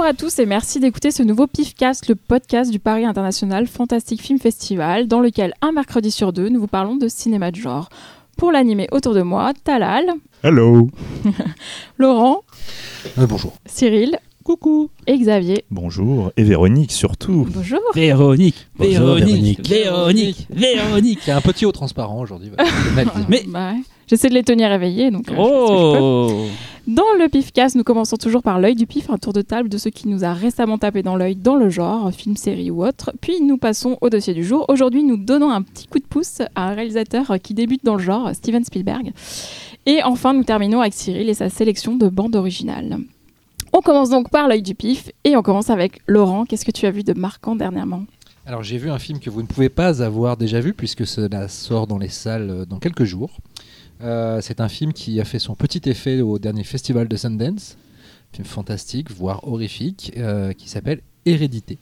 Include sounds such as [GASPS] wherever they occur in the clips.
Bonjour à tous et merci d'écouter ce nouveau PIFcast, le podcast du Paris International Fantastic Film Festival, dans lequel un mercredi sur deux, nous vous parlons de cinéma de genre. Pour l'animer autour de moi, Talal, Hello [LAUGHS] Laurent, Euh, bonjour. Cyril Coucou et Xavier. Bonjour, et Véronique surtout. Bonjour. Véronique Bonjour, Véronique Véronique Véronique Il y a un petit haut transparent aujourd'hui. dit. [LAUGHS] Mais- Bah. J'essaie de les tenir éveillés, donc. euh, je fais ce que Oh je peux. Dans le PIFcast, nous commençons toujours par l'œil du pif, un tour de table de ce qui nous a récemment tapé dans l'œil dans le genre, film, série ou autre. Puis nous passons au dossier du jour. Aujourd'hui, nous donnons un petit coup de pouce à un réalisateur qui débute dans le genre, Steven Spielberg. Et enfin, nous terminons avec Cyril et sa sélection de bandes originales. On commence donc par l'œil du pif et on commence avec Laurent. Qu'est-ce que tu as vu de marquant dernièrement? Alors j'ai vu un film que vous ne pouvez pas avoir déjà vu puisque cela sort dans les salles euh, dans quelques jours. Euh, c'est un film qui a fait son petit effet au dernier festival de Sundance. Film fantastique, voire horrifique, euh, qui s'appelle Hérédité.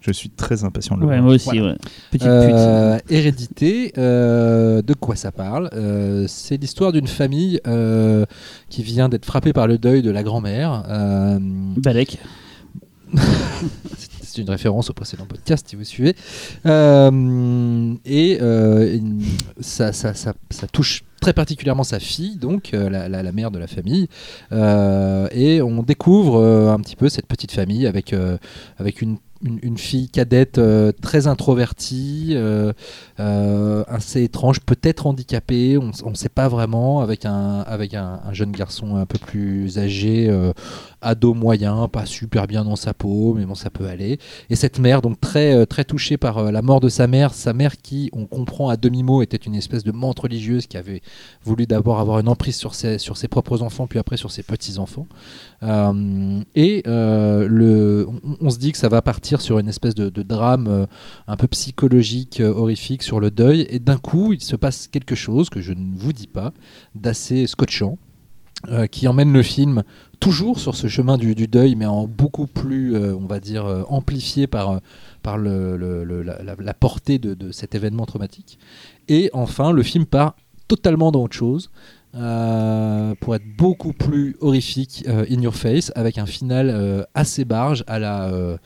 Je suis très impatient de le Ouais, voir. moi aussi, Voilà. ouais. Petite Euh, Hérédité, euh, de quoi ça parle Euh, C'est l'histoire d'une famille euh, qui vient d'être frappée par le deuil de la grand-mère. Euh, pute. Balek. [LAUGHS] C'est- une référence au précédent podcast, si vous suivez. Euh, et euh, ça, ça- ça- touche très particulièrement sa fille, donc euh, la, mère de la famille. Et on découvre un petit peu cette petite famille avec, avec une, une- fille cadette euh, très introvertie, euh, euh, assez étrange, peut-être handicapée, on ne sait pas vraiment, avec un, avec un, un jeune garçon un peu plus âgé. ado moyen, pas super bien dans sa peau, mais bon, ça peut aller. Et cette mère, donc très, très touchée par la mort de sa mère, sa mère qui, on comprend à demi-mot, était une espèce de menthe religieuse qui avait voulu d'abord avoir une emprise sur ses, sur ses propres enfants, puis après sur ses petits-enfants. Et le, on se dit que ça va partir sur une espèce de, drame euh, un peu psychologique, euh, horrifique sur le deuil. Et d'un coup, il se passe quelque chose que je ne vous dis pas, d'assez scotchant. euh, qui emmène le film toujours sur ce chemin du, deuil, mais en beaucoup plus, on va dire, amplifié par, la, portée de, cet événement traumatique. Et enfin, le film part totalement dans autre chose. pour être beaucoup plus horrifique, in your face, avec un final assez barge à la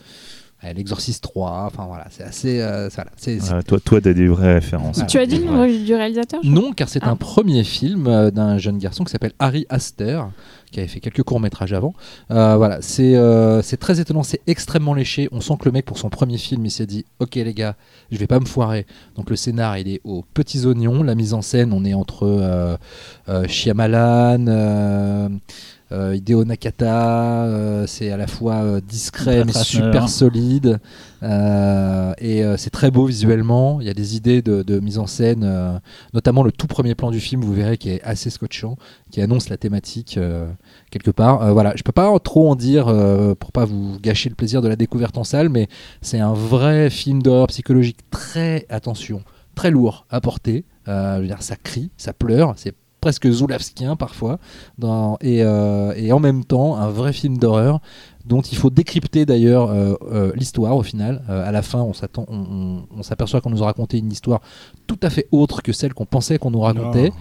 l'Exorciste 3. Enfin voilà, c'est assez. euh, voilà, c'est- c'est- Ah, toi, toi, t'as des vraies références. Ah, Tu as dit le nom du réalisateur non, car c'est Ah. un premier film euh, d'un jeune garçon qui s'appelle Harry Astor, qui avait fait quelques courts métrages avant. Euh, voilà, c'est euh, c'est très étonnant, c'est extrêmement léché. On sent que le mec pour son premier film, il s'est dit, ok les gars, je vais pas me foirer. Donc le scénar, il est aux petits oignons. La mise en scène, on est entre euh, euh, Hideo Nakata, euh, c'est à la fois euh, discret mais super solide euh, et c'est très beau visuellement. Il y a des idées de, de mise en scène, notamment le tout premier plan du film, vous verrez, qui est assez scotchant, qui annonce la thématique quelque part. Voilà, je peux pas trop en dire pour pas vous gâcher le plaisir de la découverte en salle, mais c'est un vrai film d'horreur psychologique très attention, très lourd à porter. Euh, je veux dire, ça crie, ça pleure, c'est presque Zulawskien parfois, et, euh, et en même temps un vrai film d'horreur dont il faut décrypter d'ailleurs euh, euh, l'histoire au final. À la fin, on s'attend, on- on s'aperçoit qu'on nous a raconté une histoire tout à fait autre que celle qu'on pensait qu'on nous racontait.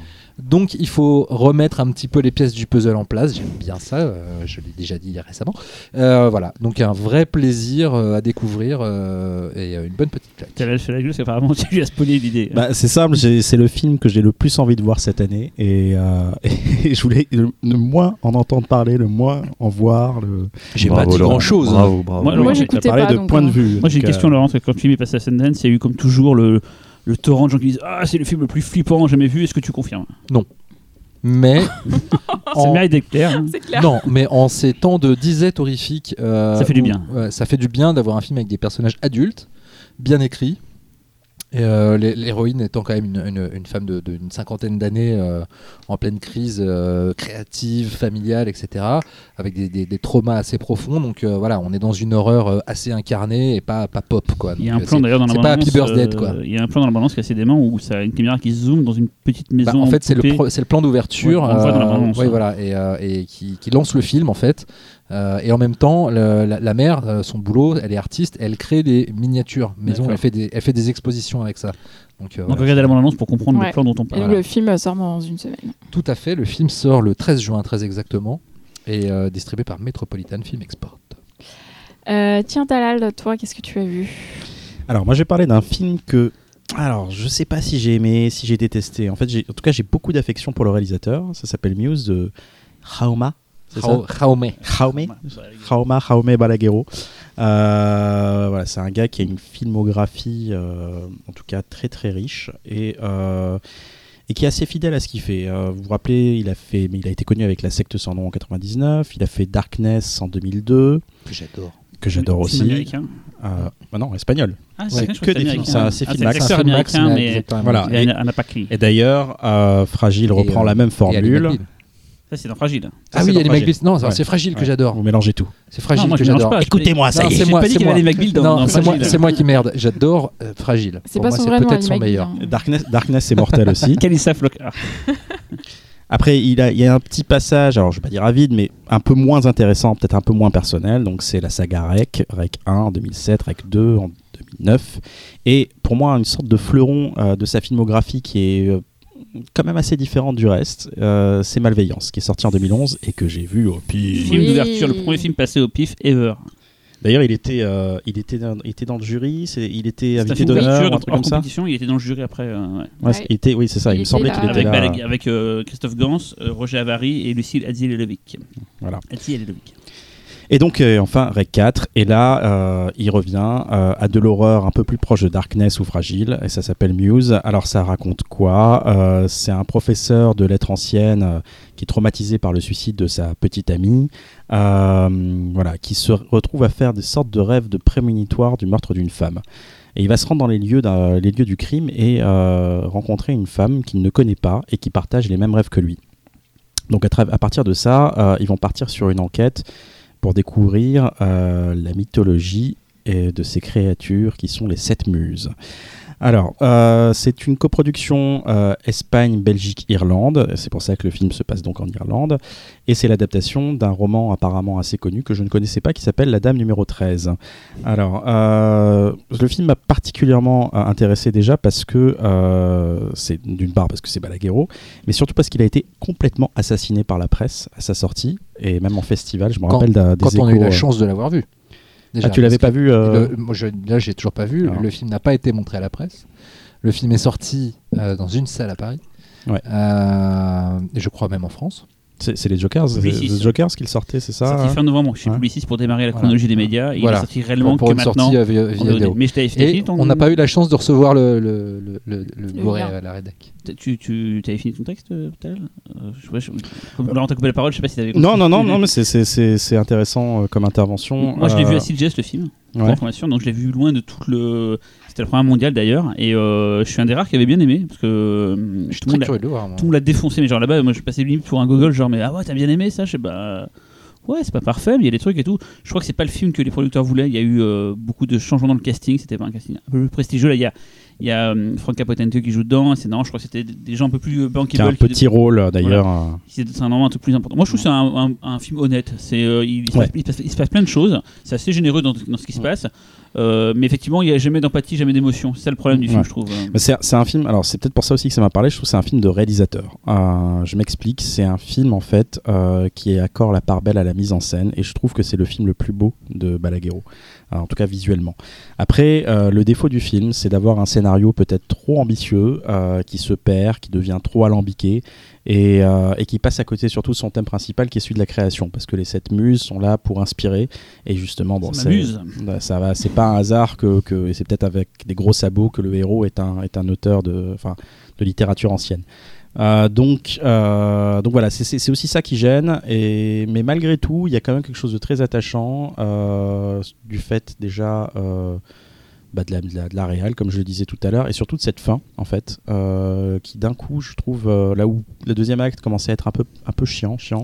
Donc il faut remettre un petit peu les pièces du puzzle en place. J'aime bien ça, euh, je l'ai déjà dit récemment. Euh, voilà, donc un vrai plaisir euh, à découvrir euh, et euh, une bonne petite claque. Fait la gueule, parce qu'apparemment tu lui as spoilé l'idée. Bah, c'est simple, j'ai- c'est le film que j'ai le plus envie de voir cette année et, euh, [LAUGHS] et je voulais le, le moins en entendre parler, le moins en voir. Le... J'ai pas dit Laurent. grand chose. Bravo, bravo. Moi, Moi, j'écoutais parlé pas, de point de vue. Moi j'ai une question, Laurent, parce que quand le film est passé à Sundance, il y a eu comme toujours le, le torrent de gens qui disent Ah, c'est le film le plus flippant jamais vu, est-ce que tu confirmes? Mais Ça [LAUGHS] en- mérite d'être clair. hein. C'est clair. Non, mais en ces temps de disette horrifique, euh, Ça fait du où- bien. ça fait du bien d'avoir un film avec des personnages adultes, bien écrits. Et euh, l'hé- l'héroïne étant quand même une, une- une femme de- d'une cinquantaine d'années euh, en pleine crise euh, créative, familiale, etc., avec des, des- des traumas assez profonds. Donc voilà, on est dans une horreur assez incarnée et pas, pas pop. Quoi. Il y a un plan d'ailleurs dans la c'est pas Happy Birthday, quoi. Il y a un plan dans la balance qui est assez dément où ça a une caméra qui zoome dans une petite maison. Bah, en fait, c'est le, le plan d'ouverture Ouais, ouais, voilà, et, et qui, qui lance le film en fait. Euh, et en même temps, le- la, la mère, euh, son boulot, elle est artiste, elle crée des miniatures maison, elle fait, des, elle fait des expositions avec ça. Donc, euh, Donc voilà. regardez la bande-annonce pour comprendre Ouais. le plan dont on Et parle. donc, le film sort dans une semaine. Tout à fait, le film sort le 13 juin, très exactement. Et euh, distribué par Metropolitan Film Export. Euh, tiens, Talal, toi, qu'est-ce que tu as vu? Alors, moi, je vais parler d'un film que. Alors, je sais pas si j'ai aimé, si j'ai détesté. En fait, j'ai- en tout cas, j'ai beaucoup d'affection pour le réalisateur. Ça s'appelle Muse de Raoma. Raomé. Jaume Jaume Jaume Balaguerro. Euh, voilà, c'est un gars qui a une filmographie, euh, en tout cas très très riche et euh, et qui est assez fidèle à ce qu'il fait. Euh, vous vous rappelez, il a fait, mais il a été connu avec La secte sans nom en 99. Il a fait Darkness en 2002, Que j'adore. que j'adore aussi. américain. Euh, bah non, espagnol. Ah, Ouais, c'est je que des films, américain. c'est assez Ah, film c'est Max. américain, mais. Voilà. il a un- un apacli. Et d'ailleurs, euh, Fragile reprend Et, euh, la même Et formule. Ça, c'est dans Fragile. Ah oui, dans Ali Fragile. McBeal. Non, Ouais. c'est Fragile que Ouais. j'adore. Vous mélangez tout. C'est Fragile Non, moi, que j'adore. Écoutez-moi, ça Non, y est. c'est moi, pas dit qu'il y avait les McBeal dans Non, c'est moi, Fragile. c'est moi qui merde. J'adore euh, Fragile. C'est Pour pas moi, son c'est peut-être son meilleur. hein. Darkness, Darkness c'est mortel [LAUGHS] aussi. Kalissa Flockhart. [LAUGHS] Après, il, a, il y a un petit passage, alors je vais pas dire à vide, mais un peu moins intéressant, peut-être un peu moins personnel. Donc, c'est la saga Rec, Rec 1 en 2007, Rec 2 en 2009. Et pour moi, une sorte de fleuron euh, de sa filmographie qui est euh, quand même assez différente du reste. Euh, c'est Malveillance, qui est sorti en 2011 et que j'ai vu au pire. Film d'ouverture, le premier film passé au pif ever. D'ailleurs, il était, euh, il, était dans, il était dans le jury, c'est- il était invité film d'honneur, un truc comme ça. il était dans le jury après. euh, ouais. Ouais, était, oui, c'est ça, il, Il me semblait qu'il était Avec, là. avec, avec, euh, Christophe Gans, euh, Roger Avary et Lucille Adziel-Levic. Voilà. Adziel-Levic. Et donc, euh, enfin, Rec 4. Et là, euh, il revient euh, à de l'horreur un peu plus proche de Darkness ou Fragile. Et ça s'appelle Muse. Alors, ça raconte quoi? C'est un professeur de lettres anciennes qui est traumatisé par le suicide de sa petite amie. voilà, qui se retrouve à faire des sortes de rêves de prémonitoire du meurtre d'une femme. Et il va se rendre dans les lieux, les lieux du crime et rencontrer une femme qu'il ne connaît pas et qui partage les mêmes rêves que lui. Donc à, partir de ça, ils vont partir sur une enquête pour découvrir euh, la mythologie et de ces créatures qui sont les sept muses. Alors, euh, c'est une coproduction euh, Espagne, Belgique, Irlande. C'est pour ça que le film se passe donc en Irlande. Et c'est l'adaptation d'un roman apparemment assez connu que je ne connaissais pas qui s'appelle La Dame numéro 13. Alors, euh, le film m'a particulièrement intéressé déjà parce que c'est d'une part parce que c'est Balaguerro, mais surtout parce qu'il a été complètement assassiné par la presse à sa sortie et même en festival. Je me rappelle des Quand on a eu la chance de l'avoir vu. Déjà, Ah, tu l'avais pas vu euh, le- moi, je, là, j'ai toujours pas vu. Alors. Le film n'a pas été montré à la presse. Le film est sorti euh, dans une salle à Paris. Ouais. Euh, et je crois même en France. C'est les Jokers, les Jokers qu'ils sortaient, c'est ça sorti hein fin novembre chez Ouais. Publicis pour démarrer la Voilà. chronologie des médias. Voilà. Il est sorti réellement pour que une maintenant. sortie via, en via vidéo. Mais je Et ton- on n'a pas eu la chance de recevoir le, le, le, le, le à la rédac. Tu, tu avais fini ton texte, euh, l'heure Euh, je- je- Comme Laurent t'a coupé la parole, je sais pas si t'avais Non, non, non, non, mais c'est- c'est c'est- c'est intéressant euh, comme intervention. Moi, je l'ai vu Euh, à Sitges, le film, pour ouais. information. Donc, je l'ai vu loin de tout le. C'était la première mondiale d'ailleurs. Et euh, je suis un des rares qui avait bien aimé. Parce que. Je suis tout très monde le voir. moi. tout le monde l'a défoncé. Mais genre là-bas, moi, je passais limite pour un gogol. Genre, mais ah ouais, t'as bien aimé ça Je sais pas. Ouais, c'est pas parfait, mais il y a des trucs et tout. Je crois que c'est pas le film que les producteurs voulaient. Il y a eu euh, beaucoup de changements dans le casting. C'était pas un casting un peu plus prestigieux. Là, il y a, il y a euh, Frank Capotente qui joue dedans. C'est non, je crois que c'était des gens un peu plus a un bankable. petit rôle d'ailleurs. C'est un moment un peu plus important. Moi, je trouve que c'est un, un- un film honnête. C'est, euh, Ouais. il se passe plein de choses. C'est assez généreux dans, dans ce qui se passe. Euh, mais effectivement, il n'y a jamais d'empathie, jamais d'émotion. C'est ça le problème du film, Ouais. je trouve. C'est un film, alors c'est peut-être pour ça aussi que ça m'a parlé, je trouve que c'est un film de réalisateur. Euh, je m'explique, c'est un film en fait euh, qui accorde la part belle à la mise en scène et je trouve que c'est le film le plus beau de Balaguerro, en tout cas visuellement. Après, le défaut du film, c'est d'avoir un scénario peut-être trop ambitieux, qui se perd, qui devient trop alambiqué et, euh, et qui passe à côté surtout de son thème principal qui est celui de la création parce que les sept muses sont là pour inspirer et justement bon Ça bah, ça va, c'est pas un hasard que, que et c'est peut-être avec des gros sabots que le héros est un, est un auteur de, enfin, de littérature ancienne. Euh, donc, euh, donc voilà, c'est- aussi ça qui gêne. Et, mais malgré tout, il y a quand même quelque chose de très attachant euh, du fait déjà bah, de, la, de, la, de la réal, comme je le disais tout à l'heure, et surtout de cette fin, en fait, euh, qui d'un coup, je trouve, euh, là où le deuxième acte commençait à être un peu, un peu chiant, chiant.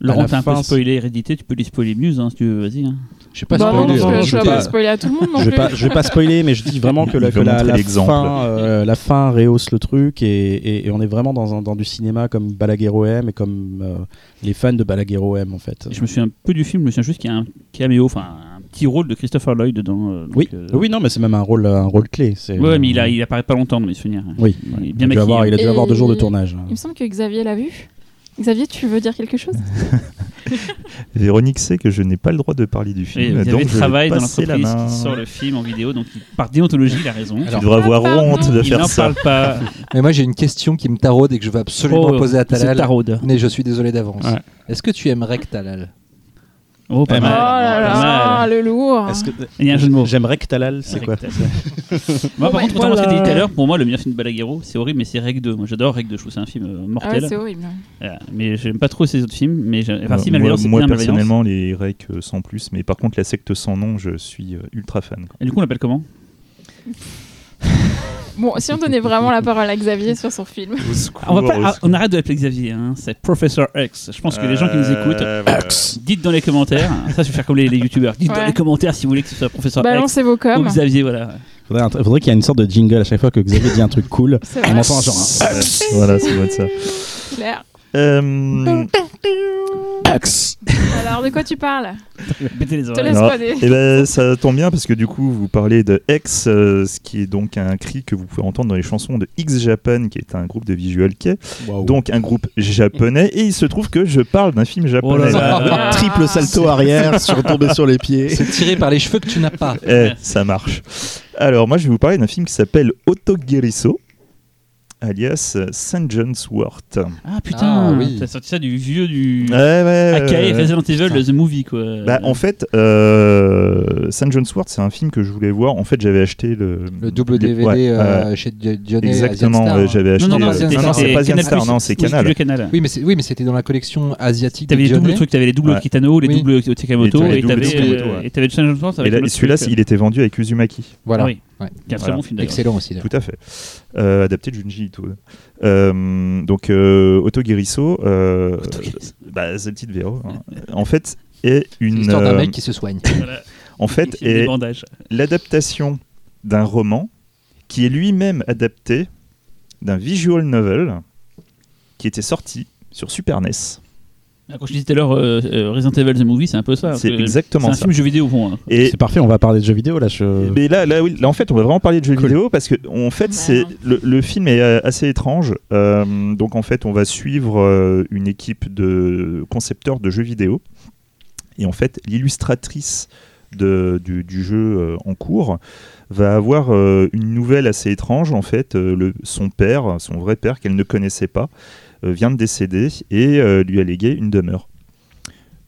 Laurent, t'as un peu spoilé Hérédité, tu peux les spoiler Muse, hein, si tu veux, vas-y. hein. Je sais pas Bah spoiler, hein, je vais vais pas- spoiler à tout le monde non je vais plus. pas, je vais pas spoiler, mais je dis vraiment que la, que la, la fin, euh, la fin rehausse le truc et, et- et on est vraiment dans, un- dans du cinéma comme Balaguerro aime et comme euh, les fans de Balaguerro aiment en fait. Je me souviens un peu du film, je me souviens juste qu'il y a un caméo, enfin un petit rôle de Christopher Lloyd dedans. euh, donc, Oui, euh, oui, non, mais c'est même un rôle, un rôle clé. c'est- Ouais, mais il, a, il apparaît pas longtemps dans mes souvenirs. Oui, Il est il, bien a dû maquillé. avoir, il a dû Et- avoir deux jours de tournage. Il me semble que Xavier l'a vu. Xavier, tu veux dire quelque chose? [LAUGHS] Véronique sait que je n'ai pas le droit de parler du Et film, vous donc avez je vais travail dans passer la l'entreprise main. qui sort le film en vidéo, donc il- par déontologie, il a raison. Alors, Tu devrais avoir Ah, pardon. honte de il faire n'en ça. parle pas. [LAUGHS] Mais moi j'ai une question qui me taraude et que je veux absolument Oh, poser à c'est Talal. taraude. Mais je suis désolé d'avance. Ouais. Est-ce que tu aimerais que Talal? Oh, pas Eh Oh ben, mal. là pas là, mal. le lourd. Est-ce que- Il y a un jeu de mots. J'aimerais que Talal, c'est quoi. [LAUGHS] Moi, par contre, contrairement à ce que voilà. tu dit tout à l'heure, pour moi, le meilleur film de Balaguerro, c'est horrible, mais c'est Reg 2. Moi, j'adore Reg 2. Je trouve que c'est un film euh, Ah ouais, mortel. c'est horrible. Euh, mais j'aime pas trop ces autres films. Mais j'ai- enfin, si, Euh, Malveillance, c'est moi, bien Malveillance. personnellement, les recs euh, sans plus, mais par contre, la secte sans nom, je suis euh, ultra fan. quoi. Et du coup, on l'appelle comment? Bon, si on donnait vraiment la parole à Xavier sur son film. on, va pas, ah, on arrête de l'appeler Xavier, hein. c'est Professor X. Je pense que les gens qui nous écoutent, Euh, voilà. dites dans les commentaires. [LAUGHS] Ça, je vais faire comme les, les youtubeurs. Dites dans Ouais. les commentaires si vous voulez que ce soit Professor X Balancez vos ou coms. Xavier. Voilà. Faudrait, un- faudrait qu'il y ait une sorte de jingle à chaque fois que Xavier dit un truc cool. C'est On vrai. entend genre un Ouais, voilà, ça doit être ça. Claire. Euh, Alors, de quoi tu parles? Pétez les Je te oreilles. Alors, pas des- Eh ben, ça tombe bien parce que du coup, vous parlez de X, euh, ce qui est donc un cri que vous pouvez entendre dans les chansons de X Japan, qui est un groupe de visual kei, Wow. donc un groupe japonais. Et il se trouve que je parle d'un film japonais. Oh là là. [LAUGHS] triple salto arrière, sur tomber sur les pieds. C'est tiré par les cheveux que tu n'as pas. Eh, ça marche. Alors, moi, je vais vous parler d'un film qui s'appelle Otogeriso, alias St. John's Wort. Ah putain, Ah, oui. t'as sorti ça du vieux du. ouais. Ouais. Resident Evil, Putain. The Movie quoi. Bah, en fait, euh, St. John's Wort, c'est un film que je voulais voir. En fait, j'avais acheté le, Le double le- DVD ouais, euh, euh, chez Dionnet. Exactement, ouais, j'avais acheté. non, non, non, euh, non, non, c'est pas Asian Canal+, Star, non, c'est oui, Canal. Studio Canal. Oui, mais c'est oui, mais c'était dans la collection asiatique. T'avais de les doubles trucs, t'avais les doubles Ouais. Kitano, les Oui. doubles Takamoto, Et et t'avais doubles euh, Tsukamoto, ouais. et celui-là, il était vendu avec Uzumaki. Voilà. Oui. Ouais. Qui est un très Voilà. bon film d'ailleurs. Excellent aussi. d'ailleurs. Tout à fait. Euh, adapté de Junji Ito. Euh, donc, euh, euh, Otogeriso. bah, c'est le titre Véro. hein. En fait, est C'est une. l'histoire d'un euh, mec qui se soigne. Voilà. [LAUGHS] en fait, est l'adaptation d'un roman qui est lui-même adapté d'un visual novel qui était sorti sur Super NES. Ah, Quand je disais tout à l'heure euh, euh, Resident Evil The Movie, c'est un peu ça. C'est exactement C'est un ça. film jeu vidéo fond. hein. Et C'est parfait, on va parler de jeux vidéo là. Je... Mais là, là, oui, là, en fait, on va vraiment parler de jeux Cool. vidéo parce que, en fait, c'est le, le film est euh, assez étrange. Euh, donc, en fait, on va suivre euh, une équipe de concepteurs de jeux vidéo. Et en fait, l'illustratrice de- du, du jeu euh, en cours va avoir euh, une nouvelle assez étrange. En fait, euh, le, son père, son vrai père qu'elle ne connaissait pas, vient de décéder et euh, lui a légué une demeure.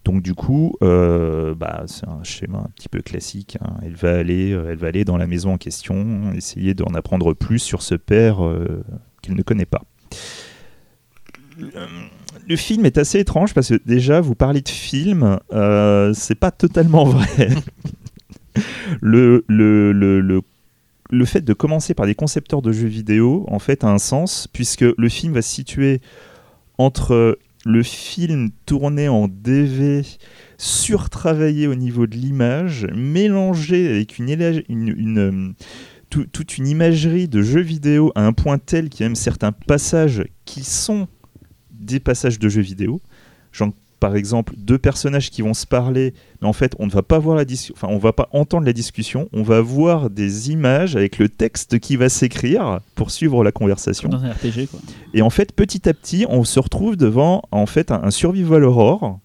Donc du coup, euh, bah, c'est un schéma un petit peu classique. hein. Elle va aller, euh, elle va aller dans la maison en question, essayer d'en apprendre plus sur ce père euh, qu'elle ne connaît pas. Euh, Le film est assez étrange parce que déjà, vous parlez de film, euh, c'est pas totalement [LAUGHS] vrai. le, le fait de commencer par des concepteurs de jeux vidéo, en fait, a un sens puisque le film va se situer entre le film tourné en DV, surtravaillé au niveau de l'image, mélangé avec une, euh, tout- toute une imagerie de jeux vidéo à un point tel qu'il y a même certains passages qui sont des passages de jeux vidéo. Par exemple, deux personnages qui vont se parler, mais en fait, on ne va pas voir la enfin, on va pas entendre la discussion, on va voir des images avec le texte qui va s'écrire pour suivre la conversation. Dans un RPG quoi. Et en fait, petit à petit, on se retrouve devant en fait un, un survival horror.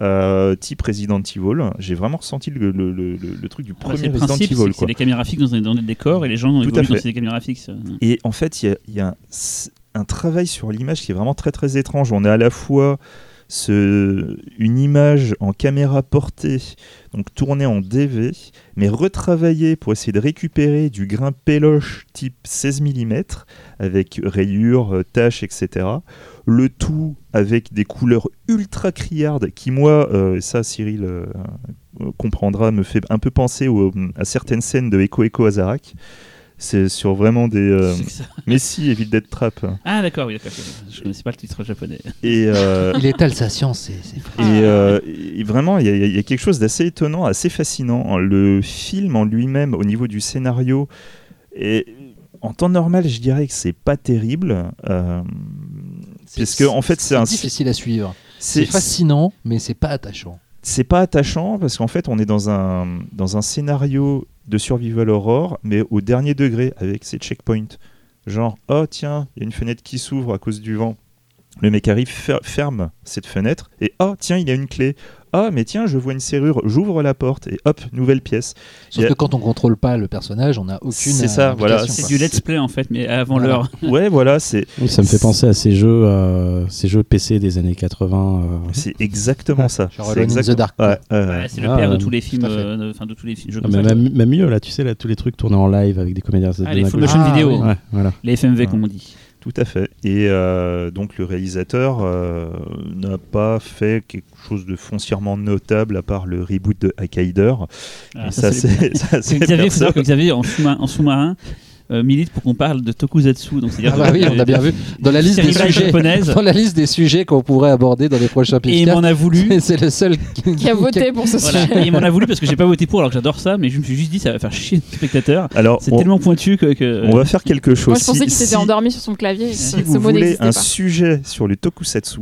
euh, type Resident Evil, j'ai vraiment ressenti le, le- le- le- le truc du premier le Resident Evil. c'est des caméras fixes dans, des- dans des décors et les gens Tout évoluent dans ces caméras fixes. Et en fait, il y a, il y a un, un travail sur l'image qui est vraiment très très étrange. On a à la fois une image en caméra portée, donc tournée en DV, mais retravaillée pour essayer de récupérer du grain péloche type 16 mm, avec rayures, euh, taches, etc. Le tout avec des couleurs ultra criardes qui, moi, euh, ça Cyril euh, euh, comprendra, me fait un peu penser à certaines scènes de Echo Echo Azarak. C'est sur vraiment des. euh, C'est que ça. [LAUGHS] mais si, Evil Dead Trap. Ah d'accord, oui, d'accord. Je ne connaissais pas le titre japonais. Et, euh, [LAUGHS] Il est Alsacien, c'est c'est et, euh, et vraiment, il y, a- il y a quelque chose d'assez étonnant, assez fascinant. Le film en lui-même, au niveau du scénario, est, en temps normal, je dirais que c'est pas terrible. euh, parce que, en fait, c'est un. difficile à suivre. C'est C'est fascinant, mais c'est pas attachant. C'est pas attachant parce qu'en fait, on est dans un, dans un scénario de survival horror, mais au dernier degré, avec ses checkpoints. Genre, oh tiens, il y a une fenêtre qui s'ouvre à cause du vent. Le mec arrive, fer- ferme cette fenêtre et oh tiens il y a une clé. Ah mais tiens je vois une serrure, j'ouvre la porte et hop nouvelle pièce. Sauf que quand on contrôle pas le personnage, on n'a aucune. C'est ça, voilà, C'est du let's play en fait, mais avant Voilà. l'heure. [LAUGHS] Ouais voilà c'est Oui, ça me fait penser à ces jeux, euh, ces jeux PC des années 80. euh. c'est exactement ça. Genre C'est the Dark, Ouais, ouais, c'est le Ah, père de ouais, tous les films, euh, de- enfin de tous les films. jeux Ah, comme mais ça. même, même mieux, là, tu sais, là, tous les trucs tournés en live avec des comédiens de Ah, les full motion Ah, vidéo. Ouais, voilà. les FMV Ouais. comme on dit. Tout à fait. Et euh, donc le réalisateur euh, n'a pas fait quelque chose de foncièrement notable à part le reboot de Akaider. Ah, ça, c'est [LAUGHS] Xavier, il faut savoir que personne. Xavier en sous-marin, en sous-marin, euh, milite pour qu'on parle de Tokusatsu. Donc c'est-à-dire Ah bah oui, on a bien vu. Dans la liste des sujets, japonaise. dans la liste des sujets qu'on pourrait aborder dans les prochains Et il m'en a voulu. c'est- c'est le seul qui, [LAUGHS] Qui a voté pour ce Voilà. sujet Et il m'en a voulu parce que j'ai pas voté pour alors que j'adore ça, mais je me suis juste dit ça va faire chier le spectateur. Alors C'est on, tellement pointu que. que- on va faire quelque chose. Moi, je pensais Si- qu'il s'était si- endormi sur son clavier. Si ce vous mot voulez un pas. sujet sur le tokusatsu,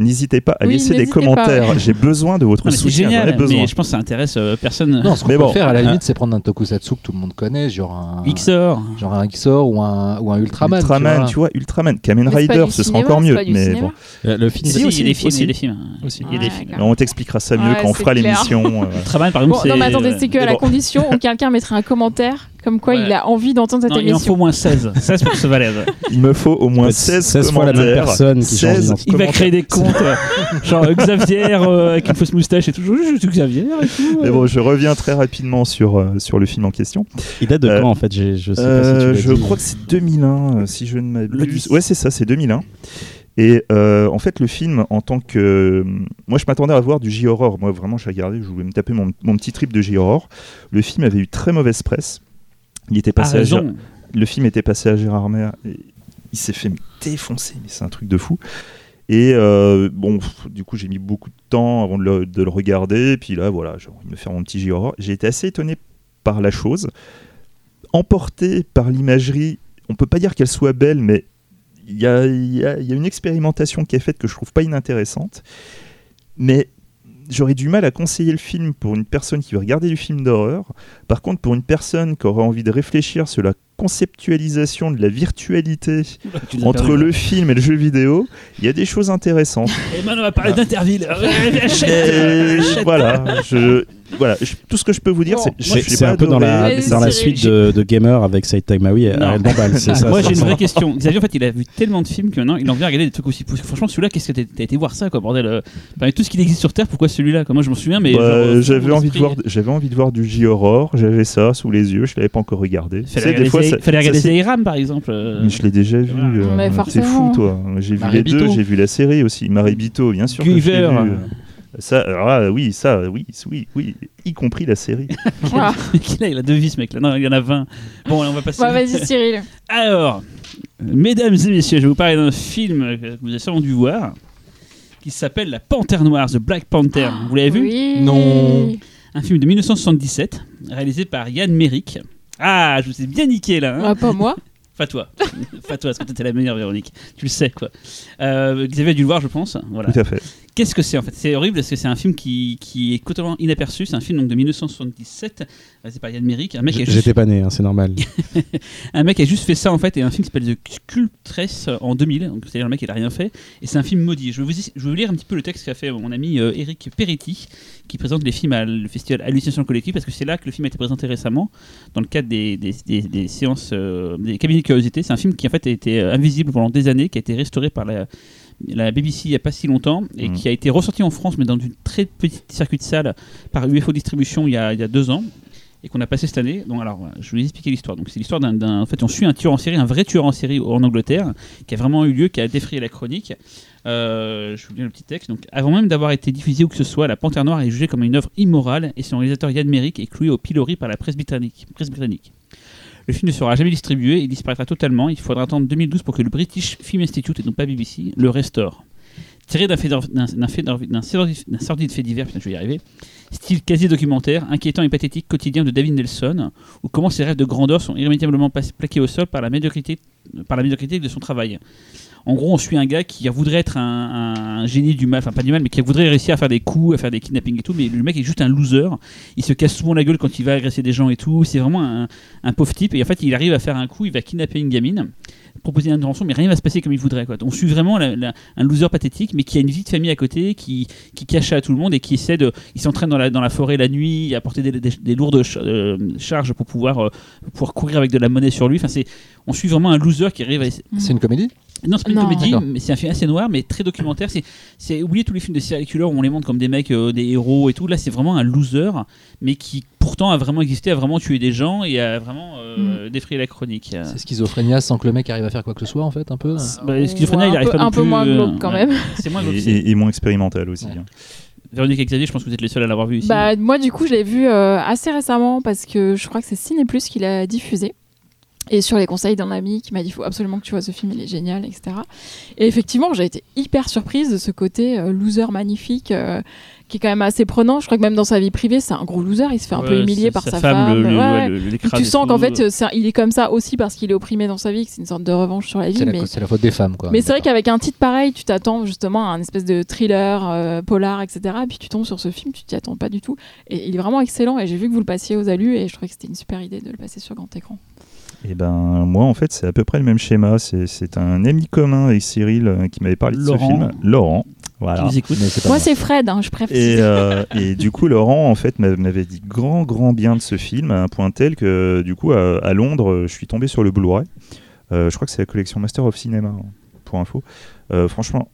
n'hésitez pas à Oui, laisser des commentaires. J'ai besoin de votre Non, soutien. génial, besoin. mais je pense que ça intéresse euh, personne. Non, ce qu'on Mais peut bon. faire à la Ah. limite, c'est prendre un tokusatsu que tout le monde connaît, genre un, XOR. genre un XOR ou un, ou un Ultraman. tu Ultraman, vois. tu vois, Ultraman, Kamen Rider, ce sera encore mieux. Mais cinéma. bon, Euh, Le film, Si, Si, si, aussi, il y a des films, aussi. il y a des films. Aussi. Il y a des films. on t'expliquera ça mieux Ouais, quand on fera l'émission. euh. [LAUGHS] Ultraman, par exemple, non, mais attendez, c'est que à mais la condition où [LAUGHS] quelqu'un mettrait un commentaire comme quoi Ouais. il a envie d'entendre cette Non, il en faut émission. au moins 16. 16 [LAUGHS] pour que ce valève. Il me faut au moins 16, 16 fois la même commentaires, personne qui change 16 d'identité. Il va commentaires. créer des comptes, genre euh, Xavier euh, avec une fausse moustache et tout. Je suis Xavier et tout. Mais bon, je reviens très rapidement sur, euh, sur le film en question. Il date de Euh, quand en fait? Je sais pas si tu je l'as dit. crois que c'est 2001, euh, si je ne m'abuse. 10. Ouais, c'est ça, c'est 2001. Et euh, en fait, le film, en tant que. Moi, je m'attendais à voir du J-horror. Moi, vraiment, j'ai regardé, je voulais me taper mon, mon petit trip de J-horror. Le film avait eu très mauvaise presse. Il était Pas passé à Gérard- le film était passé à Gérard Mer et il s'est fait défoncer, mais c'est un truc de fou. Et euh, bon, du coup, j'ai mis beaucoup de temps avant de le, de le regarder. Et puis là, voilà, j'ai envie de me faire mon petit J-horror. J'ai été assez étonné par la chose. Emporté par l'imagerie, on peut pas dire qu'elle soit belle, mais il y y y a une expérimentation qui est faite que je trouve pas inintéressante. Mais j'aurais du mal à conseiller le film pour une personne qui veut regarder du film d'horreur. Par contre, pour une personne qui aurait envie de réfléchir sur la conceptualisation de la virtualité [LAUGHS] entre le film et le jeu vidéo, il y a des choses intéressantes. [LAUGHS] Et maintenant, on va parler d'Interville. [LAUGHS] Mais achète. voilà, je, voilà, je- tout ce que je peux vous dire, c'est C'est c'est un peu dans la, dans suite de, de Gamer avec Saïd Tagmaoui et Non. Ariel Dombal. C'est ça. Moi j'ai une vraie question. Xavier en fait il a vu tellement de films que maintenant il en vient regarder des trucs aussi. Franchement celui-là qu'est-ce que t'as été voir ça quoi bordel euh, Parmi tout ce qui existe sur Terre pourquoi celui-là Comme Moi je m'en souviens mais Bah, euh, j'avais envie de voir, j'avais envie de voir du J-horror, j'avais ça sous les yeux, je l'avais pas encore regardé. Tu sais, Fallait des fois, ça- fallait regarder c'est- Zairam par exemple. euh. Mais je l'ai déjà vu. Voilà. euh, forcément. fou, toi. J'ai vu les deux, j'ai vu la série aussi. Maribito, bien sûr. que vu. Ça, alors là, oui, ça, oui, oui, oui, y compris la série. [LAUGHS] Ah. [LAUGHS] Il a deux vies ce mec là. Non il y en a 20. Bon on va passer. Bah, vas-y, Cyril. [LAUGHS] Alors, mesdames et messieurs, je vais vous parler d'un film que vous avez sûrement dû voir qui s'appelle La Panthère Noire, The Black Panther. Vous l'avez vu? Oui. Non. Un film de 1977 réalisé par Yann Merrick. Ah, je vous ai bien niqué là. hein. Ah, pas moi. [LAUGHS] Pas toi. pas toi, parce que t'étais la meilleure, Véronique. Tu le sais, quoi. Euh, Xavier a dû le voir, je pense. Voilà. Tout à fait. Qu'est-ce que c'est en fait? C'est horrible parce que c'est un film qui, qui est totalement inaperçu. C'est un film donc, de 1977, réalisé par Yann Merrick. Un mec, juste, J'étais pas né, hein, c'est normal. [LAUGHS] un mec a juste fait ça en fait. Et un film qui s'appelle The Sculptress en 2000. Donc, C'est-à-dire le mec, il a rien fait. Et c'est un film maudit. Je vais, vous, je vais vous lire un petit peu le texte qu'a fait mon ami euh, Eric Peretti, qui présente les films à le festival Hallucination Collective, parce que c'est là que le film a été présenté récemment, dans le cadre des, des, des- des séances, euh, des cabinets de curiosité. C'est un film qui en fait a été euh, invisible pendant des années, qui a été restauré par la, la BBC il n'y a pas si longtemps, et Mhm. qui a été ressorti en France, mais dans une très petite circuit de salle par UFO Distribution il y a, il y a deux ans. Et qu'on a passé cette année. Donc, alors, je vais vous expliquer l'histoire. Donc, c'est l'histoire d'un, d'un- En fait, on suit un tueur en série, un vrai tueur en série en Angleterre, qui a vraiment eu lieu, qui a défrayé la chronique. Euh, je vous lis le petit texte. Donc, avant même d'avoir été diffusé où que ce soit, La Panthère Noire est jugée comme une œuvre immorale et son réalisateur Yann Merrick est cloué au pilori par la presse britannique. presse britannique. Le film ne sera jamais distribué, il disparaîtra totalement. Il faudra attendre 2012 pour que le British Film Institute, et non pas BBC, le restaure. Tiré d'un sordide fait divers, je vais y arriver, style quasi documentaire, inquiétant et pathétique quotidien de David Nelson, où comment ses rêves de grandeur sont irrémédiablement plaqués au sol par la médiocrité, par la médiocrité de son travail. En gros, on suit un gars qui voudrait être un, génie du mal, enfin pas du mal, mais qui voudrait réussir à faire des coups, à faire des kidnappings et tout, mais le mec est juste un loser. Il se casse souvent la gueule quand il va agresser des gens et tout. C'est vraiment un, pauvre type. Et en fait, il arrive à faire un coup, il va kidnapper une gamine. proposer une intervention, mais rien va se passer comme il voudrait. On suit vraiment un loser pathétique, mais qui a une vie de famille à côté, qui, qui cache à tout le monde et qui essaie de. Il s'entraîne dans la, dans la forêt la nuit, à porter des, des- des lourdes euh, charges pour pouvoir, euh, courir avec de la monnaie sur lui. Enfin, on suit vraiment un loser qui arrive à. C'est une comédie? Non, c'est pas une Non. comédie, mais c'est un film assez noir, mais très documentaire. C'est, c'est oublier tous les films de serial killer où on les montre comme des mecs, euh, des héros et tout. Là, c'est vraiment un loser, mais qui pourtant a vraiment existé, a vraiment tué des gens et a vraiment euh, défrayé la chronique. C'est schizophrénia sans que le mec arrive à faire quoi que ce soit en fait un peu. bah, Schizophrénia, il un arrive peu, pas un peu plus, moins euh, glauque quand ouais. même. [LAUGHS] C'est moins glauque. et- et moins expérimental aussi. Ouais. hein. Véronique et Xavier, je pense que vous êtes les seuls à l'avoir vu ici. Bah, moi, du coup, je l'ai vu euh, assez récemment parce que je crois que c'est Ciné Plus qui l'a diffusé. Et sur les conseils d'un ami qui m'a dit il faut absolument que tu vois ce film, il est génial, etc. Et effectivement, j'ai été hyper surprise de ce côté euh, loser magnifique euh, qui est quand même assez prenant. Je crois que même dans sa vie privée, c'est un gros loser. Il se fait un peu humilier par sa, femme. le- le- Ouais, le- tu sens qu'en fait, un- il est comme ça aussi parce qu'il est opprimé dans sa vie, que c'est une sorte de revanche sur la vie. C'est mais la, c'est la faute des femmes quoi. mais c'est vrai qu'avec un titre pareil, tu t'attends justement à un espèce de thriller, euh, polar, etc. Et puis tu tombes sur ce film, tu t'y attends pas du tout. Et il est vraiment excellent. Et j'ai vu que vous le passiez aux alus et je trouvais que c'était une super idée de le passer sur grand écran. Et ben moi en fait c'est à peu près le même schéma. C'est un ami commun avec Cyril euh, qui m'avait parlé de Laurent. ce film, Laurent. Voilà. Moi, moi. c'est Fred, hein, je préfère. Et, [LAUGHS] euh, et du coup, Laurent, en fait, m'a- m'avait dit grand, grand bien de ce film, à un point tel que, du coup, à, à Londres, euh, je suis tombé sur le Blu-ray. Euh, je crois que c'est la collection Master of Cinema, hein, pour info. Euh, franchement,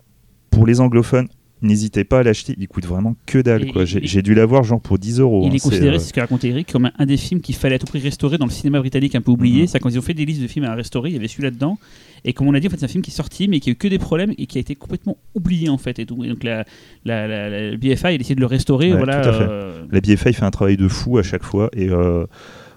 pour les anglophones, n'hésitez pas à l'acheter. Il coûte vraiment que dalle. Et- quoi. J'ai dû l'avoir genre pour 10 euros. Il hein. est considéré, euh, c'est ce qu'a raconté Eric, comme un, un des films qu'il fallait à tout prix restaurer dans le cinéma britannique un peu oublié. Mhm. C'est quand ils ont fait des listes de films à restaurer, il y avait celui là-dedans. Et comme on a dit, en fait, c'est un film qui est sorti, mais qui a eu que des problèmes et qui a été complètement oublié en fait. Et, tout. Et donc la, la, la- la BFI, il essaie de le restaurer. Ouais, voilà, euh, La BFI fait un travail de fou à chaque fois. Et euh,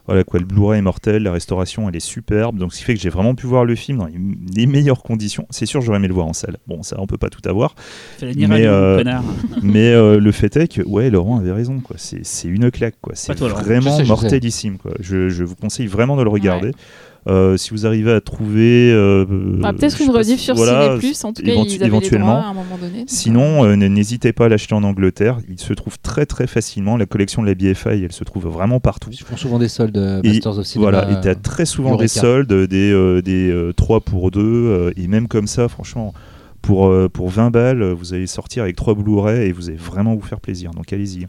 voilà quoi, le Blu-ray est mortel, la restauration elle est superbe. Donc ce qui fait que j'ai vraiment pu voir le film dans les, les meilleures conditions. C'est sûr, j'aurais aimé le voir en salle. Bon, ça on peut pas tout avoir. Mais, euh, connard. [LAUGHS] Mais euh, le fait est que, ouais, Laurent avait raison. quoi. C'est c'est une claque. quoi. C'est. Je vraiment sais, je mortelissime. quoi. Je, je vous conseille vraiment de le regarder. Euh, si vous arrivez à trouver. euh, Ah, je Peut-être une rediff si- sur voilà, Ciné Plus. En tout cas, éventu- ils les éventuellement. droits à un moment donné. Sinon, euh, n'hésitez pas à l'acheter en Angleterre. Il se trouve très très facilement. La collection de la BFI, elle se trouve vraiment partout. Ils font souvent des soldes euh, Et Masters of Cinema. Voilà, et t'as très souvent des soldes, des, euh, des euh, 3 pour 2, et même comme ça, franchement, pour, euh, pour 20 balles, euh, vous allez sortir avec 3 Blu-ray et vous allez vraiment vous faire plaisir. Donc allez-y.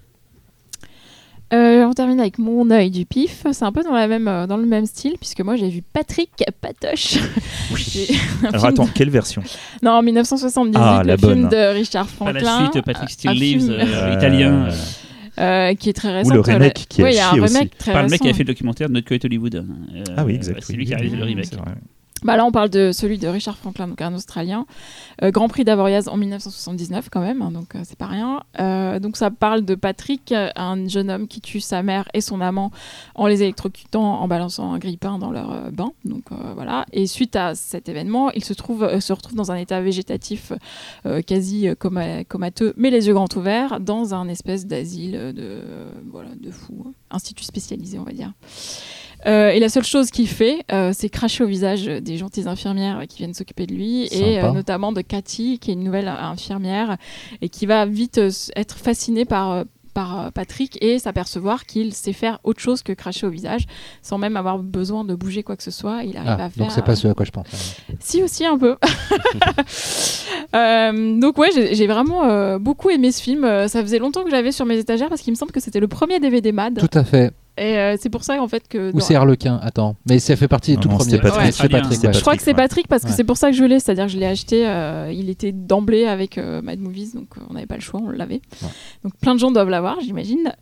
Euh, on termine avec mon œil du pif. C'est un peu dans, la même, euh, dans le même style, puisque moi j'ai vu Patrick Patoche. [LAUGHS] Un Alors attends, quelle version? Non, en 1978, Ah, le la film bonne. de Richard Pas la Franklin. suite, Patrick Still Lives, film, euh, Euh, italien. euh, qui est très récent. Ou le remake qui a Oui, il y a un chié aussi. remake très Par le mec qui a récent. fait le documentaire de Not Quite Hollywood. Euh, Ah oui, exact. C'est oui. lui qui a réalisé le remake. Bah là, on parle de celui de Richard Franklin, donc un Australien. Euh, Grand Prix d'Avoriaz en 1979 quand même, hein, donc euh, c'est pas rien. Euh, donc ça parle de Patrick, euh, un jeune homme qui tue sa mère et son amant en les électrocutant, en balançant un grille-pain dans leur bain. Donc voilà. Et suite à cet événement, il se, trouve, se retrouve dans un état végétatif quasi coma- comateux, mais les yeux grands ouverts, dans un espèce d'asile de, voilà, de fous, hein. institut spécialisé, on va dire. Et la seule chose qu'il fait, c'est cracher au visage des gentilles infirmières qui viennent s'occuper de lui, et euh, notamment de Cathy, qui est une nouvelle infirmière, et qui va vite euh, être fascinée par, euh, par euh, Patrick et s'apercevoir qu'il sait faire autre chose que cracher au visage, sans même avoir besoin de bouger quoi que ce soit. Il arrive Ah, à faire. donc c'est pas ce à quoi je pense. Si aussi un peu. [LAUGHS] Euh, donc ouais, j'ai vraiment euh, beaucoup aimé ce film. Euh, Ça faisait longtemps que j'avais sur mes étagères parce qu'il me semble que c'était le premier DVD Mad. Tout à fait. Et euh, c'est pour ça en fait que. Ou dans- c'est Harlequin Attends. Mais ça fait partie des Non, tout non, premiers. Patrick. Ouais. C'est Patrick. Ouais. Je crois que c'est. Patrick parce que Ouais. c'est pour ça que je l'ai, c'est-à-dire que je l'ai acheté, euh, il était d'emblée avec euh, Mad Movies, donc on n'avait pas le choix, on l'avait. Ouais. Donc plein de gens doivent l'avoir, j'imagine.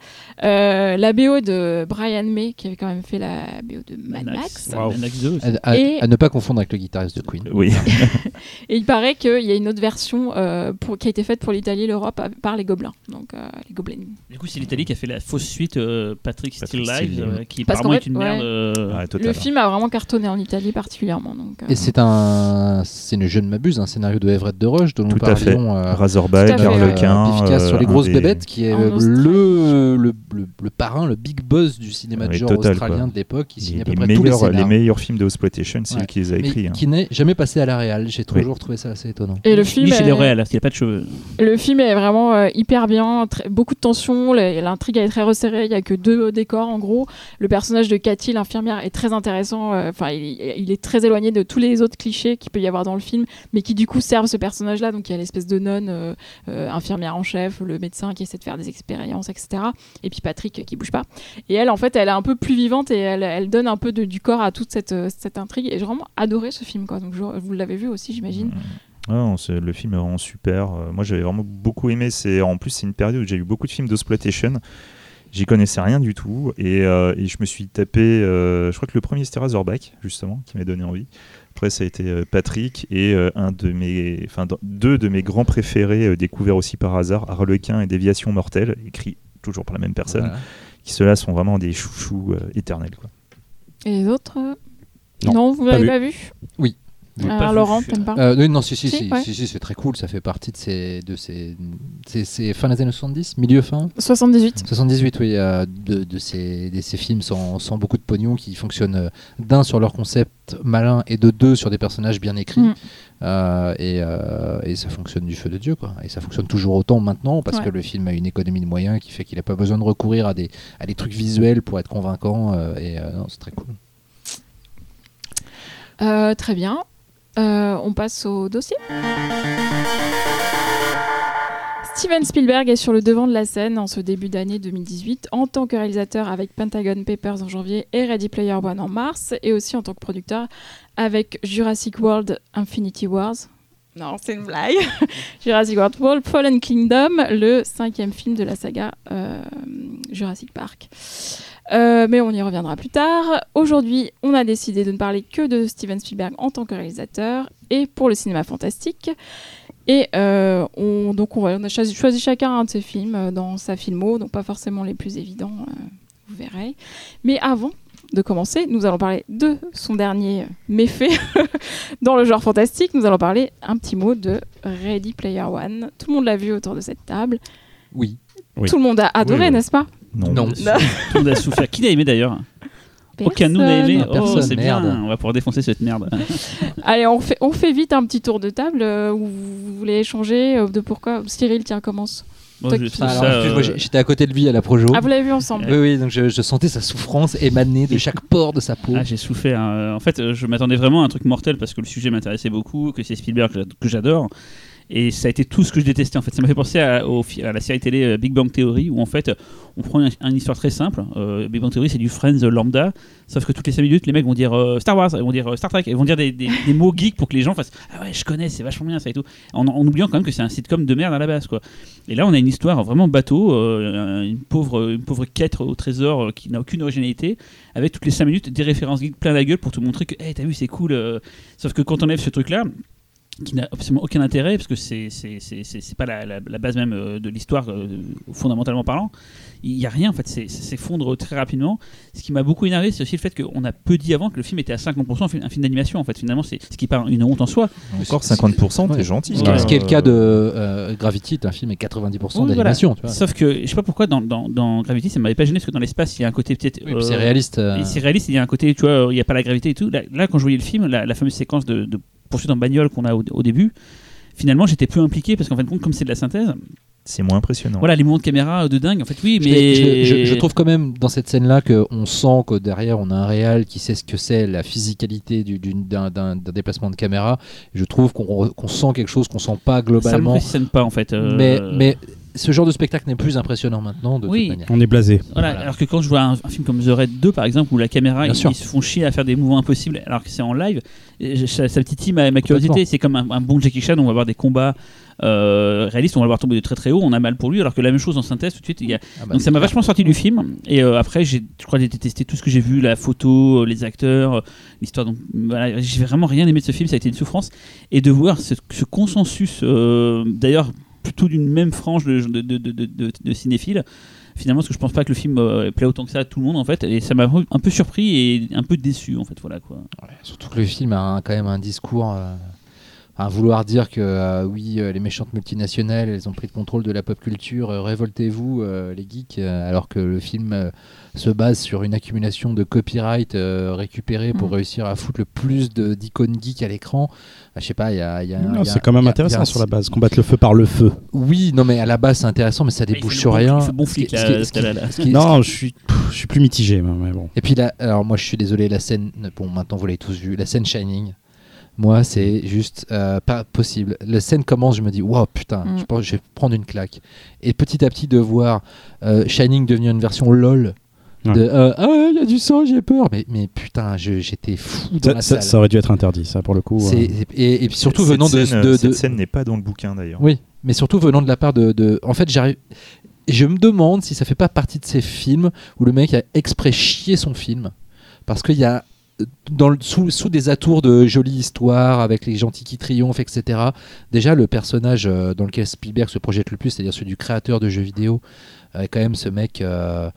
Euh, la BO de Brian May, qui avait quand même fait la BO de Mad Max. Wow. Mad Max 2. À, à- Et- à ne pas confondre avec le guitariste de Queen. Oui. [LAUGHS] Et il paraît qu'il y a une autre version euh, pour, qui a été faite pour l'Italie et l'Europe par les Gobelins, donc euh, les Gobelins. Du coup, c'est l'Italie qui a fait la fausse suite euh, Patrick Still Patrick Live, euh, qui Parce apparemment qu'en est une merde. ouais. euh, Ouais, total. Le film a vraiment cartonné en Italie particulièrement. Donc, euh, Et c'est un, c'est une je ne m'abuse, un scénario de Everett de Roche dont nous Tout à fait. parlions. euh, Razorback, Tout à fait, Harlequin. euh, Pifcas sur les grosses des- bébêtes, qui est En euh, Australie. le, le, le, le parrain, le big boss du cinéma de Ouais, genre total, australien quoi. de l'époque, qui signe les, à peu les près tous les meilleurs, les scénarios. meilleurs films de Exploitation, c'est Ouais. lui qui les a mais écrits. hein. qui n'est jamais passé à la réal. J'ai toujours trouvé ça assez étonnant. Et le film, Ni chez est- qu'il n'y a pas de cheveux. le film est vraiment euh, hyper bien, très- beaucoup de tension, l'intrigue elle est très resserrée, il n'y a que deux décors en, en gros, le personnage de Cathy, l'infirmière, est très intéressant. euh, Enfin, il, est très éloigné de tous les autres clichés qu'il peut y avoir dans le film, mais qui du coup servent ce personnage-là. Donc il y a l'espèce de nonne, euh, euh, infirmière en chef, le médecin qui essaie de faire des expériences, etc. Et puis Patrick qui bouge pas. Et elle, en fait, elle est un peu plus vivante et elle, donne un peu du corps à toute cette, intrigue. Et j'ai vraiment adoré ce film. Donc vous l'avez vu aussi, j'imagine. Le film est vraiment super. Moi, j'avais vraiment beaucoup aimé. C'est en plus c'est une période où j'ai eu beaucoup de films d'exploitation. J'y connaissais rien du tout et, euh, et je me suis tapé. euh, je crois que le premier c'était Razorback justement qui m'a donné envie. Après ça a été euh, Patrick et euh, un de mes, enfin deux de mes grands préférés euh, découverts aussi par hasard, Harlequin et Déviation mortelle, écrits toujours par la même personne. Voilà. Qui ceux-là sont vraiment des chouchous euh, éternels. Quoi. Et les autres? Euh, Non, vous pas l'avez vu. pas vu? Oui. Pas vu. Laurent, t'aimes pas Euh, oui, non, si, si, Si, si, ouais. si, si, c'est très cool. Ça fait partie de ces, de ces, c'est, c'est fin des années 70, milieu fin. 78. 78, oui, euh, de, de ces, de ces films sans, sans beaucoup de pognon qui fonctionnent euh, d'un sur leur concept malin et de deux sur des personnages bien écrits. Mm. Euh, et, euh, et ça fonctionne du feu de Dieu, quoi. Et ça fonctionne toujours autant maintenant parce Ouais. que le film a une économie de moyens qui fait qu'il n'a pas besoin de recourir à des, à des trucs visuels pour être convaincant. euh, et euh, non, c'est très cool. Euh, très bien. Euh, on passe au dossier. Steven Spielberg est sur le devant de la scène en ce début d'année 2018 en tant que réalisateur avec Pentagon Papers en janvier et Ready Player One en mars et aussi en tant que producteur avec Jurassic World Infinity Wars. Non, c'est une blague. [LAUGHS] Jurassic World World Fallen Kingdom, le cinquième film de la saga euh, Jurassic Park. Euh, mais on y reviendra plus tard. Aujourd'hui, on a décidé de ne parler que de Steven Spielberg en tant que réalisateur et pour le cinéma fantastique. Et euh, on, donc on, a choisi, choisi chacun un de ses films euh, dans sa filmo, donc pas forcément les plus évidents, euh, vous verrez. Mais avant de commencer, nous allons parler de son dernier méfait [LAUGHS] dans le genre fantastique. Nous allons parler un petit mot de Ready Player One. Tout le monde l'a vu autour de cette table. Oui. Oui. Tout le monde a adoré, Oui, oui. n'est-ce pas? Non. Non. Tout le monde a souffert. Qui l'a aimé d'ailleurs Aucun de nous n'a Personne. aimé. Oh, personne, c'est bien. merde. On va pouvoir défoncer cette merde. [LAUGHS] Allez, on fait, on fait vite un petit tour de table euh, où vous voulez échanger euh, de pourquoi. Cyril, tiens, commence. Bon, Toi je qui- trouve Alors, ça, excuse-moi, euh, j'étais à côté de lui à la Projo. Ah, vous l'avez vu ensemble Oui, oui, donc je, je sentais sa souffrance émaner de chaque pore de sa peau. Ah, j'ai souffert. hein. En fait, euh, je m'attendais vraiment à un truc mortel parce que le sujet m'intéressait beaucoup, que c'est Spielberg que j'ad- que j'adore. Et ça a été tout ce que je détestais en fait. Ça m'a fait penser à, la série télé euh, Big Bang Theory où en fait on prend une, histoire très simple. Euh, Big Bang Theory c'est du Friends lambda, sauf que toutes les 5 minutes les mecs vont dire euh, Star Wars, ils vont dire Star Trek, ils vont dire des, des- mots geeks pour que les gens fassent Ah ouais, je connais, c'est vachement bien ça et tout. En, oubliant quand même que c'est un sitcom de merde à la base quoi. Et là on a une histoire vraiment bateau, une, pauvre, une pauvre quête au trésor qui n'a aucune originalité avec toutes les 5 minutes des références geeks plein la gueule pour te montrer que hey, t'as vu c'est cool. Sauf que quand on enlève ce truc là qui n'a absolument aucun intérêt parce que c'est c'est c'est c'est c'est pas la, la, la base même euh, de l'histoire euh, fondamentalement parlant il y a rien en fait c'est s'effondre très rapidement ce qui m'a beaucoup énervé c'est aussi le fait qu'on a peu dit avant que le film était à 50% un film, un film d'animation en fait finalement c'est ce qui est pas une honte en soi Encore 50%, Ouais. t'es gentil. Ce qui- quoi. ce qui est le cas de euh, Gravity, un film est 90% Oui, d'animation. vois. sauf que je sais pas pourquoi dans, dans, dans Gravity ça m'avait pas gêné parce que dans l'espace il y a un côté peut-être Oui, c'est réaliste. euh, c'est réaliste, il y a un côté, tu vois, il n'y a pas la gravité et tout. Là, là, quand je voyais le film, la, la fameuse séquence de, de poursuite en bagnole qu'on a au, au début, finalement, j'étais peu impliqué parce qu'en fin de compte, comme c'est de la synthèse, C'est moins impressionnant. voilà, les mouvements de caméra de dingue, en fait, oui, mais. je- je- je trouve quand même dans cette scène-là qu'on sent que derrière on a un réal qui sait ce que c'est la physicalité d'un déplacement de caméra. Je trouve qu'on sent quelque chose qu'on sent pas Ça globalement. m'impressionne pas, en fait. euh, Mais, mais ce genre de spectacle n'est plus impressionnant maintenant de Oui. toute manière. On est blasé. Voilà, Voilà. alors que quand je vois un, un film comme The Raid 2 par exemple où la caméra ils, se font chier à faire des mouvements impossibles alors que c'est en live, je- ça, ça titille ma, curiosité. C'est comme un, un bon Jackie Chan, on va voir des combats euh, réalistes, on va le voir tomber de très très haut, on a mal pour lui alors que la même chose en synthèse tout de suite il y a Ah bah, Donc ça m'a vachement sorti du film. Et euh, après, j'ai, je crois que j'ai détesté tout ce que j'ai vu, la photo, les acteurs, euh, l'histoire. Donc voilà, j'ai vraiment rien aimé de ce film. Ça a été une souffrance. Et de voir ce, ce consensus, euh, d'ailleurs plutôt d'une même frange de, de, de, de, de- de cinéphiles. Finalement, parce que je pense pas que le film euh, plaît autant que ça à tout le monde en fait, et ça m'a un peu surpris et un peu déçu en fait, voilà quoi. Ouais, surtout que le film a un- quand même un discours. euh, à vouloir dire que euh, oui, euh, les méchantes multinationales, elles ont pris le contrôle de la pop culture, euh, révoltez-vous euh, les geeks, euh, alors que le film euh, se base sur une accumulation de copyright euh, récupéré pour Mm. réussir à foutre le plus de- d'icônes geeks à l'écran. Ah, je sais pas, il y a, y C'est quand même il y a- intéressant y a sur la base. Combattre le feu par le feu. Oui, non mais à la base c'est intéressant, mais ça débouche sur rien. Non, je suis, pff, je suis plus mitigé, mais bon. Et puis là, alors moi je suis désolé, la scène, bon maintenant vous l'avez tous vu, la scène Shining, moi c'est juste euh, pas possible. La scène commence, je me dis, wow putain, Mm. je pense que je vais prendre une claque. Et petit à petit de voir euh, Shining devenir une version LOL. Ouais. De, euh, ah ouais, il y a du sang, j'ai peur. Mais, mais putain, j'étais fou dans Ça, la salle. ça aurait dû être interdit, ça, pour le coup. Euh. et, et puis surtout Cette venant de, scène, de- cette de- scène n'est pas dans le bouquin d'ailleurs. oui, mais surtout venant de la part de. de- en fait, j'arrive. Je me demande si ça fait pas partie de ces films où le mec a exprès chié son film. Parce qu'il y a. Dans le, sous, sous des atours de jolie histoire, avec les gentils qui triomphent, etc. Déjà, le personnage euh, dans lequel Spielberg se projette le plus, c'est-à-dire celui du créateur de jeux vidéo, euh, quand même ce mec euh,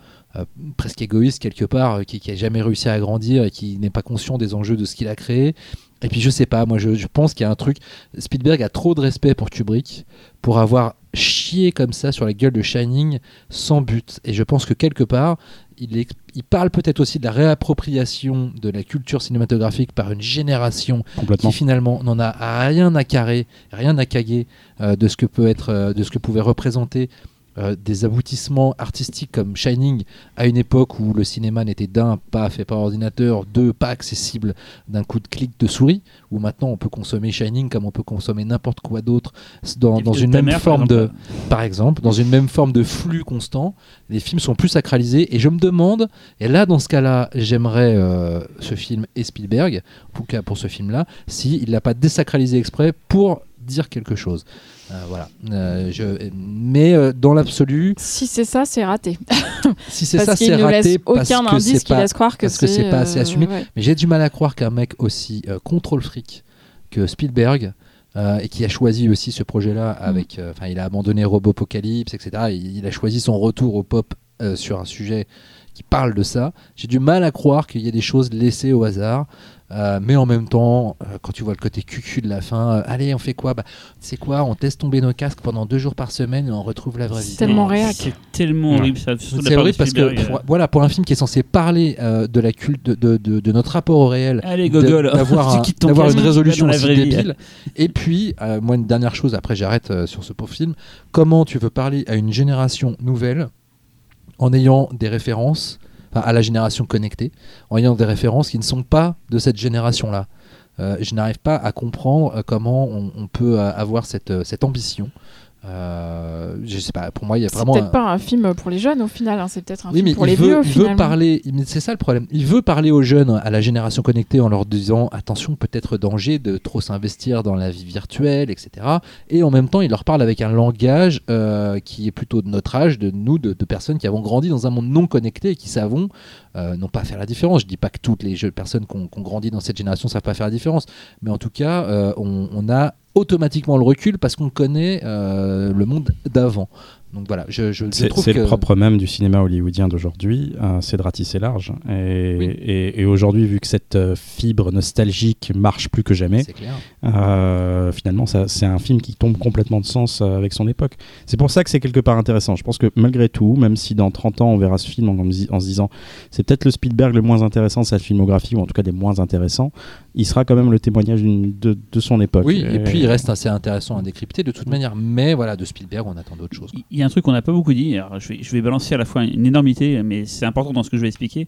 presque égoïste quelque part, euh, qui, qui a jamais réussi à grandir et qui n'est pas conscient des enjeux de ce qu'il a créé. Et puis je sais pas, moi je, je pense qu'il y a un truc. Spielberg a trop de respect pour Kubrick pour avoir chié comme ça sur la gueule de Shining sans but. Et je pense que quelque part, il, ex- il parle peut-être aussi de la réappropriation de la culture cinématographique par une génération qui finalement n'en a rien à carrer, rien à caguer euh, de ce que peut être, euh, de ce que pouvait représenter euh, des aboutissements artistiques comme Shining à une époque où le cinéma n'était d'un pas fait par ordinateur, deux pas accessible d'un coup de clic de souris, où maintenant on peut consommer Shining comme on peut consommer n'importe quoi d'autre dans, une même mère, par forme de, par exemple, dans une même forme de flux constant, les films sont plus sacralisés. Et je me demande, et là dans ce cas-là, j'aimerais euh, ce film et Spielberg, en tout cas pour ce film-là, s'il l'a pas désacralisé exprès pour dire quelque chose. Euh, voilà. Euh, je, mais euh, dans l'absolu, Si c'est ça, c'est raté. [LAUGHS] si c'est ça, c'est raté parce aucun indice c'est qui laisse croire que parce que c'est pas assez assumé. ouais. Mais j'ai du mal à croire qu'un mec aussi contrôle fric que Spielberg et qui a choisi aussi ce projet-là Mm. avec, enfin, il a abandonné Robopocalypse, etc. Il, il a choisi son retour au pop sur un sujet qui parle de ça. J'ai du mal à croire qu'il y ait des choses laissées au hasard. Euh, mais en même temps, euh, quand tu vois le côté cucu de la fin, euh, allez, on fait quoi bah, C'est quoi On teste tomber nos casques pendant deux jours par semaine et on retrouve la vraie vie. C'est tellement réac. C'est tellement horrible ça. C'est horrible parce que pour, voilà, pour un film qui est censé parler euh, de la culte de, de- de- de notre rapport au réel, Allez, d'avoir [LAUGHS] tu un- une tu résolution aussi débile. Et puis, euh, moi, une dernière chose, après j'arrête euh, sur ce pauvre film. Comment tu veux parler à une génération nouvelle en ayant des références, à la génération connectée, en ayant des références qui ne sont pas de cette génération-là Euh, Je n'arrive pas à comprendre euh, comment on, on peut euh, avoir cette, cette ambition. Euh, je sais pas, pour moi, il y a C'est vraiment. peut-être un- pas un film pour les jeunes au final, hein, c'est peut-être un oui, film mais pour il les veut, vieux il veut parler. C'est ça le problème. Il veut parler aux jeunes, à la génération connectée, en leur disant attention, peut-être danger de trop s'investir dans la vie virtuelle, etc. Et en même temps, il leur parle avec un langage euh, qui est plutôt de notre âge, de nous, de, de personnes qui avons grandi dans un monde non connecté et qui savons euh, non pas faire la différence. Je dis pas que toutes les personnes qui ont, grandi dans cette génération savent pas faire la différence, mais en tout cas, euh, on, on a automatiquement le recul parce qu'on connaît euh, le monde d'avant. Donc voilà, je, je, je C'est trouve c'est que le propre même du cinéma hollywoodien d'aujourd'hui, euh, c'est de ratisser large. Et, Oui. et- et aujourd'hui, vu que cette euh, fibre nostalgique marche plus que jamais, clair. euh, finalement, c'est un film qui tombe complètement de sens euh, avec son époque. C'est pour ça que c'est quelque part intéressant. Je pense que malgré tout, même si dans 30 ans on verra ce film en, en se en se disant c'est peut-être le Spielberg le moins intéressant de sa filmographie, ou en tout cas des moins intéressants, il sera quand même le témoignage de, de son époque. Oui, et puis il reste assez intéressant à décrypter de toute manière. Mais voilà, de Spielberg, on attend d'autres choses. quoi. Il y a un truc qu'on n'a pas beaucoup dit. Je vais balancer à la fois une énormité, mais c'est important dans ce que je vais expliquer.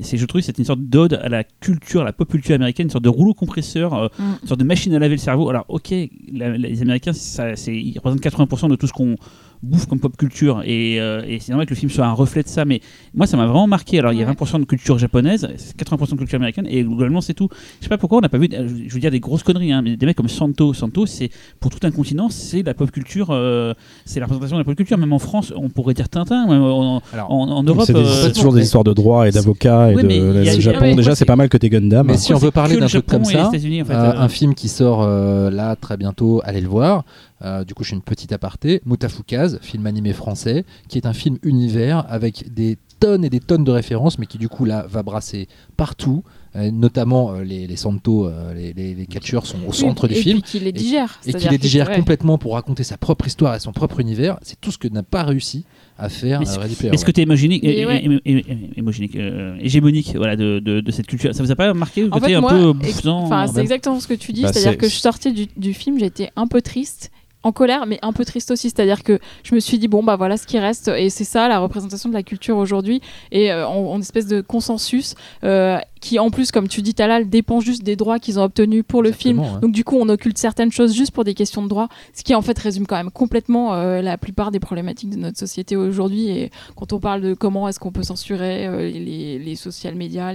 Et c'est je trouve que c'est une sorte d'ode à la culture, à la pop culture américaine, une sorte de rouleau compresseur, euh, Mm. une sorte de machine à laver le cerveau. Alors, ok, la- les Américains, ça, c'est- ils représentent 80% de tout ce qu'on bouffe comme pop culture. Et, euh, et c'est normal que le film soit un reflet de ça. Mais moi, ça m'a vraiment marqué. Alors, il y a Ouais. 20% de culture japonaise, 80% de culture américaine, et globalement, c'est tout. Je sais pas pourquoi on n'a pas vu, euh, je veux dire des grosses conneries, hein, mais des mecs comme Santo. Santo, c'est pour tout un continent, c'est la pop culture, euh, c'est la représentation de la pop culture. Même en France, on pourrait dire Tintin. même en, Alors, en- en Europe, C'est des- euh, c'est toujours des histoires de droit et d'avocats et Oui, de le Japon. Déjà, c'est pas mal côté Gundam. Mais si on veut parler que d'un truc comme ça, États-Unis, en fait, euh, euh, un film qui sort euh, là très bientôt, allez le voir. Euh, du coup, je fais une petite aparté. Moutafoukaz, film animé français, qui est un film univers avec des tonnes et des tonnes de références, mais qui du coup là va brasser partout. Euh, notamment euh, les, les Santos, euh, les, les, les catcheurs sont au centre Oui, du et film. puis qu'il les digère. et qu'il c'est-à-dire les que- digère ouais. complètement pour raconter sa propre histoire et son propre univers. C'est tout ce que n'a pas réussi à faire Ready Player Mais ce côté hémogénique, Mais hé- ouais. hé- hé- hé- hémogénique, euh, hégémonique voilà, de, de, de cette culture, ça vous a pas marqué En fait, un moi, peu enfin, c'est exactement ce que tu dis, Bah, c'est-à-dire c'est- que je sortais du, du film, j'étais un peu triste, en colère, mais un peu triste aussi. C'est-à-dire que je me suis dit bon bah voilà ce qui reste, et c'est ça la représentation de la culture aujourd'hui, et euh, en, en espèce de consensus euh, qui en plus, comme tu dis Talal, dépend juste des droits qu'ils ont obtenus pour le film. Donc du coup, on occulte certaines choses juste pour des questions de droit, ce qui en fait résume quand même complètement euh, la plupart des problématiques de notre société aujourd'hui. Et quand on parle de comment est-ce qu'on peut censurer euh, les, les social médias,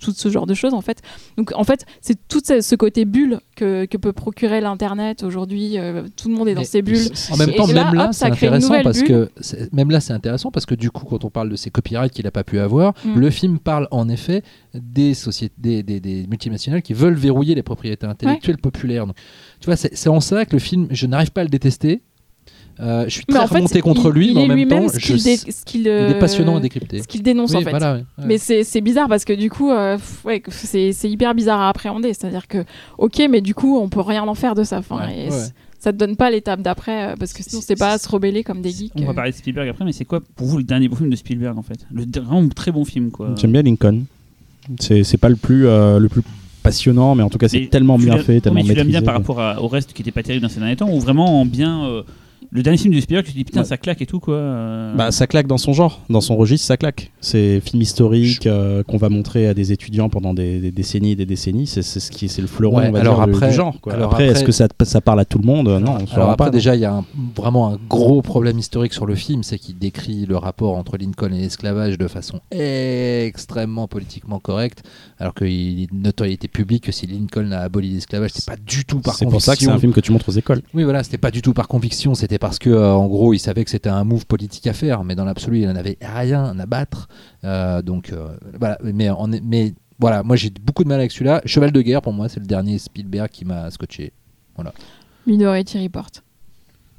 tout ce genre de choses, en fait. Donc en fait, c'est tout ce, côté bulle que, que peut procurer l'internet aujourd'hui. euh, tout le monde est dans Mais ses bulles. En même temps, même là, hop, c'est ça crée une intéressant parce bulle. que même là, c'est intéressant parce que du coup, quand on parle de ces copyrights qu'il n'a pas pu avoir, Mm. le film parle en effet des sociétés, des, des- des multinationales qui veulent verrouiller les propriétés intellectuelles populaires. Donc, tu vois, c'est en ça que le film, je n'arrive pas à le détester. Euh, je suis Mais très en fait, remonté contre il- lui, il mais est en même temps, ce dé- qu'il, il est euh, passionnant à décrypter. ce qu'il dénonce Oui, en fait. voilà, ouais, ouais. Mais c'est bizarre parce que du coup, euh, ouais, c'est hyper bizarre à appréhender. C'est-à-dire que, ok, mais du coup, on peut rien en faire de sa fin. Ouais, et ça te donne pas l'étape d'après euh, parce que sinon, c'est pas à se rebeller comme des geeks. On va euh. parler de Spielberg après, mais c'est quoi pour vous le dernier bon film de Spielberg en fait? Le vraiment très bon film quoi. J'aime bien Lincoln. C'est pas le plus, euh, le plus passionnant, mais en tout cas, c'est tellement bien fait, tellement mais tu l'aimes bien par rapport à- au reste qui était pas terrible dans ces derniers temps ou vraiment en bien euh, le dernier film de Spielberg tu te dis putain Ouais. ça claque et tout quoi. euh. Bah, ça claque dans son genre, dans son registre, ça claque. C'est film historique euh, qu'on va montrer à des étudiants pendant des, des décennies et des décennies. C'est c'est ce qui, c'est le fleuron, Ouais, on va alors dire, du- après- du genre. quoi. alors Après, après- est-ce que ça, ça parle à tout le monde? Non, on Alors après, pas. déjà, il y a un- vraiment un gros problème historique sur le film, c'est qu'il décrit le rapport entre Lincoln et l'esclavage de façon extrêmement politiquement correcte, alors qu'il est notoriété publique que si Lincoln a aboli l'esclavage, c'est pas du tout par C'est conviction. pour ça que c'est un film que tu montres aux écoles. Oui, voilà, c'était pas du tout par conviction, c'était parce que, euh, en gros, il savait que c'était un move politique à faire, mais dans l'absolu, il en avait rien à battre. Euh, donc, euh, voilà, mais, on est- mais voilà, moi j'ai beaucoup de mal avec celui-là. Cheval de guerre, pour moi, c'est le dernier Spielberg qui m'a scotché. Minority Report.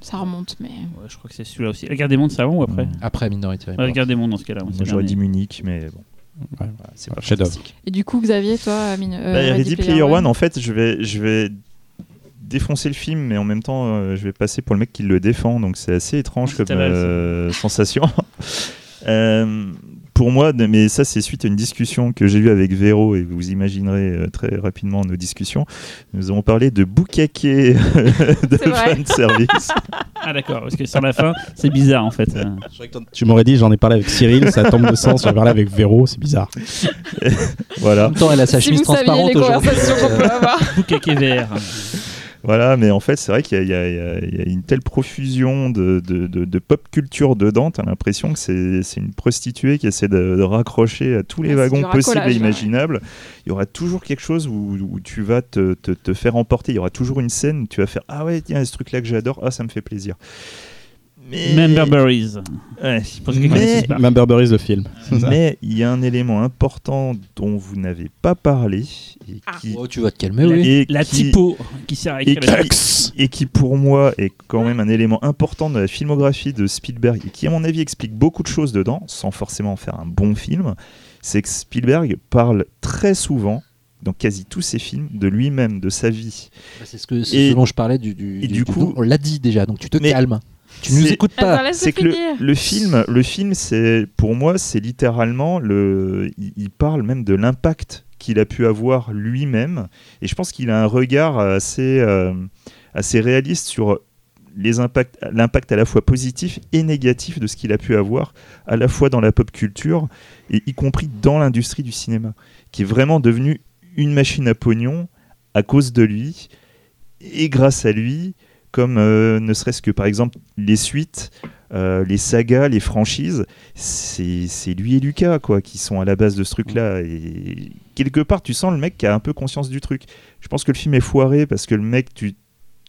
Ça remonte, mais. Ouais, je crois que c'est celui-là aussi. La guerre des mondes c'est avant ou après Après Minority Report. La guerre des mondes dans ce cas-là. j'aurais dit Munich, mais bon. Ouais. Voilà, c'est fantastique. Et du coup, Xavier, toi, Min- euh, Bah, Ready Player One, en fait, je vais, je vais défoncer le film, mais en même temps, euh, je vais passer pour le mec qui le défend, donc c'est assez étrange comme euh, [LAUGHS] sensation. Euh, pour moi, mais ça c'est suite à une discussion que j'ai eue avec Véro et vous imaginerez euh, très rapidement nos discussions. Nous avons parlé de boucaquet [LAUGHS] de fan service. [LAUGHS] Ah d'accord, parce que sur la fin c'est bizarre en fait. Tu m'aurais dit, j'en ai parlé avec Cyril, ça tombe de sens. J'en ai parlé avec Véro, c'est bizarre. En voilà, même temps, elle a sa si chemise transparente aujourd'hui. Boucaquet vert. Voilà, mais en fait c'est vrai qu'il y, a- y y une telle profusion de, de- de- de pop culture dedans, t'as l'impression que c'est une prostituée qui essaie de, raccrocher à tous les Ah, wagons possibles et ouais. imaginables. Il y aura toujours quelque chose où, où tu vas te, te- te faire emporter, il y aura toujours une scène où tu vas faire Ah ouais, tiens, ce truc-là que j'adore, ah ça me fait plaisir. Mais... Memberberries. Ouais. Pour ceux qui Mais- connaissent pas. Même Burberry's le film. [LAUGHS] Mais il y a un élément important dont vous n'avez pas parlé et qui, Oh, tu vas te calmer, oui. et la qui- typo qui sert à et écrire la qui, et qui, pour moi est quand même un élément important de la filmographie de Spielberg et qui à mon avis explique beaucoup de choses dedans sans forcément en faire un bon film, c'est que Spielberg parle très souvent dans quasi tous ses films de lui-même, de sa vie. Bah, C'est ce, que, Et- ce dont je parlais du, du, et du coup- on l'a dit déjà, donc tu te Mais calmes. Tu nous écoutes pas. Attends, C'est que le, film, le film, c'est pour moi, c'est littéralement le. Il, il parle même de l'impact qu'il a pu avoir lui-même, et je pense qu'il a un regard assez euh, assez réaliste sur les impacts, l'impact à la fois positif et négatif de ce qu'il a pu avoir, à la fois dans la pop culture et y compris dans l'industrie du cinéma, qui est vraiment devenue une machine à pognon à cause de lui et grâce à lui, comme euh, ne serait-ce que par exemple les suites, euh, les sagas, les franchises, c'est lui et Lucas quoi qui sont à la base de ce truc-là. Et quelque part, tu sens le mec qui a un peu conscience du truc. Je pense que le film est foiré parce que le mec, tu,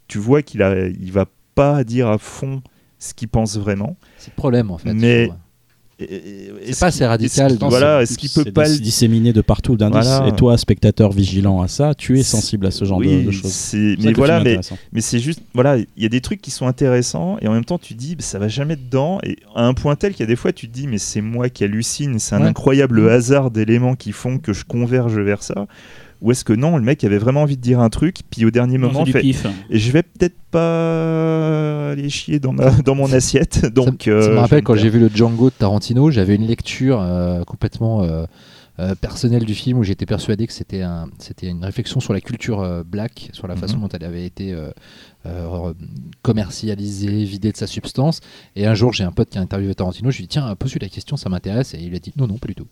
tu vois qu'il a, il va pas dire à fond ce qu'il pense vraiment. C'est le problème en fait. Mais-. C'est pas assez radical. voilà, est-ce qu'il peut pas disséminer de partout d'indices Et toi, spectateur vigilant à ça, tu es sensible à ce genre de, choses. Mais voilà, mais, mais c'est juste, voilà, il y a des trucs qui sont intéressants et en même temps tu dis, bah, ça va jamais dedans. Et à un point tel qu'il y a des fois tu te dis, mais c'est moi qui hallucine, c'est un incroyable mmh. hasard d'éléments qui font que je converge vers ça. Ou est-ce que non, le mec avait vraiment envie de dire un truc, puis au dernier moment, fait, et je vais peut-être pas aller chier dans, ma, dans mon assiette. Donc, ça, me euh, rappelle quand j'ai vu le Django de Tarantino, j'avais une lecture euh, complètement euh, personnelle du film où j'étais persuadé que c'était un, c'était une réflexion sur la culture black, sur la mhm. façon dont elle avait été commercialisée, vidée de sa substance. Et un jour, j'ai un pote qui a interviewé Tarantino, je lui ai dit tiens, pose-lui la question, ça m'intéresse, et il a dit non, non, pas du tout.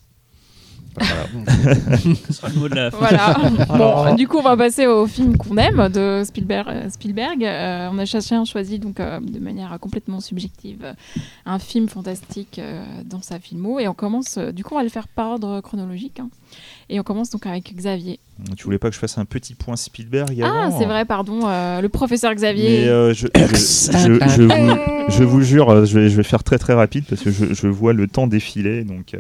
Voilà. du coup, on va passer au film qu'on aime de Spielberg. Euh, Spielberg. Euh, on a chacun choisi donc euh, de manière complètement subjective un film fantastique dans sa filmo et on commence. du coup, on va le faire par ordre chronologique. Hein. Et on commence donc avec Xavier. Tu voulais pas que je fasse un petit point Spielberg Ah, c'est vrai, pardon. Euh, le professeur Xavier. Mais euh, je, [LAUGHS] je, vous, jure, euh, je vais, je vais faire très très rapide parce que je, vois le temps défiler. Donc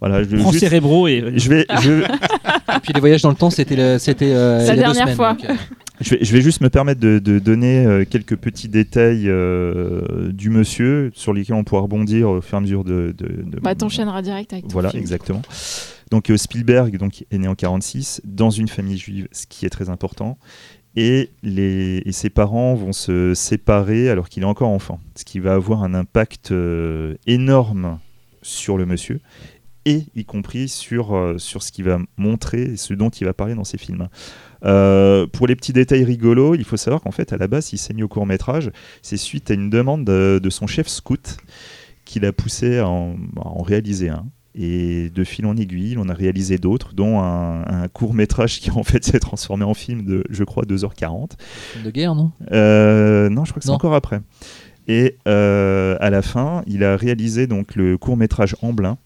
voilà. Je, Prends cérébraux et. Je vais. [LAUGHS] et puis les voyages dans le temps, c'était c'était la dernière fois. Je vais, je vais, juste me permettre de, donner quelques petits détails du monsieur sur lesquels on pourra rebondir au fur et à mesure de. de, de bah, t'enchaîneras direct avec Voilà, exactement. Donc euh, Spielberg est né en 46 dans une famille juive, ce qui est très important. Et, ses parents vont se séparer alors qu'il est encore enfant, ce qui va avoir un impact euh, énorme sur le monsieur et y compris sur, euh, sur ce qu'il va montrer et ce dont il va parler dans ses films. pour les petits détails rigolos, il faut savoir qu'en fait, à la base, il s'est mis au court métrage. C'est suite à une demande de, son chef scout qui l'a poussé à en, à en réaliser un. Et de fil en aiguille, on a réalisé d'autres, dont un, court métrage qui en fait s'est transformé en film de, je crois, 2h40. De guerre, non? Euh, Non, je crois que c'est encore après. Et euh, à la fin, il a réalisé donc le court métrage Amblin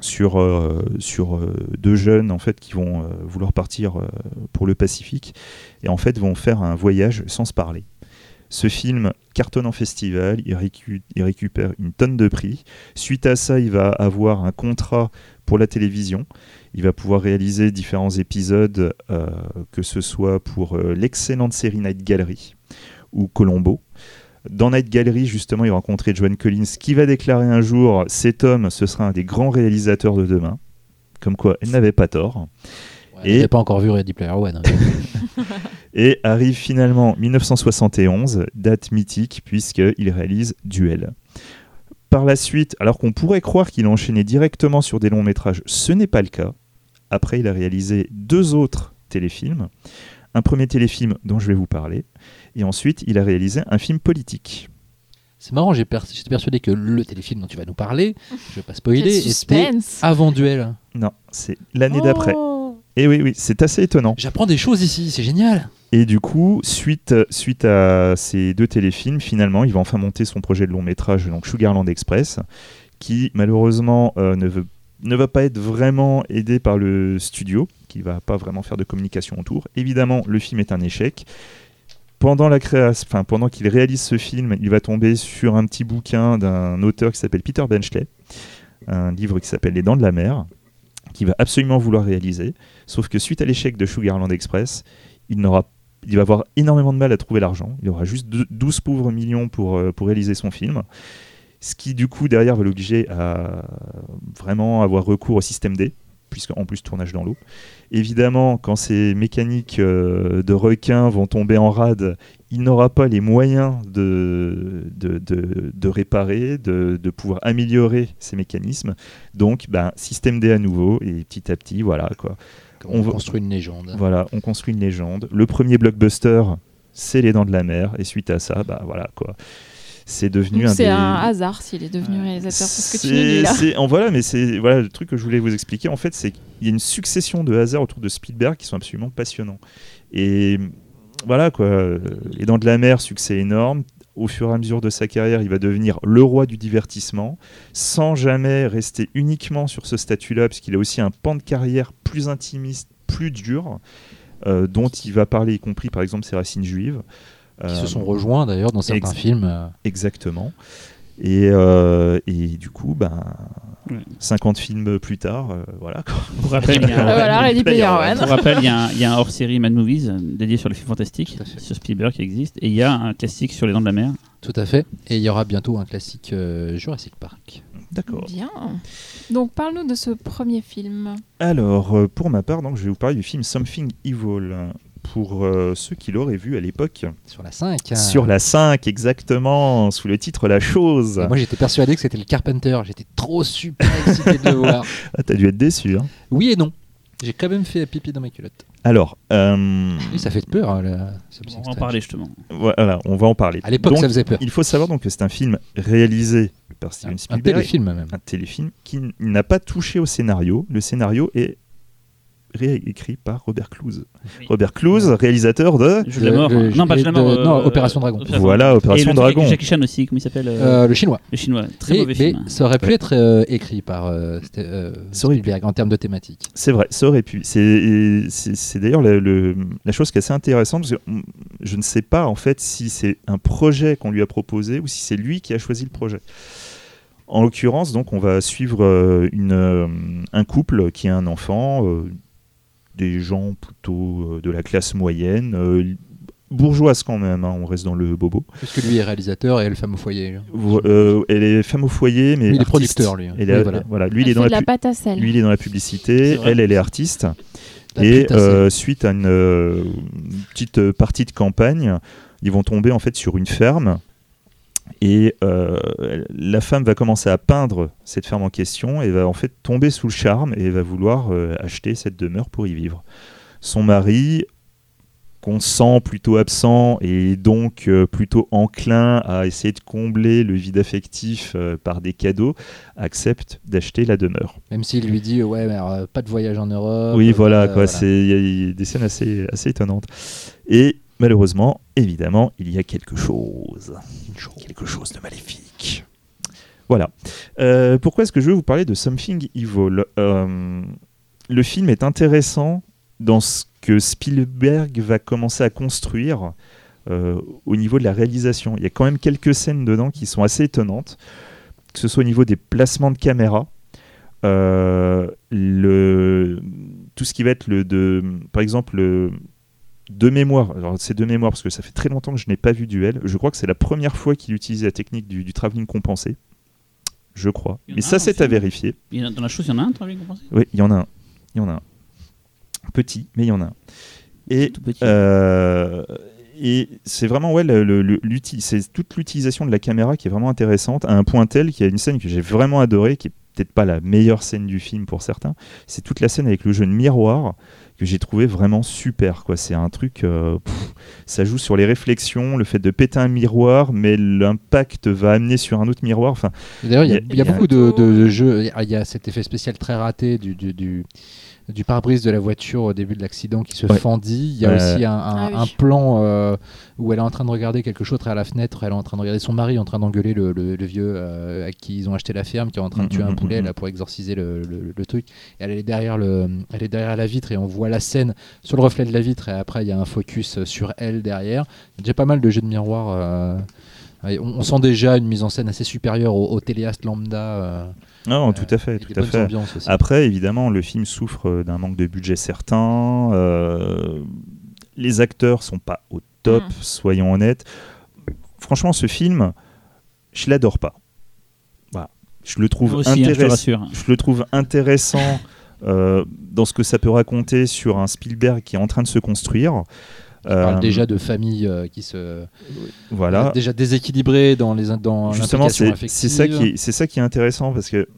sur, euh, sur deux jeunes en fait qui vont vouloir partir pour le Pacifique et en fait vont faire un voyage sans se parler. Ce film cartonne en festival, il, récupère une tonne de prix. Suite à ça, il va avoir un contrat pour la télévision. Il va pouvoir réaliser différents épisodes, euh, que ce soit pour euh, l'excellente série Night Gallery ou Colombo. Dans Night Gallery, justement, il va rencontrer Joan Collins, qui va déclarer un jour cet homme, ce sera un des grands réalisateurs de demain. Comme quoi, elle n'avait pas tort. et... n'avait pas encore vu Ready Player One. Hein. [LAUGHS] Et arrive finalement 1971, date mythique, puisqu'il réalise Duel. Par la suite, alors qu'on pourrait croire qu'il enchaînait directement sur des longs métrages, ce n'est pas le cas. Après, il a réalisé deux autres téléfilms. Un premier téléfilm dont je vais vous parler, et ensuite, il a réalisé un film politique. C'est marrant, j'étais persuadé que le téléfilm dont tu vas nous parler, je ne vais pas spoiler, était avant Duel. Non, c'est l'année d'après. Et oui, oui, c'est assez étonnant. J'apprends des choses ici, c'est génial. Et du coup, suite, suite à ces deux téléfilms, finalement, il va enfin monter son projet de long métrage, donc Sugarland Express, qui malheureusement euh, ne, ne va pas être vraiment aidé par le studio, qui va pas vraiment faire de communication autour. Évidemment, le film est un échec. Pendant, pendant qu'il réalise ce film, il va tomber sur un petit bouquin d'un auteur qui s'appelle Peter Benchley, un livre qui s'appelle Les Dents de la Mer, qui va absolument vouloir réaliser. Sauf que suite à l'échec de Sugarland Express, il n'aura il va avoir énormément de mal à trouver l'argent. Il aura juste 12 pauvres millions pour, euh, pour réaliser son film. Ce qui, du coup, derrière, va l'obliger à vraiment avoir recours au système D, puisqu'en plus, tournage dans l'eau. Évidemment, quand ces mécaniques euh, de requins vont tomber en rade, il n'aura pas les moyens de, réparer, de, de, pouvoir améliorer ces mécanismes. Donc, ben, système D à nouveau, et petit à petit, voilà quoi on, construit une légende. Voilà, on construit une légende. Le premier blockbuster, c'est Les Dents de la Mer, et suite à ça, bah voilà quoi. C'est devenu un. C'est un hasard s'il est devenu réalisateur parce que tu es là. En voilà, mais c'est voilà le truc que je voulais vous expliquer. En fait, c'est qu'il y a une succession de hasards autour de Spielberg qui sont absolument passionnants. Et voilà quoi. Les Dents de la Mer, succès énorme au fur et à mesure de sa carrière, il va devenir le roi du divertissement, sans jamais rester uniquement sur ce statut-là, puisqu'il a aussi un pan de carrière plus intimiste, plus dur, euh, dont il va parler, y compris par exemple ses racines juives. Qui se sont rejoints d'ailleurs dans certains films. Euh. Exactement. Et, euh, et du coup, ben. 50 films plus tard, euh, voilà. quoi. [LAUGHS] Pour rappel, il y a un- hors-série Mad Movies euh, dédié sur les films fantastiques, sur Spielberg qui existe, et il y a un classique sur les dents de la mer. Tout à fait. Et il y aura bientôt un classique euh, Jurassic Park. D'accord. Bien. Donc, parle-nous de ce premier film. Alors, euh, pour ma part, donc, je vais vous parler du film Something Evil. Pour euh, ceux qui l'auraient vu à l'époque, Sur la 5. hein. sur la 5 exactement, sous le titre La Chose. Et Moi j'étais persuadé que c'était le Carpenter. J'étais trop super excité de le voir. [LAUGHS] Ah, t'as dû être déçu. hein. Oui et non. J'ai quand même fait pipi dans ma culotte. Alors, euh, Oui, ça fait peur. hein, On va en parler justement. voilà, on va en parler. À l'époque, ça faisait peur. Il faut savoir donc que c'est un film réalisé par Steven Un Spielberg, téléfilm même. un téléfilm qui n'a pas touché au scénario. Le scénario est réécrit par Robert Clouse. Oui. Robert Clouse, réalisateur de Jeu de la mort. Le- non, pas Jeu de la de- mort. non, euh, Opération Dragon. Voilà, Et Opération Dragon. Jackie Chan aussi, comment il s'appelle euh, Euh, le chinois. Le chinois. Très Et- mauvais mais film. ça aurait pu Ouais. être euh, écrit par euh, euh, Ça aurait pu. Spielberg en termes de thématique. C'est vrai, ça aurait pu. C'est d'ailleurs le- le- la chose qui est assez intéressante parce que je ne sais pas en fait si c'est un projet qu'on lui a proposé ou si c'est lui qui a choisi le projet. En l'occurrence, donc, on va suivre euh, une, euh, un couple qui a un enfant, euh, des gens plutôt euh, de la classe moyenne, euh, bourgeoise quand même. hein, on reste dans le bobo. Puisque lui est réalisateur et elle femme au foyer. Vo- euh, elle est femme au foyer, mais Lui, il est producteur, lui, hein. Elle Oui, est- voilà. voilà. Lui, il Elle est dans la la pu- pâte à sel. lui, il est dans la publicité, elle, elle est artiste. La Et euh, suite à une euh, petite partie de campagne, ils vont tomber en fait sur une ferme. Et euh, la femme va commencer à peindre cette ferme en question et va en fait tomber sous le charme et va vouloir euh, acheter cette demeure pour y vivre. Son mari, qu'on sent plutôt absent et donc euh, plutôt enclin à essayer de combler le vide affectif par des cadeaux, accepte d'acheter la demeure. Même s'il lui dit ouais, mais alors, pas de voyage en Europe. Oui, voilà, quoi. voilà. C'est il y a- il y, a des scènes assez, assez étonnantes. Et malheureusement, évidemment, il y a quelque chose, quelque chose de maléfique. Voilà. Euh, pourquoi est-ce que je veux vous parler de Something Evil? Euh, Le film est intéressant dans ce que Spielberg va commencer à construire euh, au niveau de la réalisation. Il y a quand même quelques scènes dedans qui sont assez étonnantes, que ce soit au niveau des placements de caméra, le, tout ce qui va être le de, par exemple, le, de mémoire. Alors c'est de mémoire parce que ça fait très longtemps que je n'ai pas vu Duel. Je crois que c'est la première fois qu'il utilise la technique du, du travelling compensé. Je crois. Mais ça c'est à vérifier. Il y en a- Dans la chose, il y en a un, as compensé? Oui, il y en a un. Il y en a un. Petit, mais il y en a un. Et Tout petit. euh, et c'est vraiment ouais, le- le- le- l'uti- c'est toute l'utilisation de la caméra qui est vraiment intéressante, à un point tel qu'il y a une scène que j'ai vraiment adorée, qui est peut-être pas la meilleure scène du film pour certains, c'est toute la scène avec le jeu de miroir que j'ai trouvé vraiment super. Quoi. C'est un truc, euh, pff, ça joue sur les réflexions, le fait de péter un miroir, mais l'impact va amener sur un autre miroir. Enfin, D'ailleurs, il y a, y y y beaucoup de, de- de jeux. Il y a cet effet spécial très raté du, du, du, du pare-brise de la voiture au début de l'accident qui se Ouais. fendit. Il y a Ouais. aussi un, un- Ah oui. un plan euh, où elle est en train de regarder quelque chose à la fenêtre. Elle est en train de regarder son mari en train d'engueuler le, le- le vieux euh, à qui ils ont acheté la ferme, qui est en train de tuer un mm, poulet mm. là, pour exorciser le, le- le truc. Et elle est, derrière le, elle est derrière la vitre et on voit la scène sur le reflet de la vitre. Et après, il y a un focus sur elle derrière. Il y a déjà pas mal de jeux de miroir. euh, on sent déjà une mise en scène assez supérieure au, au téléaste lambda. Non, euh, tout à fait, tout à fait. Après, évidemment, le film souffre euh, d'un manque de budget certain. euh, les acteurs sont pas au top, Mm. soyons honnêtes. Franchement, ce film, je l'adore pas. Voilà. Je le trouve hein, je intéressant. je le trouve intéressant euh, dans ce que ça peut raconter sur un Spielberg qui est en train de se construire. On parle Euh, déjà de familles euh, qui se voilà. déjà déséquilibrées dans les dans Justement, c'est ça qui est, c'est ça qui est intéressant parce que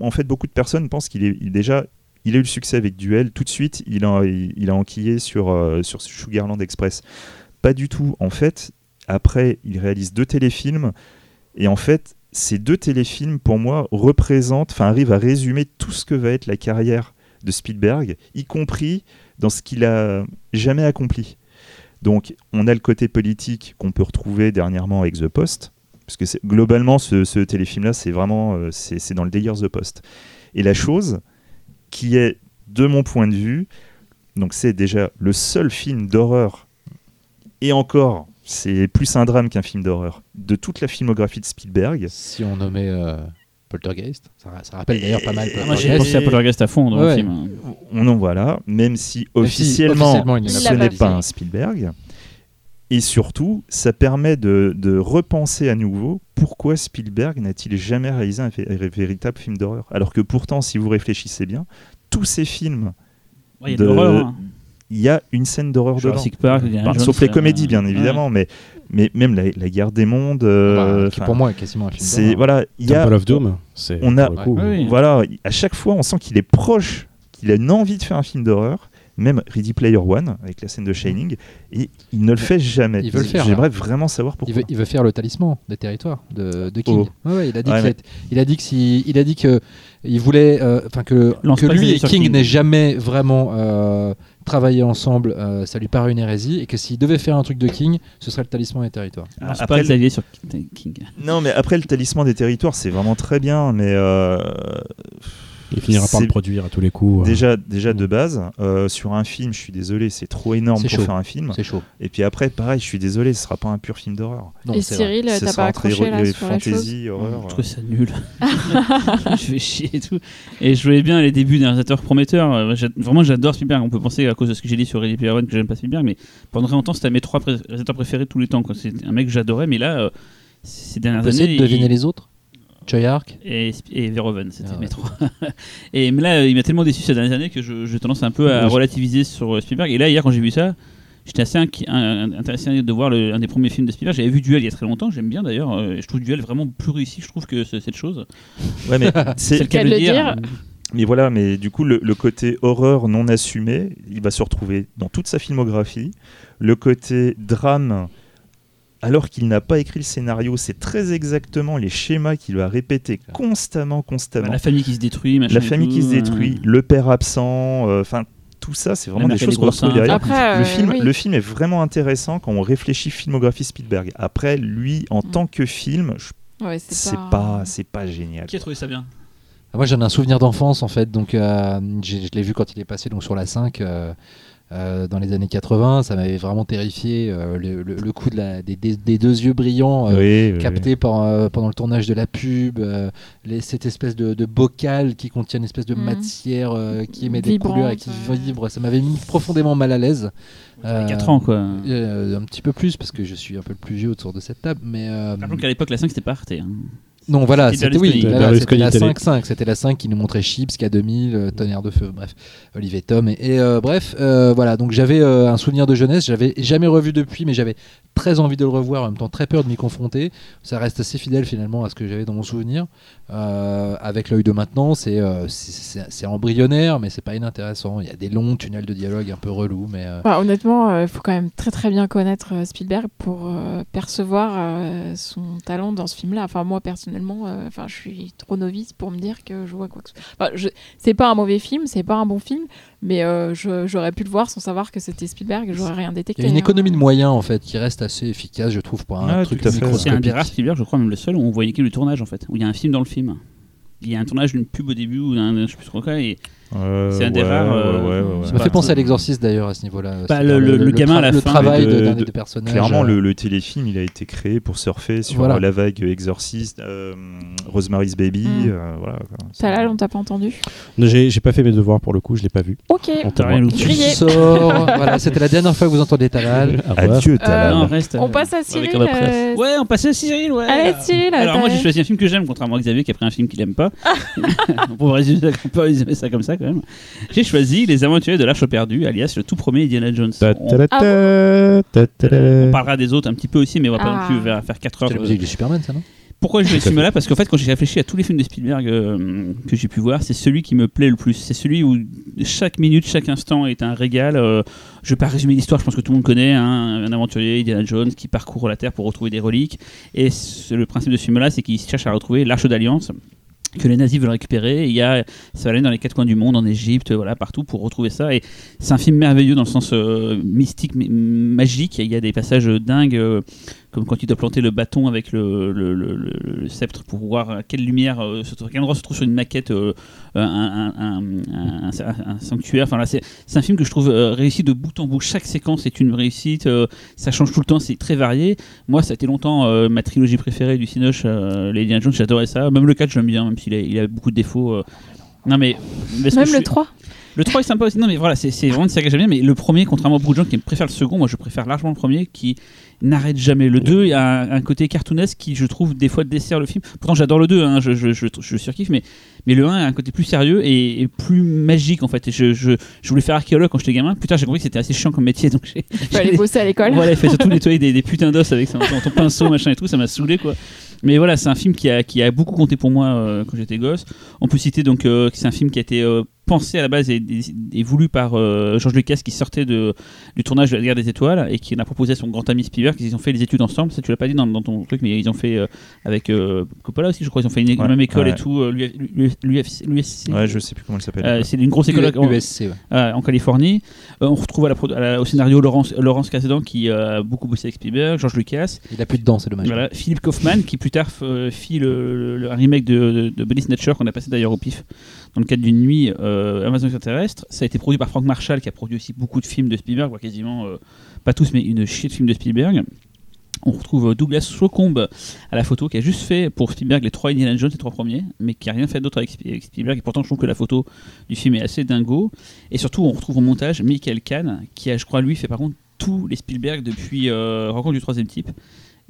en fait beaucoup de personnes pensent qu'il est il- déjà il a eu le succès avec Duel tout de suite il a il, il a enquillé sur euh, sur Sugarland Express. Pas du tout. En fait, après il réalise deux téléfilms et en fait ces deux téléfilms pour moi représentent enfin arrivent à résumer tout ce que va être la carrière de Spielberg, y compris dans ce qu'il a jamais accompli. Donc, on a le côté politique qu'on peut retrouver dernièrement avec The Post, parce que globalement, ce, téléfilm-là, c'est vraiment euh, c'est dans le délire The Post. Et la chose qui est, de mon point de vue, donc c'est déjà le seul film d'horreur, et encore, C'est plus un drame qu'un film d'horreur. De toute la filmographie de Spielberg, Si on nommait euh, Poltergeist, ça, ça rappelle d'ailleurs pas mal Moi, j'ai pensé à Poltergeist à fond dans Ouais. le film. hein. on en voilà, même si Même si officiellement, officiellement, il ne ce n'est pas un Spielberg. Et surtout, ça permet de, de repenser à nouveau pourquoi Spielberg n'a-t-il jamais réalisé un vé- un véritable film d'horreur Alors que pourtant, si vous réfléchissez bien, tous ces films, Ouais, Il y a De- de. Il y a une scène d'horreur dedans. Park, Indiana Enfin, Jones, sauf les euh, comédies, bien ouais. évidemment, mais, mais même la, la guerre des mondes. euh, Bah, qui pour moi est quasiment un film. c'est voilà, il y a, Temple of Doom, c'est on a- pour le coup, Ouais, oui. voilà, à chaque fois, on sent qu'il est proche, qu'il a une envie de faire un film d'horreur. Même Ready Player One avec la scène de Shining, et il ne le fait jamais. Il veut le faire, J'aimerais vraiment savoir pourquoi. Il veut, il veut faire le talisman des territoires de, de King. Oh. Ouais, ouais, il a dit Ouais, qu'il mais- a- il a dit que si, il a dit que il voulait, euh, enfin que, lui et King, King. n'aient jamais vraiment euh, travaillé ensemble, euh, ça lui paraît une hérésie, et que s'il devait faire un truc de King, ce serait le talisman des territoires. Alors, c'est Après, pas Xavier sur King. Non, mais après le talisman des territoires, c'est vraiment très bien, mais euh, Il finira par le produire à tous les coups. euh. déjà, déjà de base, euh, sur un film, je suis désolé, c'est trop énorme pour chaud. faire un film. C'est chaud. Et puis après, pareil, je suis désolé, ce sera pas un pur film d'horreur. Et. Cyril, t'as sera pas entre accroché là les sur la chose fantasy, horreur. Je trouve ça nul. [LAUGHS] je fais chier et tout. Et je voyais bien les débuts d'un réalisateur prometteur. Euh, Vraiment, j'adore Spielberg. On peut penser à cause de ce que j'ai dit sur Ready Player One que j'aime pas Spielberg, mais pendant très longtemps, c'était mes trois réalisateurs préférés de tous les temps. C'est un mec que j'adorais, mais là, euh, ces dernières années. de deviner il- les autres Joy Arc et, et Verhoeven, c'était Ah ouais. mes trois. [LAUGHS] et mais là, il m'a tellement déçu ces dernières années que je- j'ai tendance un peu à relativiser sur euh, Spielberg. Et là, hier, quand j'ai vu ça, j'étais assez inqui- un- intéressé de voir le- un des premiers films de Spielberg. J'avais vu Duel il y a très longtemps, j'aime bien d'ailleurs. euh, Je trouve Duel vraiment plus réussi, je trouve, que ce- cette chose. Ouais, mais [LAUGHS] C'est c'est le cas de le le dire. dire. Mais voilà, mais du coup, le, le côté horreur non assumé, il va se retrouver dans toute sa filmographie. Le côté drame, alors qu'il n'a pas écrit le scénario, c'est très exactement les schémas qu'il va répéter constamment, constamment. Bah, la famille qui se détruit, machin La famille qui se détruit, euh, le père absent, euh, enfin tout ça, c'est vraiment des choses qu'on seins. derrière. Après, le, euh, film, oui. le film est vraiment intéressant quand on réfléchit filmographie Spielberg. Après, lui, en Mm. tant que film, Ouais, c'est pas, c'est pas génial. Qui a trouvé ça bien? Moi j'en ai un souvenir d'enfance en fait, donc euh, je l'ai vu quand il est passé donc sur la 5 euh, dans les années 80, ça m'avait vraiment terrifié euh, le, le- le coup de la, des, des- des deux yeux brillants euh, Oui, oui, oui. captés par, euh, pendant le tournage de la pub, euh, les- cette espèce de, de bocal qui contient une espèce de Mhm. matière euh, qui émet des couleurs et qui ouais. vibre, ça m'avait mis profondément mal à l'aise. Euh, 4 ans, quoi. Euh, un petit peu plus parce que je suis un peu plus vieux autour de cette table, mais euh, Rappelons qu'à l'époque, la 5, c'était pas Arte. hein. Non voilà, C'était oui, voilà, la Berlusconi 5-5, c'était la 5 qui nous montrait Chips, K2000, euh, Tonnerre de feu, bref, Olivier Tom et, et, euh, bref, euh, voilà, donc j'avais euh, un souvenir de jeunesse, j'avais jamais revu depuis, mais j'avais très envie de le revoir, en même temps très peur de m'y confronter. Ça reste assez fidèle finalement à ce que j'avais dans mon souvenir. Euh, avec l'œil de maintenant, c'est euh, embryonnaire, mais c'est pas inintéressant. Il y a des longs tunnels de dialogue un peu relous, mais euh, Bah, honnêtement, il faut quand même très très bien connaître euh, Spielberg pour euh, percevoir euh, son talent dans ce film-là. Enfin, moi personnellement, euh, enfin, je suis trop novice pour me dire que je vois quoi que ce soit. Enfin, je... C'est pas un mauvais film, c'est pas un bon film, mais euh, j'aurais pu le voir sans savoir que c'était Spielberg et j'aurais rien détecté. il y a une hein. économie de moyens en fait qui reste assez efficace, je trouve, pour un Ouais, truc. C'est un des rares Spielberg, je crois, même le seul, où on voit une équipe de tournage, en fait. Où il y a un film dans le film. Il y a un tournage d'une pub au début, ou d'un. Je sais plus trop quoi, et Euh, C'est un des ouais, rares, euh, ouais, ouais, ouais, Ça m'a fait penser à l'exorciste d'ailleurs à ce niveau-là. Bah, le- le- le gamin à la le fin, travail de- de- des personnages. Clairement, euh, le, le téléfilm, il a été créé pour surfer sur Voilà. la vague Exorcist, euh, Rosemary's Baby. Mm. euh, voilà. C'est- Talal, on t'a pas entendu J'ai pas fait mes devoirs pour le coup, je l'ai pas vu. Ok. On T'as rien. Tu sors. [LAUGHS] voilà, c'était la dernière fois que vous entendez Talal. Adieu, Talal. Reste. On passe à Cyril. Ouais, on passe à Cyril. Allez, Cyril, Alors moi j'ai choisi un film que j'aime, contrairement à Xavier qui a pris un film qu'il aime pas. [LAUGHS] [LAUGHS] on, peut résumer ça comme ça quand même. J'ai choisi Les Aventuriers de l'Arche perdue, alias le tout premier Indiana Jones. On, Ah parlera des autres un petit peu aussi, mais on va pas Ah. non plus faire, faire 4 heures. C'est la musique de Superman, ça, non? Pourquoi je vais ce film-là Parce qu'en fait, quand j'ai réfléchi à tous les films de Spielberg euh, que j'ai pu voir, c'est celui qui me plaît le plus. C'est celui où chaque minute, chaque instant est un régal. Euh, je vais pas résumer l'histoire, je pense que tout le monde connaît. hein, un aventurier, Indiana Jones, qui parcourt la Terre pour retrouver des reliques. Et le principe de ce film-là, c'est qu'il cherche à retrouver l'Arche d'Alliance que les nazis veulent récupérer. Il y a, ça va aller dans les quatre coins du monde, en Égypte, voilà, partout pour retrouver ça. Et c'est un film merveilleux dans le sens euh, mystique, magique. Il y a des passages dingues. euh, comme quand il doit planter le bâton avec le, le, le- le- le sceptre pour voir à quelle lumière, euh, se trouve, à quel endroit se trouve sur une maquette euh, un, un- sanctuaire. Enfin là, c'est c'est un film que je trouve euh, réussi de bout en bout. Chaque séquence est une réussite. euh, ça change tout le temps. C'est très varié. Moi, ça a été longtemps ma trilogie préférée du Cinoche, les Indiana Jones. J'adorais ça. Même le 4, j'aime bien, même s'il a, il a beaucoup de défauts. Non mais, Même le suis- 3. Le 3 est sympa aussi. Non, mais voilà, c'est vraiment une saga que j'aime bien. Mais le premier, contrairement à beaucoup de gens qui préfèrent le second, moi je préfère largement le premier qui n'arrête jamais. Le 2 a un, un côté cartoonesque qui, je trouve, des fois dessert le film. Pourtant, j'adore le 2, hein, je, je, je, je surkiffe, mais, mais le 1 a un côté plus sérieux et, et plus magique en fait. Et je, je, je voulais faire archéologue quand j'étais gamin. Putain, j'ai compris que c'était assez chiant comme métier. Donc j'ai. Aller bosser à l'école. Voilà, il fait surtout nettoyer des, des putains d'os avec son, ton, ton pinceau, machin et tout, ça m'a saoulé quoi. Mais voilà, c'est un film qui a, qui a beaucoup compté pour moi euh, quand j'étais gosse. On peut citer donc euh, que c'est un film qui a été euh, pensé à la base et, et- et voulu par euh, George Lucas qui sortait de, du tournage de La Guerre des Étoiles et qui en a proposé à son grand ami Spielberg. Ils ont fait les études ensemble, ça tu l'as pas dit dans, dans ton truc, mais ils ont fait euh, avec euh, Coppola aussi, je crois, ils ont fait une, Ouais, même école ouais. et tout, euh, l'UFC. Ouais, je sais plus comment elle s'appelle. Euh, c'est une grosse école en- ouais. euh, en Californie. Euh, on retrouve à la pro- à la- au scénario Laurence, Laurence Kasdan qui a beaucoup bossé avec Spielberg, George Lucas, Il a plus de dents, c'est dommage. voilà, Philippe Kaufman qui plus tard fit le, le- le- un remake de, de, de Body Snatcher qu'on a passé d'ailleurs au pif dans le cadre d'une nuit euh, Amazon extraterrestre. Ça a été produit par Frank Marshall qui a produit aussi beaucoup de films de Spielberg, quasiment euh, pas tous mais une chier de films de Spielberg. On retrouve euh, Douglas Slocombe à la photo qui a juste fait pour Spielberg les trois Indiana Jones, les trois premiers, mais qui a rien fait d'autre avec Spielberg. Et pourtant, je trouve que la photo du film est assez dingo. Et surtout, on retrouve au montage Michael Kahn, qui a, je crois, lui, fait par contre tous les Spielberg depuis euh, Rencontre du troisième type.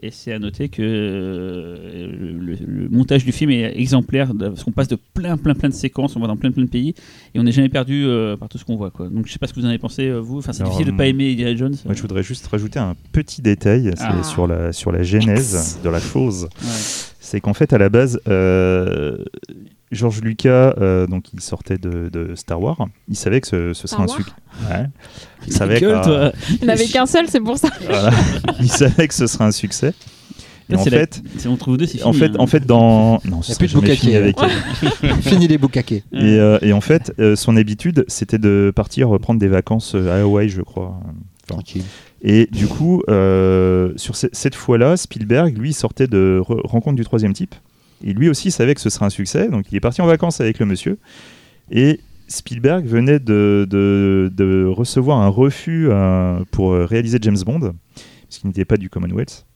Et c'est à noter que euh, le, montage du film est exemplaire, parce qu'on passe de plein, plein, plein de séquences, on va dans plein, plein de pays, et on n'est jamais perdu euh, par tout ce qu'on voit. Quoi. Donc je sais pas ce que vous en avez pensé, euh, vous. Enfin, c'est difficile de pas aimer Indiana Jones. Moi, je voudrais juste rajouter un petit détail Ah. sur, la, sur la genèse de la chose. Ouais. C'est qu'en fait, à la base, George Lucas, euh, donc il sortait de, de Star Wars, il savait que ce, ce serait un succès. Ouais. [LAUGHS] Il savait gueule, que-. Il n'avait qu'un seul, c'est pour ça. voilà. [LAUGHS] il savait que ce serait un succès. Et en la- fait, c'est- on trouve deux, c'est en fait, hein. en fait, dans non, ce a plus de fini avec elle. [LAUGHS] Fini les boucaquets. Et, euh, et en fait, euh, son habitude, c'était de partir prendre des vacances euh, à Hawaï, je crois. Tranquille. Et du coup, euh, sur ce- cette fois-là, Spielberg, lui, sortait de Re- Rencontre du troisième type. Et lui aussi savait que ce serait un succès. Donc, il est parti en vacances avec le monsieur. Et Spielberg venait de, recevoir un refus euh, pour réaliser James Bond, puisqu'il n'était pas du Commonwealth.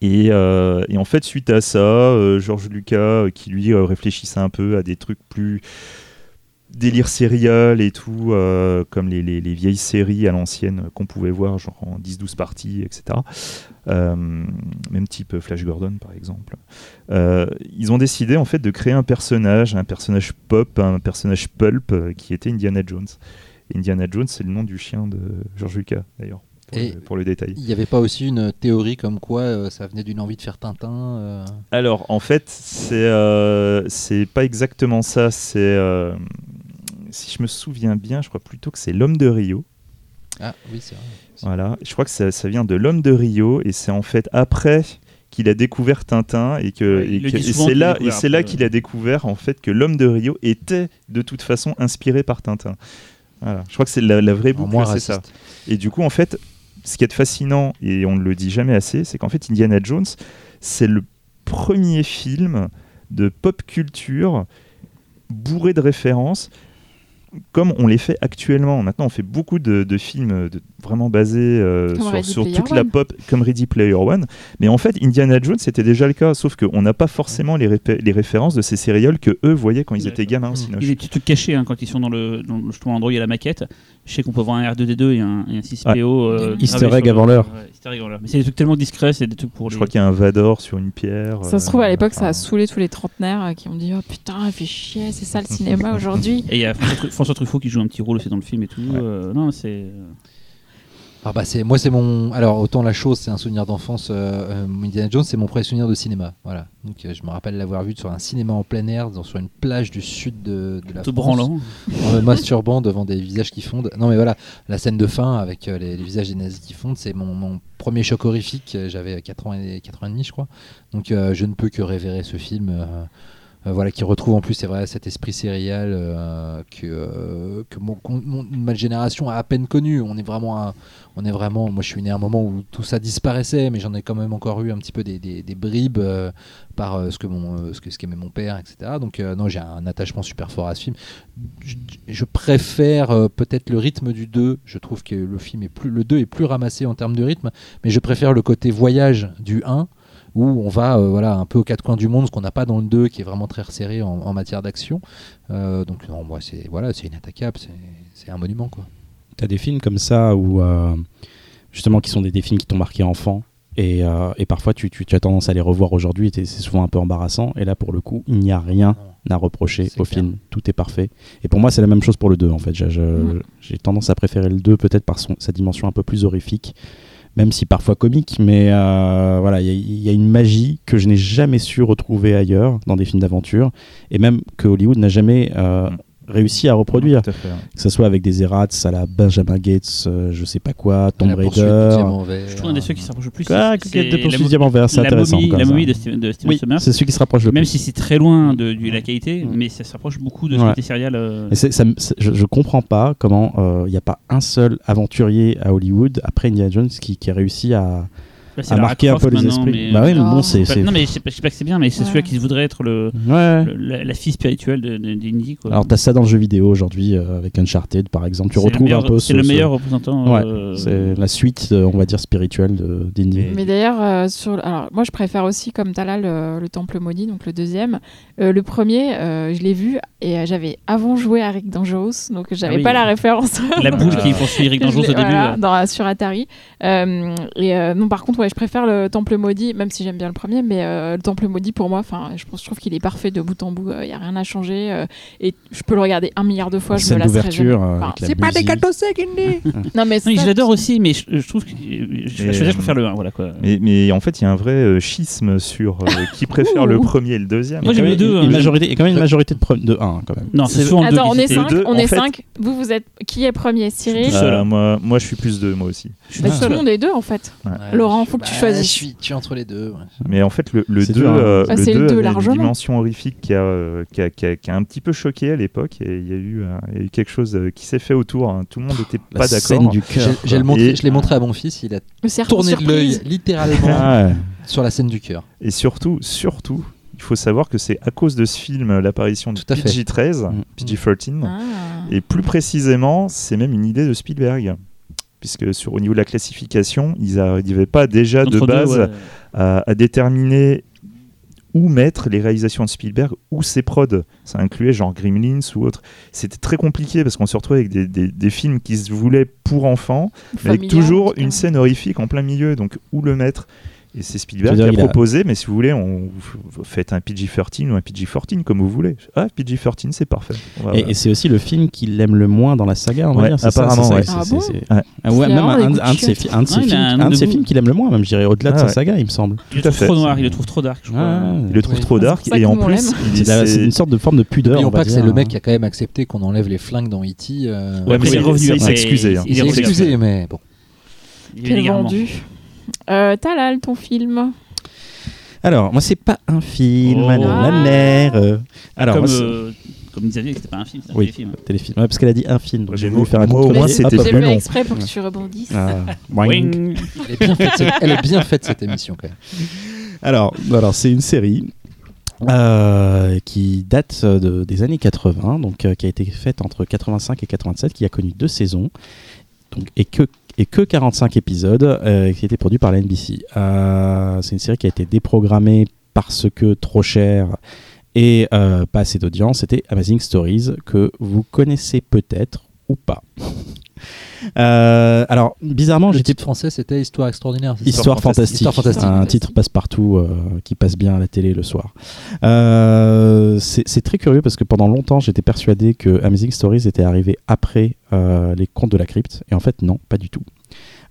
Et, euh, et en fait, suite à ça, euh, George Lucas, qui lui réfléchissait un peu à des trucs plus délire serial et tout, euh, comme les, les- les vieilles séries à l'ancienne qu'on pouvait voir, genre en 10-12 parties, etc. Euh, même type Flash Gordon, par exemple. Euh, ils ont décidé en fait de créer un personnage, un personnage pop, un personnage pulp, qui était Indiana Jones. Indiana Jones, c'est le nom du chien de George Lucas, d'ailleurs, pour, Et- le- pour le détail. Il n'y avait pas aussi une théorie comme quoi euh, ça venait d'une envie de faire Tintin euh, Alors, en fait, c'est euh, pas exactement ça. C'est, si je me souviens bien, je crois plutôt que c'est l'homme de Rio. Ah oui, c'est vrai. Voilà, je crois que ça, ça vient de l'homme de Rio et c'est en fait après qu'il a découvert Tintin et que Ouais, c'est là et c'est là qu'il a découvert en fait que l'homme de Rio était de toute façon inspiré par Tintin. Voilà, je crois que c'est la, la vraie boucle, c'est ça. Et du coup, en fait, ce qui est fascinant, et on ne le dit jamais assez, c'est qu'en fait, Indiana Jones, c'est le premier film de pop culture bourré de références, comme on les fait actuellement. Maintenant, on fait beaucoup de, de films de- vraiment basés euh, sur, toute la pop, comme Ready Player One. Mais en fait, Indiana Jones, c'était déjà le cas, sauf qu'on n'a pas forcément les, répé- les références de ces sérioles que eux voyaient quand ils étaient gamins Mmh. au Cinoche. Il y a des petits trucs cachés hein, quand ils sont dans le dans le- justement l'endroit où il y a la maquette. Je sais qu'on peut voir un R2D2 et un, et un 6PO. euh, Easter egg avant l'heure. Ouais. Mais c'est des trucs tellement discrets, c'est des trucs pour Je les. crois qu'il y a un Vador sur une pierre. Ça se trouve, à euh, l'époque, ça a saoulé tous les trentenaires euh, qui ont dit Oh putain, elle fait chier, c'est ça le cinéma aujourd'hui. Et il y a François Tru- François Truffaut qui joue un petit rôle aussi dans le film et tout. Ouais. euh, non, c'est. Ah bah c'est moi c'est mon alors autant la chose c'est un souvenir d'enfance euh, euh, Indiana Jones c'est mon premier souvenir de cinéma. Voilà. Donc euh, je me rappelle l'avoir vu sur un cinéma en plein air dans, sur une plage du sud de, de la Tout France. branlant. en me masturbant devant des visages qui fondent. Non mais voilà la scène de fin avec euh, les, les visages des nazis qui fondent c'est mon, mon premier choc horrifique. J'avais 4 ans et 4 ans et demi je crois. Donc je ne peux que révérer ce film voilà, qui retrouve en plus, c'est vrai, cet esprit sérial euh, que, euh, ma génération a à peine connu. On est vraiment, on est vraiment. Moi, je suis né à un moment où tout ça disparaissait, mais j'en ai quand même encore eu un petit peu des, bribes euh, par euh, ce que euh, ce qu'aimait mon père, etc. Donc euh, non, j'ai un attachement super fort à ce film. Je, préfère euh, peut-être le rythme du 2. Je trouve que le film est plus, le 2 est plus ramassé en termes de rythme, mais je préfère le côté voyage du 1 où on va euh, voilà, un peu aux quatre coins du monde, ce qu'on n'a pas dans le 2, qui est vraiment très resserré en, en matière d'action. Euh, donc non, moi c'est voilà, c'est inattaquable, c'est- un monument quoi. T'as des films comme ça où euh, justement qui sont des, des films qui t'ont marqué enfant et, et parfois tu, tu- tu as tendance à les revoir aujourd'hui et c'est souvent un peu embarrassant et là pour le coup il n'y a rien à reprocher au clair. film, tout est parfait et pour moi c'est la même chose pour le 2 en fait, j'ai Mhm. j'ai tendance à préférer le 2 peut-être par son, sa dimension un peu plus horrifique même si parfois comique, mais euh, voilà, il y, a- une magie que je n'ai jamais su retrouver ailleurs dans des films d'aventure, et même que Hollywood n'a jamais euh, Mm. Réussi à reproduire Tout à fait, ouais. que ce soit avec des errats à la Benjamin Gates, euh, je sais pas quoi, Tomb Raider. vert. Je trouve un des ceux qui se rapproche le plus. Ah, c'est- la mo- diamant vert, c'est la intéressant. momie, la de Steven, de Steven Oui, Sommers. c'est celui qui se rapproche le Même plus. si c'est très loin de, la qualité, Mm. mais ça se rapproche beaucoup de ce Ouais. qui était serial. euh, ça je, je comprends pas comment euh, il n'y a pas un seul aventurier à Hollywood après Indiana Jones qui, qui a réussi à, à Lara marquer un peu les esprits. mais- Bah oui, mais bon, c'est. Non, mais je sais pas, je sais pas que c'est bien, mais c'est Ouais. celui qui voudrait être le, Ouais. le- la, la fille spirituelle de- de- d'Indy. quoi. Alors, t'as ça dans le jeu vidéo aujourd'hui euh, avec Uncharted par exemple. Tu retrouves meilleur- un peu C'est ce- le ce- meilleur représentant. Ouais, euh, C'est la suite, euh, on va dire, spirituelle de- d'Indy. Et- Mais d'ailleurs, euh, sur, alors moi je préfère aussi comme Talal le, le Temple maudit, donc le deuxième. Euh, le premier, euh, je l'ai vu et euh, j'avais avant joué à Rick Dangerous, donc j'avais Ah oui. pas la référence. La boule [LAUGHS] qui poursuit Eric Je Dangerous au début. sur Atari. Et non, par contre, ouais, je préfère le Temple maudit, même si j'aime bien le premier, mais euh, le Temple maudit pour moi, enfin, je pense, je trouve qu'il est parfait de bout en bout. Il y a rien à changer euh, et je peux le regarder un milliard de fois. Je me lasserai euh, Enfin, c'est pas des gâteaux secs, Indy. [LAUGHS] non, mais ça, je l'adore aussi, mais je, je trouve que je, je, Et, je, euh, préfère le 1. Voilà, quoi. Mais, mais en fait, il y a un vrai euh, schisme sur euh, [LAUGHS] qui préfère le premier et le deuxième. Moi, j'aime hein. une majorité, il y a quand même une majorité de, pre- de 1 quand même. Non, c'est souvent le deux Attends, on est était- 5 deux, on est fait. cinq. Vous, vous êtes qui est premier? Cyril? Euh, moi, moi, je suis plus deux, moi aussi. Bah, tout le monde est deux en fait. Laurent, faut que tu bah, choisisses. Je suis, je suis entre les deux. ouais. Mais en fait, le, le C'est 2, dur, hein. euh, Ah, le c'est le 2 deux, avait une dimension horrifique qui a, euh, qui, a, qui a- qui a un petit peu choqué à l'époque. Et il y, a eu, euh, il y a eu quelque chose euh, qui s'est fait autour. hein. Tout le monde n'était La pas scène d'accord. du J'ai- cœur. j'ai le quoi. montré- Et- Je l'ai montré à mon fils, il a tourné de l'œil littéralement [LAUGHS] Ah ouais. sur la scène du cœur. Et surtout, surtout, il faut savoir que c'est à cause de ce film l'apparition du à fait. PG-13, Mm. PG-13. Ah. Et plus précisément, c'est même une idée de Spielberg. Puisque sur, au niveau de la classification, ils n'arrivaient pas déjà de deux, base ouais. à, à déterminer où mettre les réalisations de Spielberg ou ses prods. Ça incluait genre Gremlins ou autre. C'était très compliqué parce qu'on se retrouvait avec des, des- des films qui se voulaient pour enfants, mais avec toujours une scène horrifique en plein milieu. Donc où le mettre? Et c'est Spielberg qui a proposé, mais si vous voulez, on, vous faites un PG-13 ou un PG-14 comme vous voulez. Ah, PG-13, c'est parfait. Va- Et, et c'est aussi le film qu'il aime le moins dans la saga, on va Ouais, dire. apparemment, ouais. Ah bon. Ah même un, de ses, fi- un de ses films, un de ses films qu'il aime le moins, même je dirais au-delà de Ah sa saga, il me semble. Il le Tout à trouve trop noir, il le trouve trop dark. Je crois. Ah, Il le trouve Oui. trop dark et en plus, C'est une sorte de forme de pudeur. N'oublions pas que c'est le mec qui a quand même accepté qu'on enlève les flingues dans E.T. euh, Ouais, mais il est il- revenu il après, s'est excusé, hein. il il est s'est revenu excusé, mais bon. Il est vendu. Euh, Talal, ton film. Alors, moi, c'est pas un film, Oh. la mère. euh. Alors, comme, moi, euh, comme Xavier, c'était pas un film, c'est un Oui. téléfilm. téléfilm. Ouais, parce qu'elle a dit un film. donc J'ai voulu faire un moi, au moins, c'était Hop, hop. J'ai plus fait long. exprès pour que tu rebondisses. Ah. [LAUGHS] Elle est bien faite, cette, elle est bien faite, cette émission quand même. Alors, alors c'est une série euh, qui date de- des années 80, donc euh, qui a été faite entre 85 et 87, qui a connu deux saisons, donc et que et que 45 épisodes, euh, qui été produit par la NBC. Euh, c'est une série qui a été déprogrammée parce que trop cher et euh, pas assez d'audience. C'était Amazing Stories que vous connaissez peut-être ou pas. Euh, alors bizarrement, Le j'étais titre français, c'était Histoire extraordinaire. c'est ça Histoire fantastique, Histoire fantastique. un titre passe-partout euh, qui passe bien à la télé le soir. Euh, c'est c'est très curieux parce que pendant longtemps j'étais persuadé que Amazing Stories était arrivé après euh, les Contes de la Crypte et en fait non, pas du tout.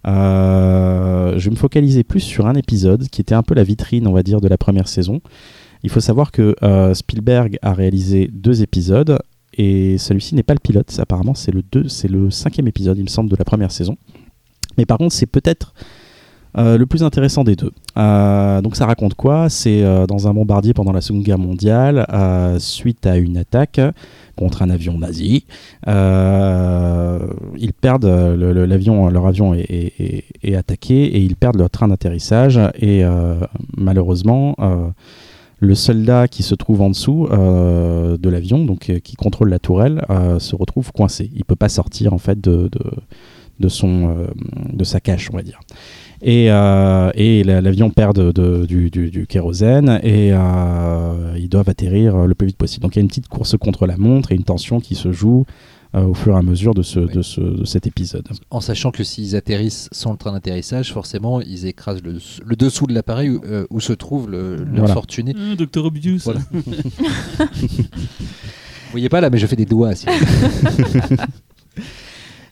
Euh, je vais me focaliser plus sur un épisode qui était un peu la vitrine, on va dire, de la première saison. Il faut savoir que euh, Spielberg a réalisé deux épisodes et celui-ci n'est pas le pilote. Apparemment, c'est le deux, c'est le cinquième épisode, il me semble, de la première saison. Mais par contre, c'est peut-être le plus intéressant des deux. donc ça raconte quoi? C'est dans un bombardier pendant la Seconde Guerre mondiale, suite à une attaque contre un avion nazi. ils perdent leur avion est, attaqué et ils perdent leur train d'atterrissage et malheureusement le soldat qui se trouve en dessous euh, de l'avion, donc euh, qui contrôle la tourelle, euh, se retrouve coincé. Il peut pas sortir en fait de, de, son, de sa cache, on va dire. Et, et l'avion perd du, du, kérosène et ils doivent atterrir le plus vite possible. Donc il y a une petite course contre la montre et une tension qui se joue euh, au fur et à mesure de, ce, de, ce, de, cet épisode. En sachant que s'ils atterrissent sans le train d'atterrissage, forcément, ils écrasent le, le dessous de l'appareil où, euh, où, se trouve le, l'infortuné. Mmh, Docteur Obvious. Voilà. [LAUGHS] Vous voyez pas là, mais je fais des doigts. [LAUGHS]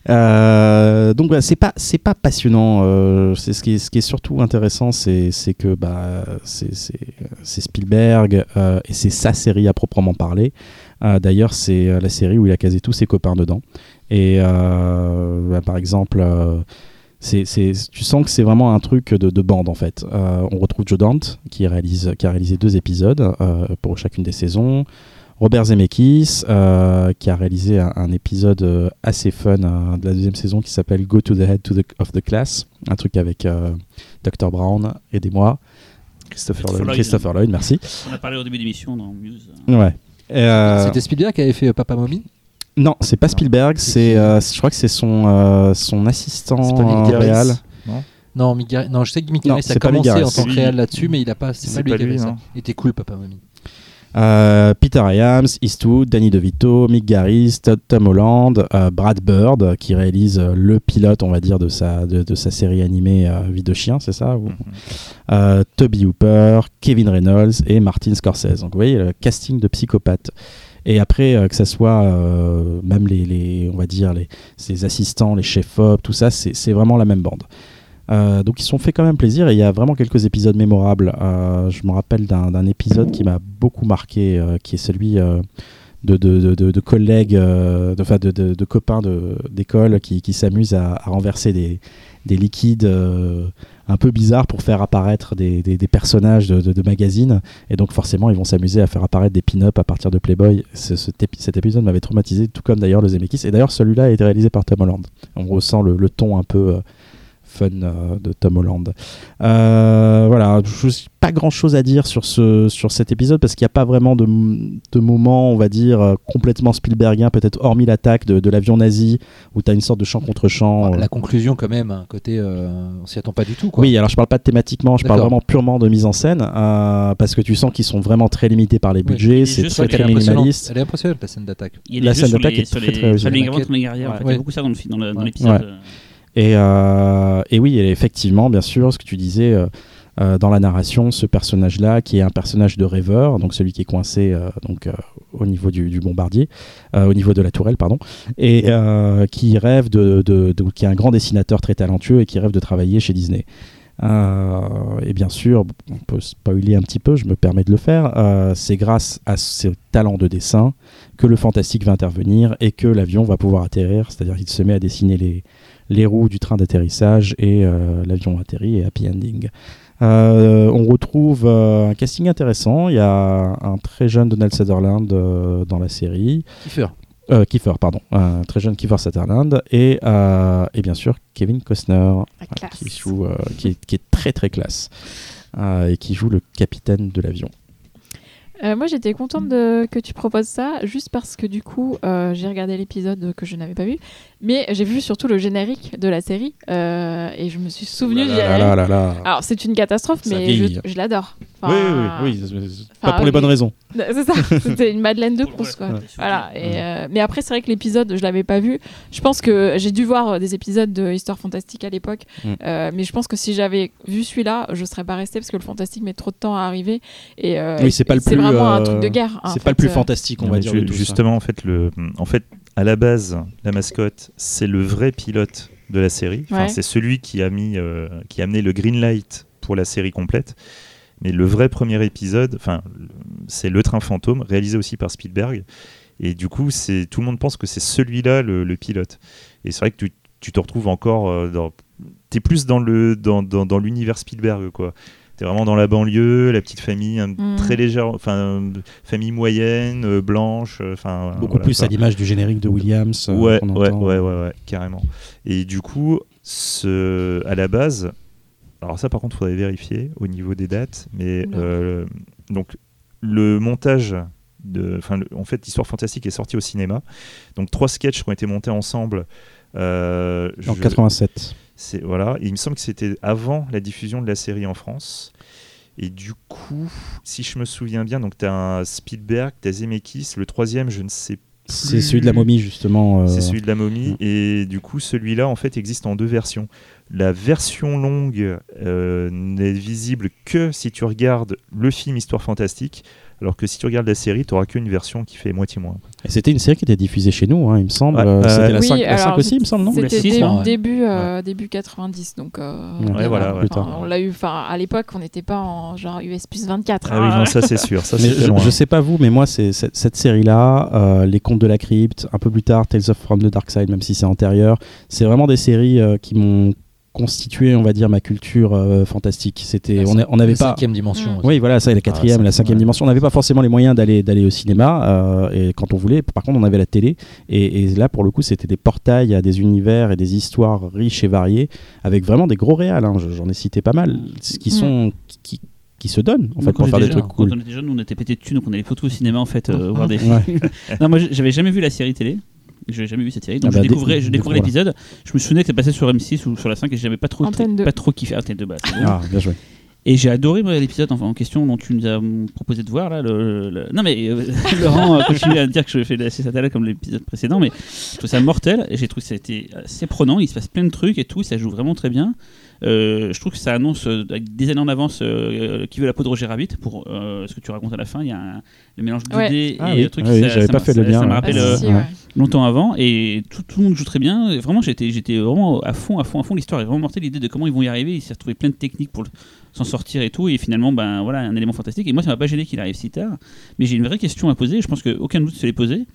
Euh, donc c'est pas c'est pas passionnant. Euh, c'est ce qui est ce qui est surtout intéressant, c'est c'est que bah c'est c'est Spielberg euh, et c'est sa série à proprement parler. Euh, d'ailleurs, c'est euh, la série où il a casé tous ses copains dedans. Et euh, bah, par exemple, tu sens que c'est vraiment un truc de, bande en fait. on retrouve Joe Dante qui, réalise, qui a réalisé deux épisodes pour chacune des saisons. Robert Zemeckis qui a réalisé un, épisode assez fun de la deuxième saison qui s'appelle Go to the Head of the Class, un truc avec Dr Brown, aidez-moi. Christopher, Lloyd, Christopher Lloyd, merci. On a parlé au début d'émission dans Muse. Ouais. Euh, C'était Spielberg qui avait fait euh, Papa Mommy Non, c'est pas Spielberg, c'est, euh, je crois que c'est son, son assistant réel. Non non, non, je sais que Mick Garris a commencé en tant que réel là-dessus, mais il a pas, c'est pas lui qui avait ça. Il était cool, Papa Mommy. Euh, Peter Iams, Eastwood, Danny DeVito, Mick Garris, Tom Holland, euh, Brad Bird qui réalise euh, le pilote, on va dire, de sa, de, sa série animée Vie de chien, c'est ça mhm. Toby Hooper, Kevin Reynolds et Martin Scorsese. Donc vous voyez le casting de psychopathes. Et après, que ce soit même les, les, on va dire, les, ses assistants, les chefs-op, tout ça, c'est vraiment la même bande. Euh, donc ils se sont fait quand même plaisir et il y a vraiment quelques épisodes mémorables. Euh, je me rappelle d'un épisode qui m'a beaucoup marqué, euh, qui est celui de, de, collègues, de, copains d'école qui, s'amusent à, renverser des, des liquides un peu bizarres pour faire apparaître des, personnages de, magazines. Et donc forcément ils vont s'amuser à faire apparaître des pin-up à partir de Playboy. cet épisode m'avait traumatisé, tout comme d'ailleurs le Zemeckis. Et d'ailleurs celui-là a été réalisé par Tom Holland. On ressent le ton un peu fun euh, de Tom Holland. Euh, voilà, pas grand chose à dire sur, ce, sur cet épisode parce qu'il n'y a pas vraiment de, de moment, on va dire, euh, complètement Spielbergien, peut-être hormis l'attaque de, de l'avion nazi où tu as une sorte de champ contre champ. la conclusion, quand même, un côté, on s'y attend pas du tout. Oui, alors je parle pas de thématiquement, je parle vraiment purement de mise en scène parce que tu sens qu'ils sont vraiment très limités par les budgets, c'est très, très minimaliste. Elle est impressionnante la scène d'attaque. La scène d'attaque est très très réussie. Il y a beaucoup ça dans l'épisode. Et, euh, et, oui, effectivement, bien sûr, ce que tu disais euh, euh, dans la narration, ce personnage-là, qui est un personnage de rêveur, donc celui qui est coincé donc, au niveau du, bombardier, au niveau de la tourelle, pardon, et qui rêve de, de, qui est un grand dessinateur très talentueux et qui rêve de travailler chez Disney. et bien sûr, on peut spoiler un petit peu, je me permets de le faire. c'est grâce à ses talents de dessin que le fantastique va intervenir et que l'avion va pouvoir atterrir. C'est-à-dire qu'il se met à dessiner les, les roues du train d'atterrissage et euh, l'avion atterrit et happy ending. Euh, on retrouve euh, un casting intéressant. Il y a un très jeune Donald Sutherland dans la série. Kiefer. Kiefer, pardon. Un très jeune Kiefer Sutherland. Et, et bien sûr, Kevin Costner, qui, joue, qui, est, qui, est, très très classe. et qui joue le capitaine de l'avion. Euh, moi, j'étais contente de, que tu proposes ça, juste parce que du coup, euh, j'ai regardé l'épisode que je n'avais pas vu, mais j'ai vu surtout le générique de la série euh, et je me suis souvenu. Alors, c'est une catastrophe, mais je, l'adore. oui, oui, oui, pas pour les bonnes raisons. [LAUGHS] C'est ça, c'était une Madeleine de Proust, quoi. Voilà. Et, mais après, c'est vrai que l'épisode, je l'avais pas vu. Je pense que j'ai dû voir des épisodes de Histoire Fantastique à l'époque, mm. mais je pense que si j'avais vu celui-là, je serais pas restée parce que le fantastique met trop de temps à arriver. Et, oui, c'est pas le plus vraiment un truc de guerre. C'est pas le plus euh. fantastique, on va dire. justement, en fait, le, en fait, à la base, la mascotte, c'est le vrai pilote de la série. C'est celui qui a mis, euh, qui a amené le green light pour la série complète. Mais le vrai premier épisode, enfin, c'est Le Train Fantôme, réalisé aussi par Spielberg. Et du coup, c'est tout le monde pense que c'est celui-là le, pilote. Et c'est vrai que tu, tu, te retrouves encore euh, dans t'es plus dans le dans, dans, dans l'univers Spielberg quoi. T'es vraiment dans la banlieue, la petite famille un- Mm. très légère, enfin famille moyenne, euh, blanche, euh, enfin Beaucoup voilà, plus quoi. à l'image du générique de Williams. euh, Ouais, ouais, ouais, ouais, ouais, carrément. Et du coup, ce, à la base, alors ça par contre, faudrait vérifier au niveau des dates, mais euh, donc le montage de, le- en fait, Histoire fantastique est sorti au cinéma. Donc trois sketchs qui ont été montés ensemble. Euh, En je- 87. C'est voilà. Et il me semble que c'était avant la diffusion de la série en France. Et du coup, si je me souviens bien, donc tu as un Spielberg, tu as Zemeckis, le troisième, je ne sais C'est celui de la momie, justement. euh, c'est celui de la momie. Et du coup, celui-là, en fait, existe en deux versions. La version longue euh, n'est visible que si tu regardes le film Histoire Fantastique, alors que si tu regardes la série, tu n'auras qu'une version qui fait moitié moins. Et c'était une série qui était diffusée chez nous, hein, il me semble. Ouais, Euh, euh, c'était la Oui, 5, la 5 alors, aussi, il me semble, non? C'était six, dé- hein, ouais. début, euh, début 90, donc. euh, Ouais, bien voilà, on l'a eu. Enfin, à l'époque, on n'était pas en genre US plus 24. Ah oui, hein. non, ça c'est sûr. Ça, Mais c'était je, je sais pas vous, mais moi, c'est cette, cette série-là, euh, Les Contes de la Crypte, un peu plus tard, Tales of from the Dark Side, même si c'est antérieur, c'est vraiment des séries euh, qui m'ont constitué, on va dire, ma culture euh, fantastique. C'était, on n'avait La pas. cinquième dimension. Aussi. Oui, voilà, ça, la quatrième, ça, la cinquième ouais. dimension. On n'avait pas forcément les moyens d'aller d'aller au cinéma euh, et quand on voulait. Par contre, on avait la télé et, et là, pour le coup, c'était des portails à des univers et des histoires riches et variées avec vraiment des gros réals. hein. Je- J'en ai cité pas mal, ce qui Mm. sont qui, qui se donnent en fait quand pour faire des trucs cool. Quand on était jeunes, on était pété de thunes, donc on allait photo au cinéma en fait, euh, voir [LAUGHS] des Ouais. films. non, moi j'avais jamais vu la série télé. J'avais jamais vu cette série, donc Ah bah, je découvrais, dé- je découvrais découvre. l'épisode. Je me souvenais que ça passait sur M6 ou sur la 5 et j'avais pas trop, Antenne pas trop kiffé Antenne de base. Ah, bien joué. Et j'ai adoré l'épisode enfin, en question dont tu nous as proposé de voir là. Le, le- Non mais euh, [LAUGHS] Laurent continue à dire que je fais la satellite comme l'épisode précédent, mais je trouve ça mortel et j'ai trouvé que ça a été assez prenant. Il se passe plein de trucs et tout, ça joue vraiment très bien. Euh, je trouve que ça annonce euh, avec des années en avance euh, qui veut la peau de Roger Rabbit pour euh, ce que tu racontes à la fin. Il y a un, le mélange d'idées Ouais. et Ah oui. le truc. Ah oui, ça- j'avais ça pas m'a- fait le lien, Ça me. Ah, rappelle si, euh, si, ouais. ouais. longtemps avant et tout, tout le monde joue très bien. Et Vraiment, j'étais, j'étais vraiment à fond, à fond, à fond. L'histoire est vraiment mortelle. L'idée de comment ils vont y arriver, il s'est retrouvé plein de techniques pour le- s'en sortir et tout. Et finalement, ben voilà, un élément fantastique. Et moi, ça m'a pas gêné qu'il arrive si tard. Mais j'ai une vraie question à poser. Je pense qu'aucun doute se l'est posé.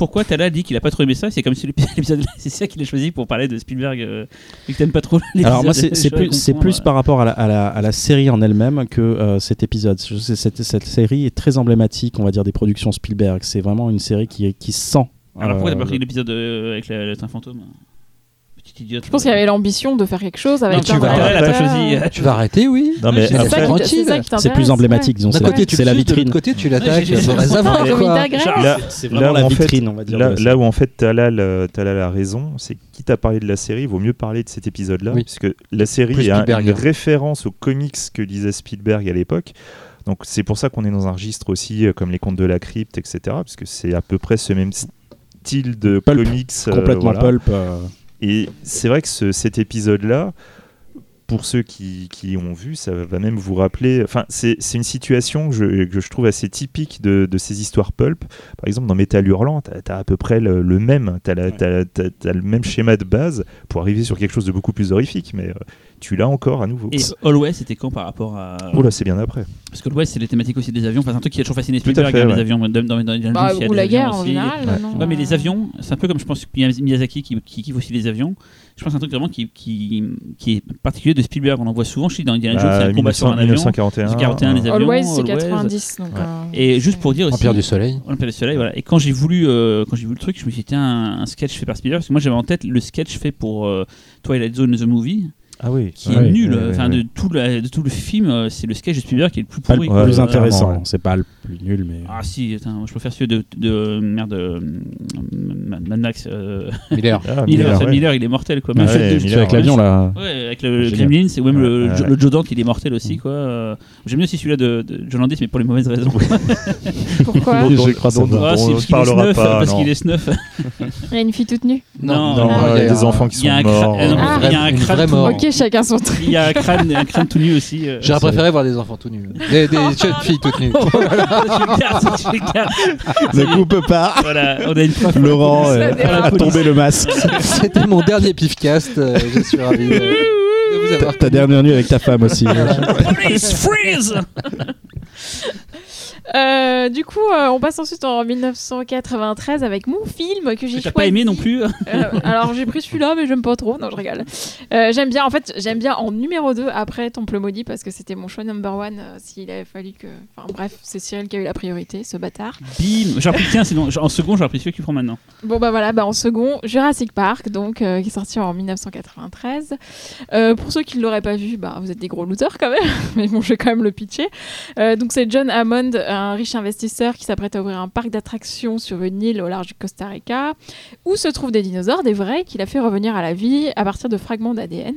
Pourquoi Tala dit qu'il a pas trop aimé ça C'est comme si l'ép- [LAUGHS] l'épisode, [LAUGHS] c'est ça qu'il a choisi pour parler de Spielberg euh, et que t'aimes pas trop [LAUGHS] l'épisode. Alors moi, c'est plus, c'est plus par rapport à la, à la- à la série en elle-même que euh, cet épisode. Cette, cette série est très emblématique, on va dire, des productions Spielberg. C'est vraiment une série qui, qui sent. Alors pourquoi t'as euh, pas pris l'épisode euh, avec le train fantôme? Petite idiote. Je pense qu'il y avait l'ambition de faire quelque chose avec Non, tu un vas- a. Tu vas arrêter, oui Non, mais C'est plus emblématique, disons. D'un C'est la, côté, tu la vitrine. côté, tu Ouais, l'attaques. Là, C'est vraiment où la en fait- vitrine, on va dire. là, où en fait Talal, euh, Talal a raison, c'est quitte à parler de la série, il vaut mieux parler de cet épisode-là, puisque la série Spielberg. une référence aux comics que lisait Spielberg à l'époque. Donc c'est pour ça qu'on est dans un registre aussi euh, comme les contes de la crypte, etc. Parce que c'est à peu près ce même style de Pulp. comics. euh, Complètement voilà. pulp. euh, Et c'est vrai que ce- cet épisode-là, pour ceux qui, qui ont vu, ça va même vous rappeler. Enfin, c'est une situation que je, que je trouve assez typique de, de ces histoires pulp. Par exemple, dans Métal Hurlant, tu as, à peu près le, le même. Tu as, le même schéma de base pour arriver sur quelque chose de beaucoup plus horrifique. Mais euh, tu l'as encore à nouveau. Et All West, c'était quand par rapport à. Oh là, c'est bien après. Parce que All West, c'est les thématiques aussi des avions. Enfin, c'est un truc qui a toujours fasciné Spielberg, fait, hein, ouais. les avions. Dans, dans, dans, Bah, ou la guerre en aussi. général, Ouais. non Ouais, mais les avions, c'est un peu comme je pense Miyaz- Miyazaki qui, qui kiffe aussi les avions. Je pense un truc vraiment qui, qui, qui est particulier de Spielberg. On en voit souvent chez dans Indiana Jones, Bah, c'est un combat sur un avion. 1941. 41, les avions. Always, c'est Always. 90. Donc, Ouais. euh, Et juste pour dire aussi. Empire du Soleil. Olympiade du Soleil, voilà. Et quand j'ai voulu, euh, quand j'ai vu le truc, je me suis dit, tiens, un, un sketch fait par Spielberg, parce que moi j'avais en tête le sketch fait pour euh, Twilight Zone the Movie, Ah oui. qui est nul. ouais, Enfin, de tout le, de tout le film, euh, c'est le sketch de Spielberg qui est le plus Pas le pourri. Ouais, quoi. plus intéressant. ouais. C'est pas le plus nul, mais. Ah si, attends, moi, je préfère celui de, de merde, euh, Mad Max. euh, [LAUGHS] Miller. Ah, Miller, Miller, ouais. Miller, il est mortel quoi. Ah Même ouais, Miller, avec l'avion là. Ouais, avec le. Gremlins, et même le, Ouais, Jo- ouais. le Joe Dante, il est mortel aussi quoi. Euh, J'aime bien aussi celui-là de, de John Landis, mais pour les mauvaises raisons. [LAUGHS] Pourquoi Dont- [LAUGHS] Je crois. Ah, on parce qu'il est parlera snuff, pas. parce non. qu'il est snuff. Il y a une fille toute nue. Non, Ah, il y a des enfants qui sont morts. Ah. il y a un crâne mort. [LAUGHS] Chacun son truc. Il y a un crâne, un crâne tout nu aussi. euh. J'aurais préféré voir des enfants tout nus. Des, des [LAUGHS] jeunes filles toutes nues. [LAUGHS] Oh, je le garde, je le garde. Ne coupe pas. Voilà, on a une preuve. Laurent Ça euh, dérape. a tombé le masque. C'était mon dernier pifcast. euh, je suis ravi de vous avoir Ta dernière nuit avec ta femme aussi. Police freeze Euh, du coup, euh, on passe ensuite en 1993 avec mon film que j'ai choisi. t'as pas aimé non plus Euh, alors j'ai pris celui-là, mais j'aime pas trop. Non, je rigole. J'aime bien. En fait, j'aime bien en numéro 2 après Temple maudit parce que c'était mon choix number one. S'il avait fallu que. Enfin bref, c'est Cyril qui a eu la priorité, ce bâtard. Bim J'ai tiens, sinon, en second, j'ai repris celui que tu prends maintenant. Bon bah voilà, bah en second, Jurassic Park, donc qui est sorti en 1993. Euh, pour ceux qui ne l'auraient pas vu, bah vous êtes des gros losers quand même, [LAUGHS] mais bon, je vais quand même le pitcher. Donc c'est John Hammond, un riche investisseur qui s'apprête à ouvrir un parc d'attractions sur une île au large du Costa Rica, où se trouvent des dinosaures, des vrais, qu'il a fait revenir à la vie à partir de fragments d'ADN.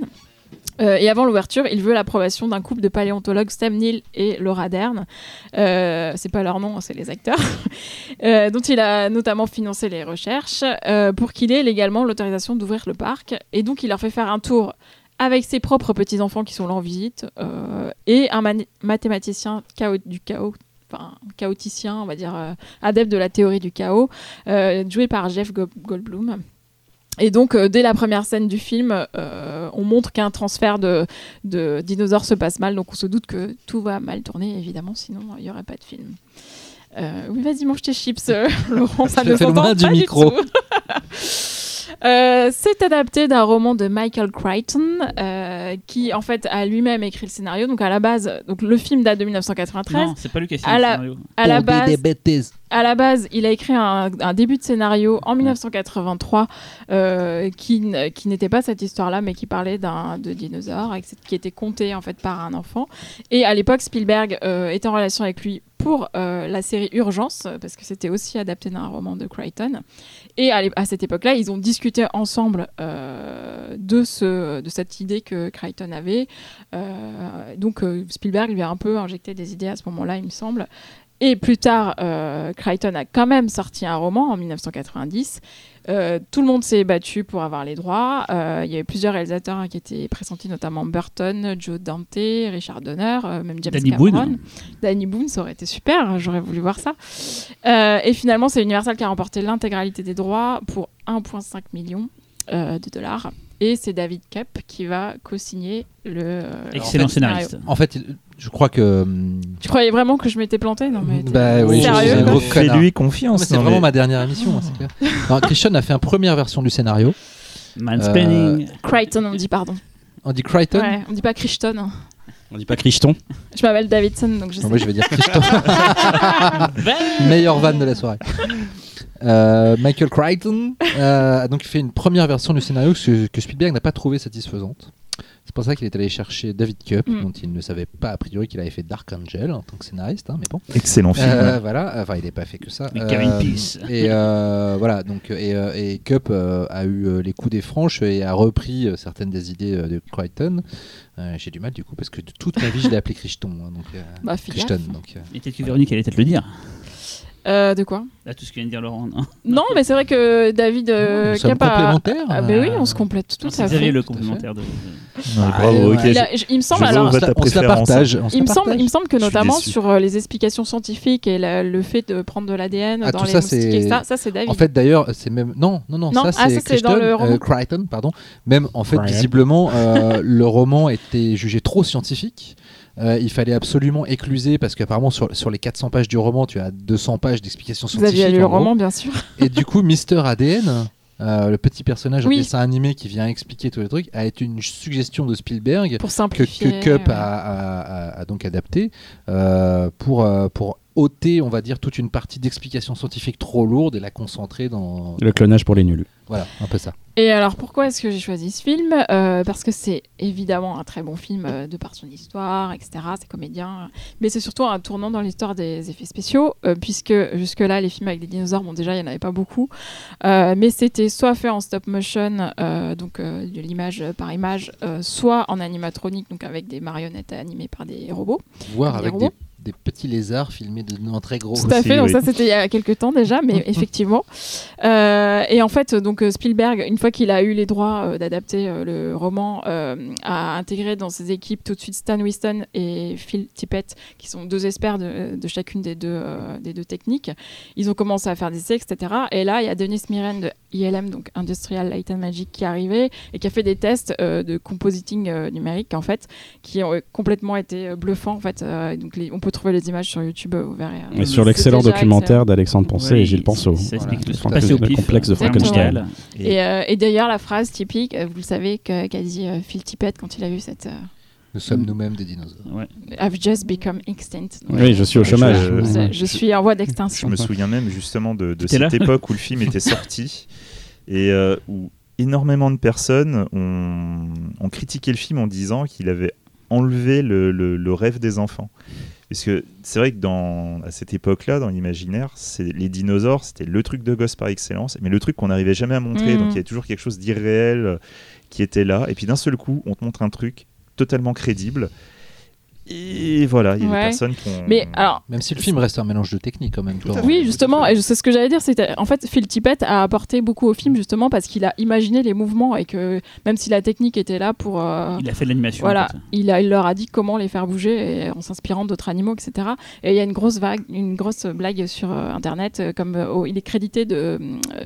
Euh, et avant l'ouverture, il veut l'approbation d'un couple de paléontologues, Sam Neill et Laura Dern. Euh, c'est pas leur nom, c'est les acteurs. [LAUGHS] Euh, dont il a notamment financé les recherches euh, pour qu'il ait légalement l'autorisation d'ouvrir le parc. Et donc, il leur fait faire un tour avec ses propres petits-enfants qui sont là en visite et un mathématicien du chaos. Enfin, chaoticien, on va dire, euh, adepte de la théorie du chaos, euh, joué par Jeff Go- Goldblum. Et donc, euh, dès la première scène du film, euh, on montre qu'un transfert de, de dinosaures se passe mal. Donc, on se doute que tout va mal tourner, évidemment, sinon il n'y aurait pas de film. Oui, vas-y, mange tes chips, [LAUGHS] Laurent, ça ne s'entend pas du micro. tout. [LAUGHS] Euh, c'est adapté d'un roman de Michael Crichton, euh, qui en fait a lui-même écrit le scénario. Donc à la base, donc le film date de 1993. Non, c'est pas lui qui a À le la- scénario. À la base, des bêtises. à la base, il a écrit un, un début de scénario en 1983 euh, qui, qui n'était pas cette histoire-là, mais qui parlait d'un de dinosaures qui était conté en fait par un enfant. Et à l'époque, Spielberg euh, était en relation avec lui pour euh, la série Urgence, parce que c'était aussi adapté d'un roman de Crichton. Et à, cette époque-là, ils ont discuté ensemble euh, de cette idée que Crichton avait. Euh, donc euh, Spielberg lui a un peu injecté des idées à ce moment-là, il me semble. Et plus tard, euh, Crichton a quand même sorti un roman en 1990. Euh, tout le monde s'est battu pour avoir les droits. Euh, il y avait plusieurs réalisateurs hein, qui étaient pressentis, notamment Burton, Joe Dante, Richard Donner, même James Danny Cameron. Boone. Danny Boone, ça aurait été super, hein, j'aurais voulu voir ça. Et finalement, c'est Universal qui a remporté l'intégralité des droits pour 1,5 million de dollars. Et c'est David Koepp qui va co-signer le. euh, Excellent scénariste. En fait, je crois que. Tu croyais vraiment que je m'étais planté Non, mais. Bah oui, je suis sérieux un gros Fais-lui confiance. c'est vraiment mais- ma dernière émission, hein. [LAUGHS] Non, Christian a fait une première version du scénario. Mansplaining. Crichton, on dit pardon. On dit Crichton Ouais, on dit pas Crichton. hein. On dit pas Crichton Je m'appelle Davidson, donc je sais. Non, Moi, je vais dire Crichton. [LAUGHS] [LAUGHS] Meilleure vanne de la soirée. Euh, Michael Crichton euh, a donc fait une première version du scénario que, que Spielberg n'a pas trouvé satisfaisante. C'est pour ça qu'il est allé chercher David Koepp, Mm. dont il ne savait pas a priori qu'il avait fait Dark Angel en tant que scénariste, hein, mais bon. Excellent film. Euh, voilà, enfin il n'a pas fait que ça. Mais Kevin Euh, Peace. Et euh, voilà, donc et, euh, et Cup euh, a eu euh, les coups des franches et a repris euh, certaines des idées euh, de Crichton. Euh, J'ai du mal du coup parce que de toute ma vie je l'ai appelé Crichton, hein, donc euh, Bah, Crichton. Donc, euh, Et peut-être que Véronique allait peut-être le dire. Euh, de quoi Là, tout ce que vient de dire Laurent. Non, Non, mais c'est vrai que David euh, Koepp a-. Ah, bah oui, euh, on se complète tout à fait. le complémentaire de. Bravo, ouais. ok, Il, a- me semble alors. on se la- partage. on se Il me, semble, partage. il me semble que notamment sur euh, les explications scientifiques et la- le fait de prendre de l'ADN Ah, dans tout les ça, moustiques, ça, ça c'est David. En fait, d'ailleurs, c'est même non, non, non, Non, ça ah, c'est dans Crichton, le roman. euh, Crichton, pardon. Même en fait, visiblement, le roman était jugé trop scientifique. Euh, il fallait absolument écluser parce qu'apparemment sur, sur les 400 pages du roman, tu as 200 pages d'explications Vous scientifiques. aviez lu le gros. roman, bien sûr. Et du coup, Mister ADN, euh, le petit personnage Oui. en dessin animé qui vient expliquer tous les trucs, a été une suggestion de Spielberg Pour que, que Cup ouais. a, a- a- a donc adapté euh, pour, euh, pour ôter, on va dire, toute une partie d'explications scientifiques trop lourde et la concentrer dans. Le clonage pour les nuls. Voilà, un peu ça. Et alors pourquoi est-ce que j'ai choisi ce film? Euh, Parce que c'est évidemment un très bon film euh, de par son histoire, etc. C'est comédien, mais c'est surtout un tournant dans l'histoire des effets spéciaux, euh, puisque jusque-là les films avec des dinosaures, bon déjà il n'y en avait pas beaucoup, mais c'était soit fait en stop motion, donc de l'image par image, soit en animatronique, donc avec des marionnettes animées par des robots. Voir Des avec robots. Des, petits lézards filmés de non très gros. Tout à aussi, fait, donc oui. ça c'était il y a quelques temps déjà, mais [LAUGHS] effectivement. Euh, et en fait, donc euh, Spielberg, une fois qu'il a eu les droits euh, d'adapter euh, le roman, euh, a intégré dans ses équipes tout de suite Stan Winston et Phil Tippett, qui sont deux experts de, de chacune des deux, euh, des deux techniques. Ils ont commencé à faire des essais, etc. Et là, il y a Denis Miren de ILM, donc Industrial Light and Magic, qui est arrivé et qui a fait des tests euh, de compositing euh, numérique, en fait, qui ont complètement été euh, bluffants, en fait. Euh, donc les- on peut retrouver les images sur YouTube, vous verrez. euh, Et sur c'est l'excellent documentaire d'Alexandre Poncet Ouais, et Gilles Penceau. Ça explique Voilà. le Le complexe de. Frankenstein. Et- Et, euh, et d'ailleurs, la phrase typique, euh, vous le savez, qu'a dit euh, Phil Tippett quand il a vu cette. euh, Nous sommes nous-mêmes des dinosaures. Ouais. I've just become extinct. Oui, je suis au Je- chômage. je- je, je suis en voie Je d'extinction. me souviens même justement de, cette époque où le film était sorti [LAUGHS] et euh, où énormément de personnes ont, ont critiqué le film en disant qu'il avait enlevé le, le- le rêve des enfants. Parce que c'est vrai que dans, à cette époque-là, dans l'imaginaire, c'est- les dinosaures, c'était le truc de gosse par excellence, mais le truc qu'on n'arrivait jamais à montrer. Donc il y avait toujours quelque chose d'irréel euh, qui était là. Et puis d'un seul coup, on te montre un truc totalement crédible. Et voilà, il y a Ouais. des personnes qui ont... Mais alors, Même si le film reste un mélange de techniques en même temps. Oui, justement, et c'est ce que j'allais dire, c'est que, en fait Phil Tippett a apporté beaucoup au film justement parce qu'il a imaginé les mouvements et que même si la technique était là pour euh, Il a fait de l'animation. voilà, en fait. il, a, il leur a dit comment les faire bouger et en s'inspirant d'autres animaux, etc. Et il y a une grosse vague, une grosse blague sur euh, internet, euh, comme euh, oh, il est crédité de euh,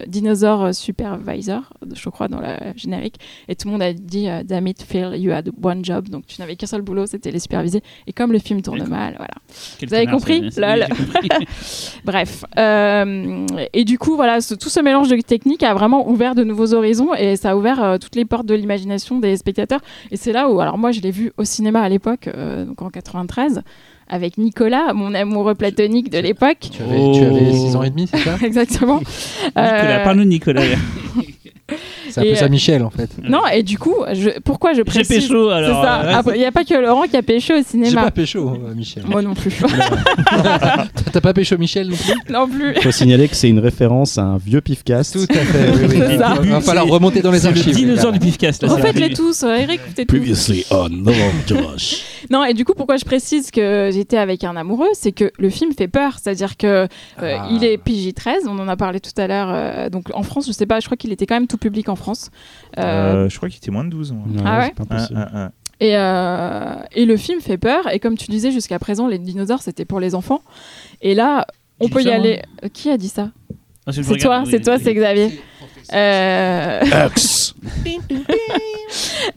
Dinosaur Supervisor, je crois dans la générique, et tout le monde a dit euh, Damn it, Phil, you had one job, donc tu n'avais qu'un seul boulot, c'était les superviser. Et comme le film tourne mal, voilà. Quel Vous avez compris Lol. compris. [LAUGHS] [LAUGHS] Bref. Euh, et du coup, voilà, ce- tout ce mélange de techniques a vraiment ouvert de nouveaux horizons et ça a ouvert euh, toutes les portes de l'imagination des spectateurs. Et c'est là où, alors moi, je l'ai vu au cinéma à l'époque, euh, donc en 93, avec Nicolas, mon amoureux platonique de l'époque. Tu avais, tu avais Oh. 6 ans et demi, c'est ça? [LAUGHS] Exactement. Nicolas, Euh, parle-nous de Nicolas. C'est un Et, peu ça euh, Michel en fait. non, et du coup, je- pourquoi je J'ai précise pécho C'est alors. ça. euh, Après, Il n'y a pas que Laurent qui a pécho au J'ai cinéma. pas pécho, euh, Michel. Moi non plus. [LAUGHS] T'as pas pécho Michel non plus non plus. Il faut signaler que c'est une référence à un vieux pifcast. Tout à fait, oui, oui. C'est ça. Il va falloir remonter dans les C'est le archives. dinosaure du pifcast. c'est les tous, Eric, écoutez tous. Previously on No Josh. [LAUGHS] Non, et du coup, pourquoi je précise que j'étais avec un amoureux, c'est que le film fait peur. C'est-à-dire que euh, Ah. il est PJ13, on en a parlé tout à l'heure. euh, donc en France, je sais pas, je crois qu'il était quand même tout public en France. Euh, Euh, je crois qu'il était moins de 12 ans. Ah ouais pas possible. un, un. et, euh, et le film fait peur. Et comme tu disais jusqu'à présent, les dinosaures, c'était pour les enfants. Et là, on peut y ça, aller. Qui a dit ça? Ah, C'est toi, c'est toi, c'est Xavier. Euh.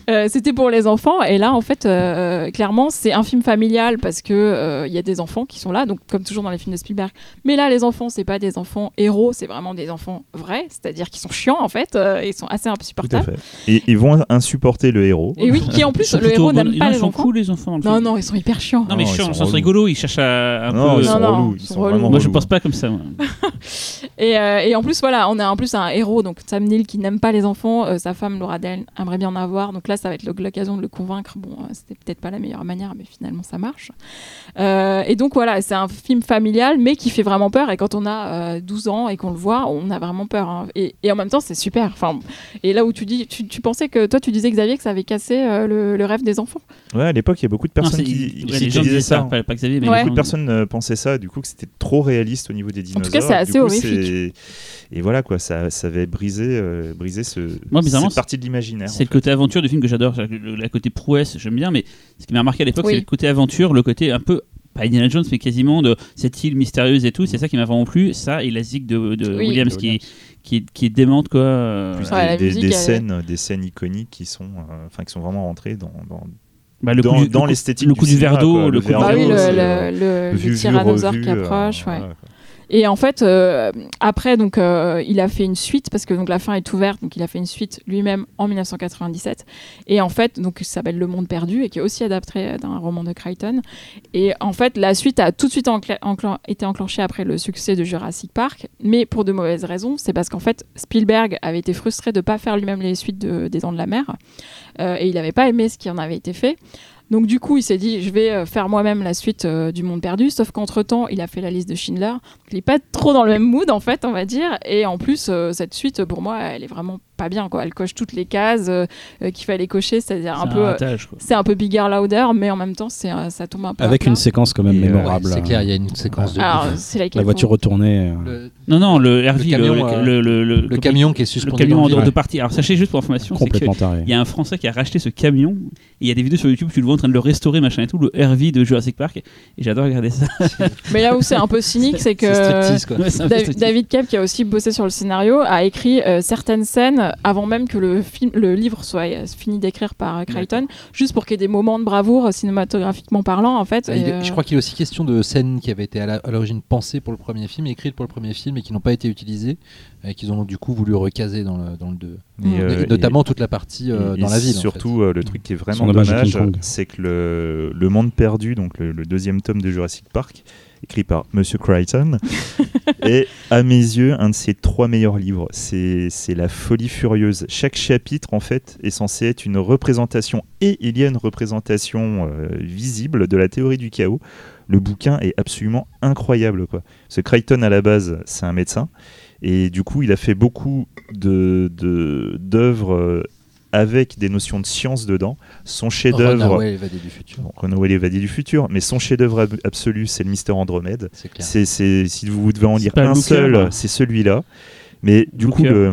Euh, c'était pour les enfants et là en fait euh, clairement c'est un film familial parce que euh, il y a des enfants qui sont là donc comme toujours dans les films de Spielberg mais là les enfants c'est pas des enfants héros c'est vraiment des enfants vrais c'est-à-dire qu'ils sont chiants en fait euh, ils sont assez Tout à insupportables fait. Et ils vont insupporter le héros. et oui qui en Ils plus le héros n'aime non, pas Ils les sont enfants cool les enfants. dans le non non ils sont hyper chiants Non mais Non, ils sont au sens relous. rigolo, ils cherchent à un Non, peu. ils sont relous. ils Ils sont Moi je pense pas comme ça. [LAUGHS] Et, euh, et en plus, voilà, on a en plus un héros, donc Sam Neill, qui n'aime pas les enfants. Euh, sa femme, Laura Dern, aimerait bien en avoir. Donc là, ça va être l'occasion de le convaincre. Bon, euh, c'était peut-être pas la meilleure manière, mais finalement, ça marche. Euh, et donc voilà, c'est un film familial, mais qui fait vraiment peur. Et quand on a euh, 12 ans et qu'on le voit, on a vraiment peur. hein. Et, et en même temps, c'est super. Enfin, et là où tu dis, tu, tu pensais que toi, tu disais Xavier que ça avait cassé euh, le, le rêve des enfants. Ouais, à l'époque, il y a beaucoup de personnes qui, ouais, qui les gens disaient ça. ça, pas pas Xavier, mais Ouais. Beaucoup de personnes euh, pensaient ça, du coup, que c'était trop réaliste au niveau des dinosaures. tout cas, c'est assez coup, horrifique. c'est- Et voilà, quoi, ça, ça avait brisé, euh, brisé ce, Moi, cette partie de l'imaginaire. C'est le côté aventure du film que j'adore. Le, le côté prouesse, j'aime bien, mais ce qui m'a marqué à l'époque, Oui. c'est le côté aventure, le côté un peu. Pas Indiana Jones, mais quasiment de cette île mystérieuse et tout. C'est ça qui m'a vraiment plu. Ça et la zig de, de Oui. Williams, qui, qui, est- qui est démente, quoi. Plus Ouais, la des, des- musique, des elle est- scènes, des scènes iconiques qui sont, euh, enfin, qui sont vraiment rentrées dans, dans, bah, le dans, coup du- dans le coup- l'esthétique le du coup du verre d'eau, le coup du verre Bah d'eau, le, le, euh, le- le vu, tyrannosaure revu, qui euh, approche. ouais. voilà, quoi. Et en fait, euh, après, donc, euh, il a fait une suite parce que donc la fin est ouverte, donc il a fait une suite lui-même en 1997. Et en fait, donc, ça s'appelle Le Monde perdu et qui est aussi adapté d'un roman de Crichton. Et en fait, la suite a tout de suite été enclenchée après le succès de Jurassic Park, mais pour de mauvaises raisons. C'est parce qu'en fait, Spielberg avait été frustré de ne pas faire lui-même les suites de- des Dents de la Mer euh, et il n'avait pas aimé ce qui en avait été fait. Donc du coup, il s'est dit, je vais euh, faire moi-même la suite euh, du Monde Perdu, sauf qu'entre-temps, il a fait la liste de Schindler. Il n'est pas trop dans le même mood, en fait, on va dire. Et en plus, euh, cette suite, pour moi, elle est vraiment pas bien, quoi. Elle coche toutes les cases euh, qu'il fallait cocher, c'est-à-dire un c'est peu... c'est un peu bigger, louder, mais en même temps, c'est, euh, ça tombe un peu Avec une séquence quand même Et, euh, mémorable. c'est clair, il y a une séquence de Alors, La voiture retournée. euh, le, Non, non, le RV, le, camion, le, euh, le, le- le- le camion qui est le suspendu camion dans en le dehors de partie. Alors sachez juste pour information, il y a un Français qui a racheté ce camion. Il y a des vidéos sur YouTube, tu le vois train de le restaurer, machin et tout, le RV de Jurassic Park. Et j'adore regarder ça. [LAUGHS] Mais là où c'est un peu cynique, c'est que... [LAUGHS] [LAUGHS] Ouais. David Kep, qui a aussi bossé sur le scénario, a écrit euh, certaines scènes film avant même que le, film, le livre soit euh, fini d'écrire par euh, Crichton, juste pour qu'il y ait des moments de bravoure cinématographiquement parlant, en fait. Et, Je crois qu'il est aussi question de scènes qui avaient été à l'origine pensées pour le premier film, écrites pour le premier film et qui n'ont pas été utilisées et qu'ils ont du coup voulu recaser dans le, dans le 2. Mais, Mm. euh, Et notamment toute la partie euh, Et- dans et la ville. en Surtout, euh, le truc qui est vraiment Son dommage, c'est que le, le Monde Perdu, donc le, le deuxième tome de Jurassic Park, écrit par Monsieur Crichton, [LAUGHS] est à mes yeux un de ses trois meilleurs livres. C'est c'est la folie furieuse. Chaque chapitre, en fait, est censé être une représentation, et il y a une représentation euh, visible de la théorie du chaos. Le bouquin est absolument incroyable. Quoi. Ce Crichton, à la base, c'est un médecin. Et du coup, il a fait beaucoup de- de- d'œuvres euh, avec des notions de science dedans. Son chef-d'œuvre, Runaway, évadé du futur. bon, Runaway l'évadé du futur, mais son chef-d'œuvre ab- absolu, c'est le Mister Andromède. C'est si vous devez en lire un Looker, seul, moi. c'est celui-là. Mais du coup, le,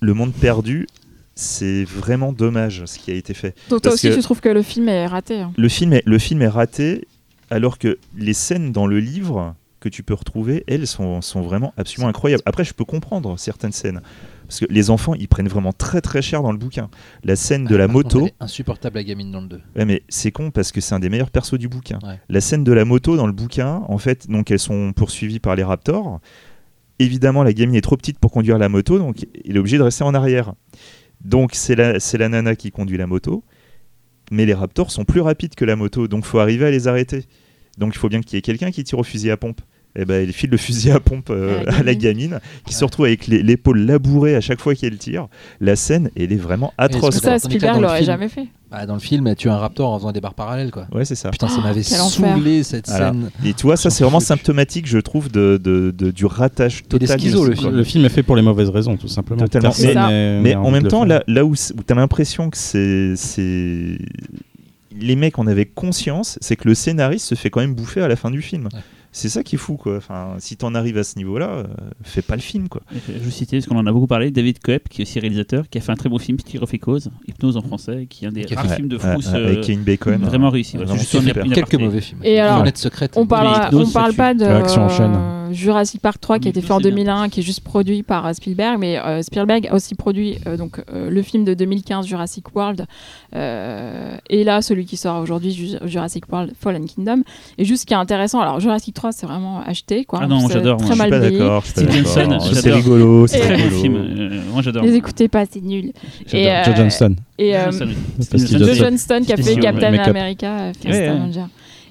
le monde perdu, c'est vraiment dommage ce qui a été fait. Donc toi parce aussi, que- tu trouves que le film est raté hein. Le film est, le film est raté, alors que les scènes dans le livre que tu peux retrouver, elles sont, sont vraiment absolument incroyables. Après, je peux comprendre certaines scènes. Parce que les enfants, ils prennent vraiment très très cher dans le bouquin. La scène de Ah, la contre, moto, est insupportable la gamine dans le 2. Ouais, mais c'est con parce que c'est un des meilleurs persos du bouquin. Ouais. La scène de la moto dans le bouquin, en fait, donc elles sont poursuivies par les raptors. Évidemment, la gamine est trop petite pour conduire la moto, donc il est obligé de rester en arrière. Donc c'est la, la nana qui conduit la moto, mais les raptors sont plus rapides que la moto, donc faut arriver à les arrêter. Donc il faut bien qu'il y ait quelqu'un qui tire au fusil à pompe. Et ben, il file le fusil à pompe euh, À la à la gamine, qui se retrouve avec les- l'épaule labourée à chaque fois qu'elle tire. La scène, elle est vraiment atroce. c'est Ça, Spielberg dans le l'aurait film- jamais fait. Bah, dans le film, elle tue un raptor en faisant des barres parallèles. Quoi. Ouais, c'est ça. Putain, ça m'avait [GASPS] saoulé cette Voilà. scène. Et tu vois, ça c'est vraiment symptomatique, je trouve, de, de- de- du ratage est total. du schizo, le film. Le film est fait pour les mauvaises raisons, tout simplement. Totalement. Mais- en même temps, là, là où, où tu as l'impression que c'est, c'est. Les mecs en avaient conscience, c'est que le scénariste se fait quand même bouffer à la fin du film. Ouais. C'est ça qui est fou, quoi. Enfin, si t'en arrives à ce niveau-là, euh, fais pas le film, quoi. Je citais, parce qu'on en a beaucoup parlé, David Koepp, qui est aussi réalisateur, qui a fait un très bon film, Petit of Cause, Hypnose en français, qui est un des Qui rares films de Frousse ouais, euh, avec Kane Bacon. vraiment réussi. ouais. Juste super. une- une Quelques mauvais films. Et alors, secrète. On parle, Hypnose, on ça parle pas de euh, Jurassic Park 3 qui a été fait en c'est bien. 2001, qui est juste produit par euh, Spielberg, mais euh, Spielberg a aussi produit euh, donc euh, le film de 2015 Jurassic World euh, et là celui qui sort aujourd'hui Ju- Jurassic World Fallen Kingdom. Et juste ce qui est intéressant, alors Jurassic 3 c'est vraiment acheté quoi, Ah non, C'est j'adore, très moi. Je suis mal. Johnson, C'est j'adore. rigolo, c'est Très bon rigolo. film. euh, Moi j'adore. Les écoutez pas, c'est nul. Et. Joe euh, Johnston. Et, euh, Joe. Johnston qui a fait Captain. America, euh, First Ouais, ouais. Avenger.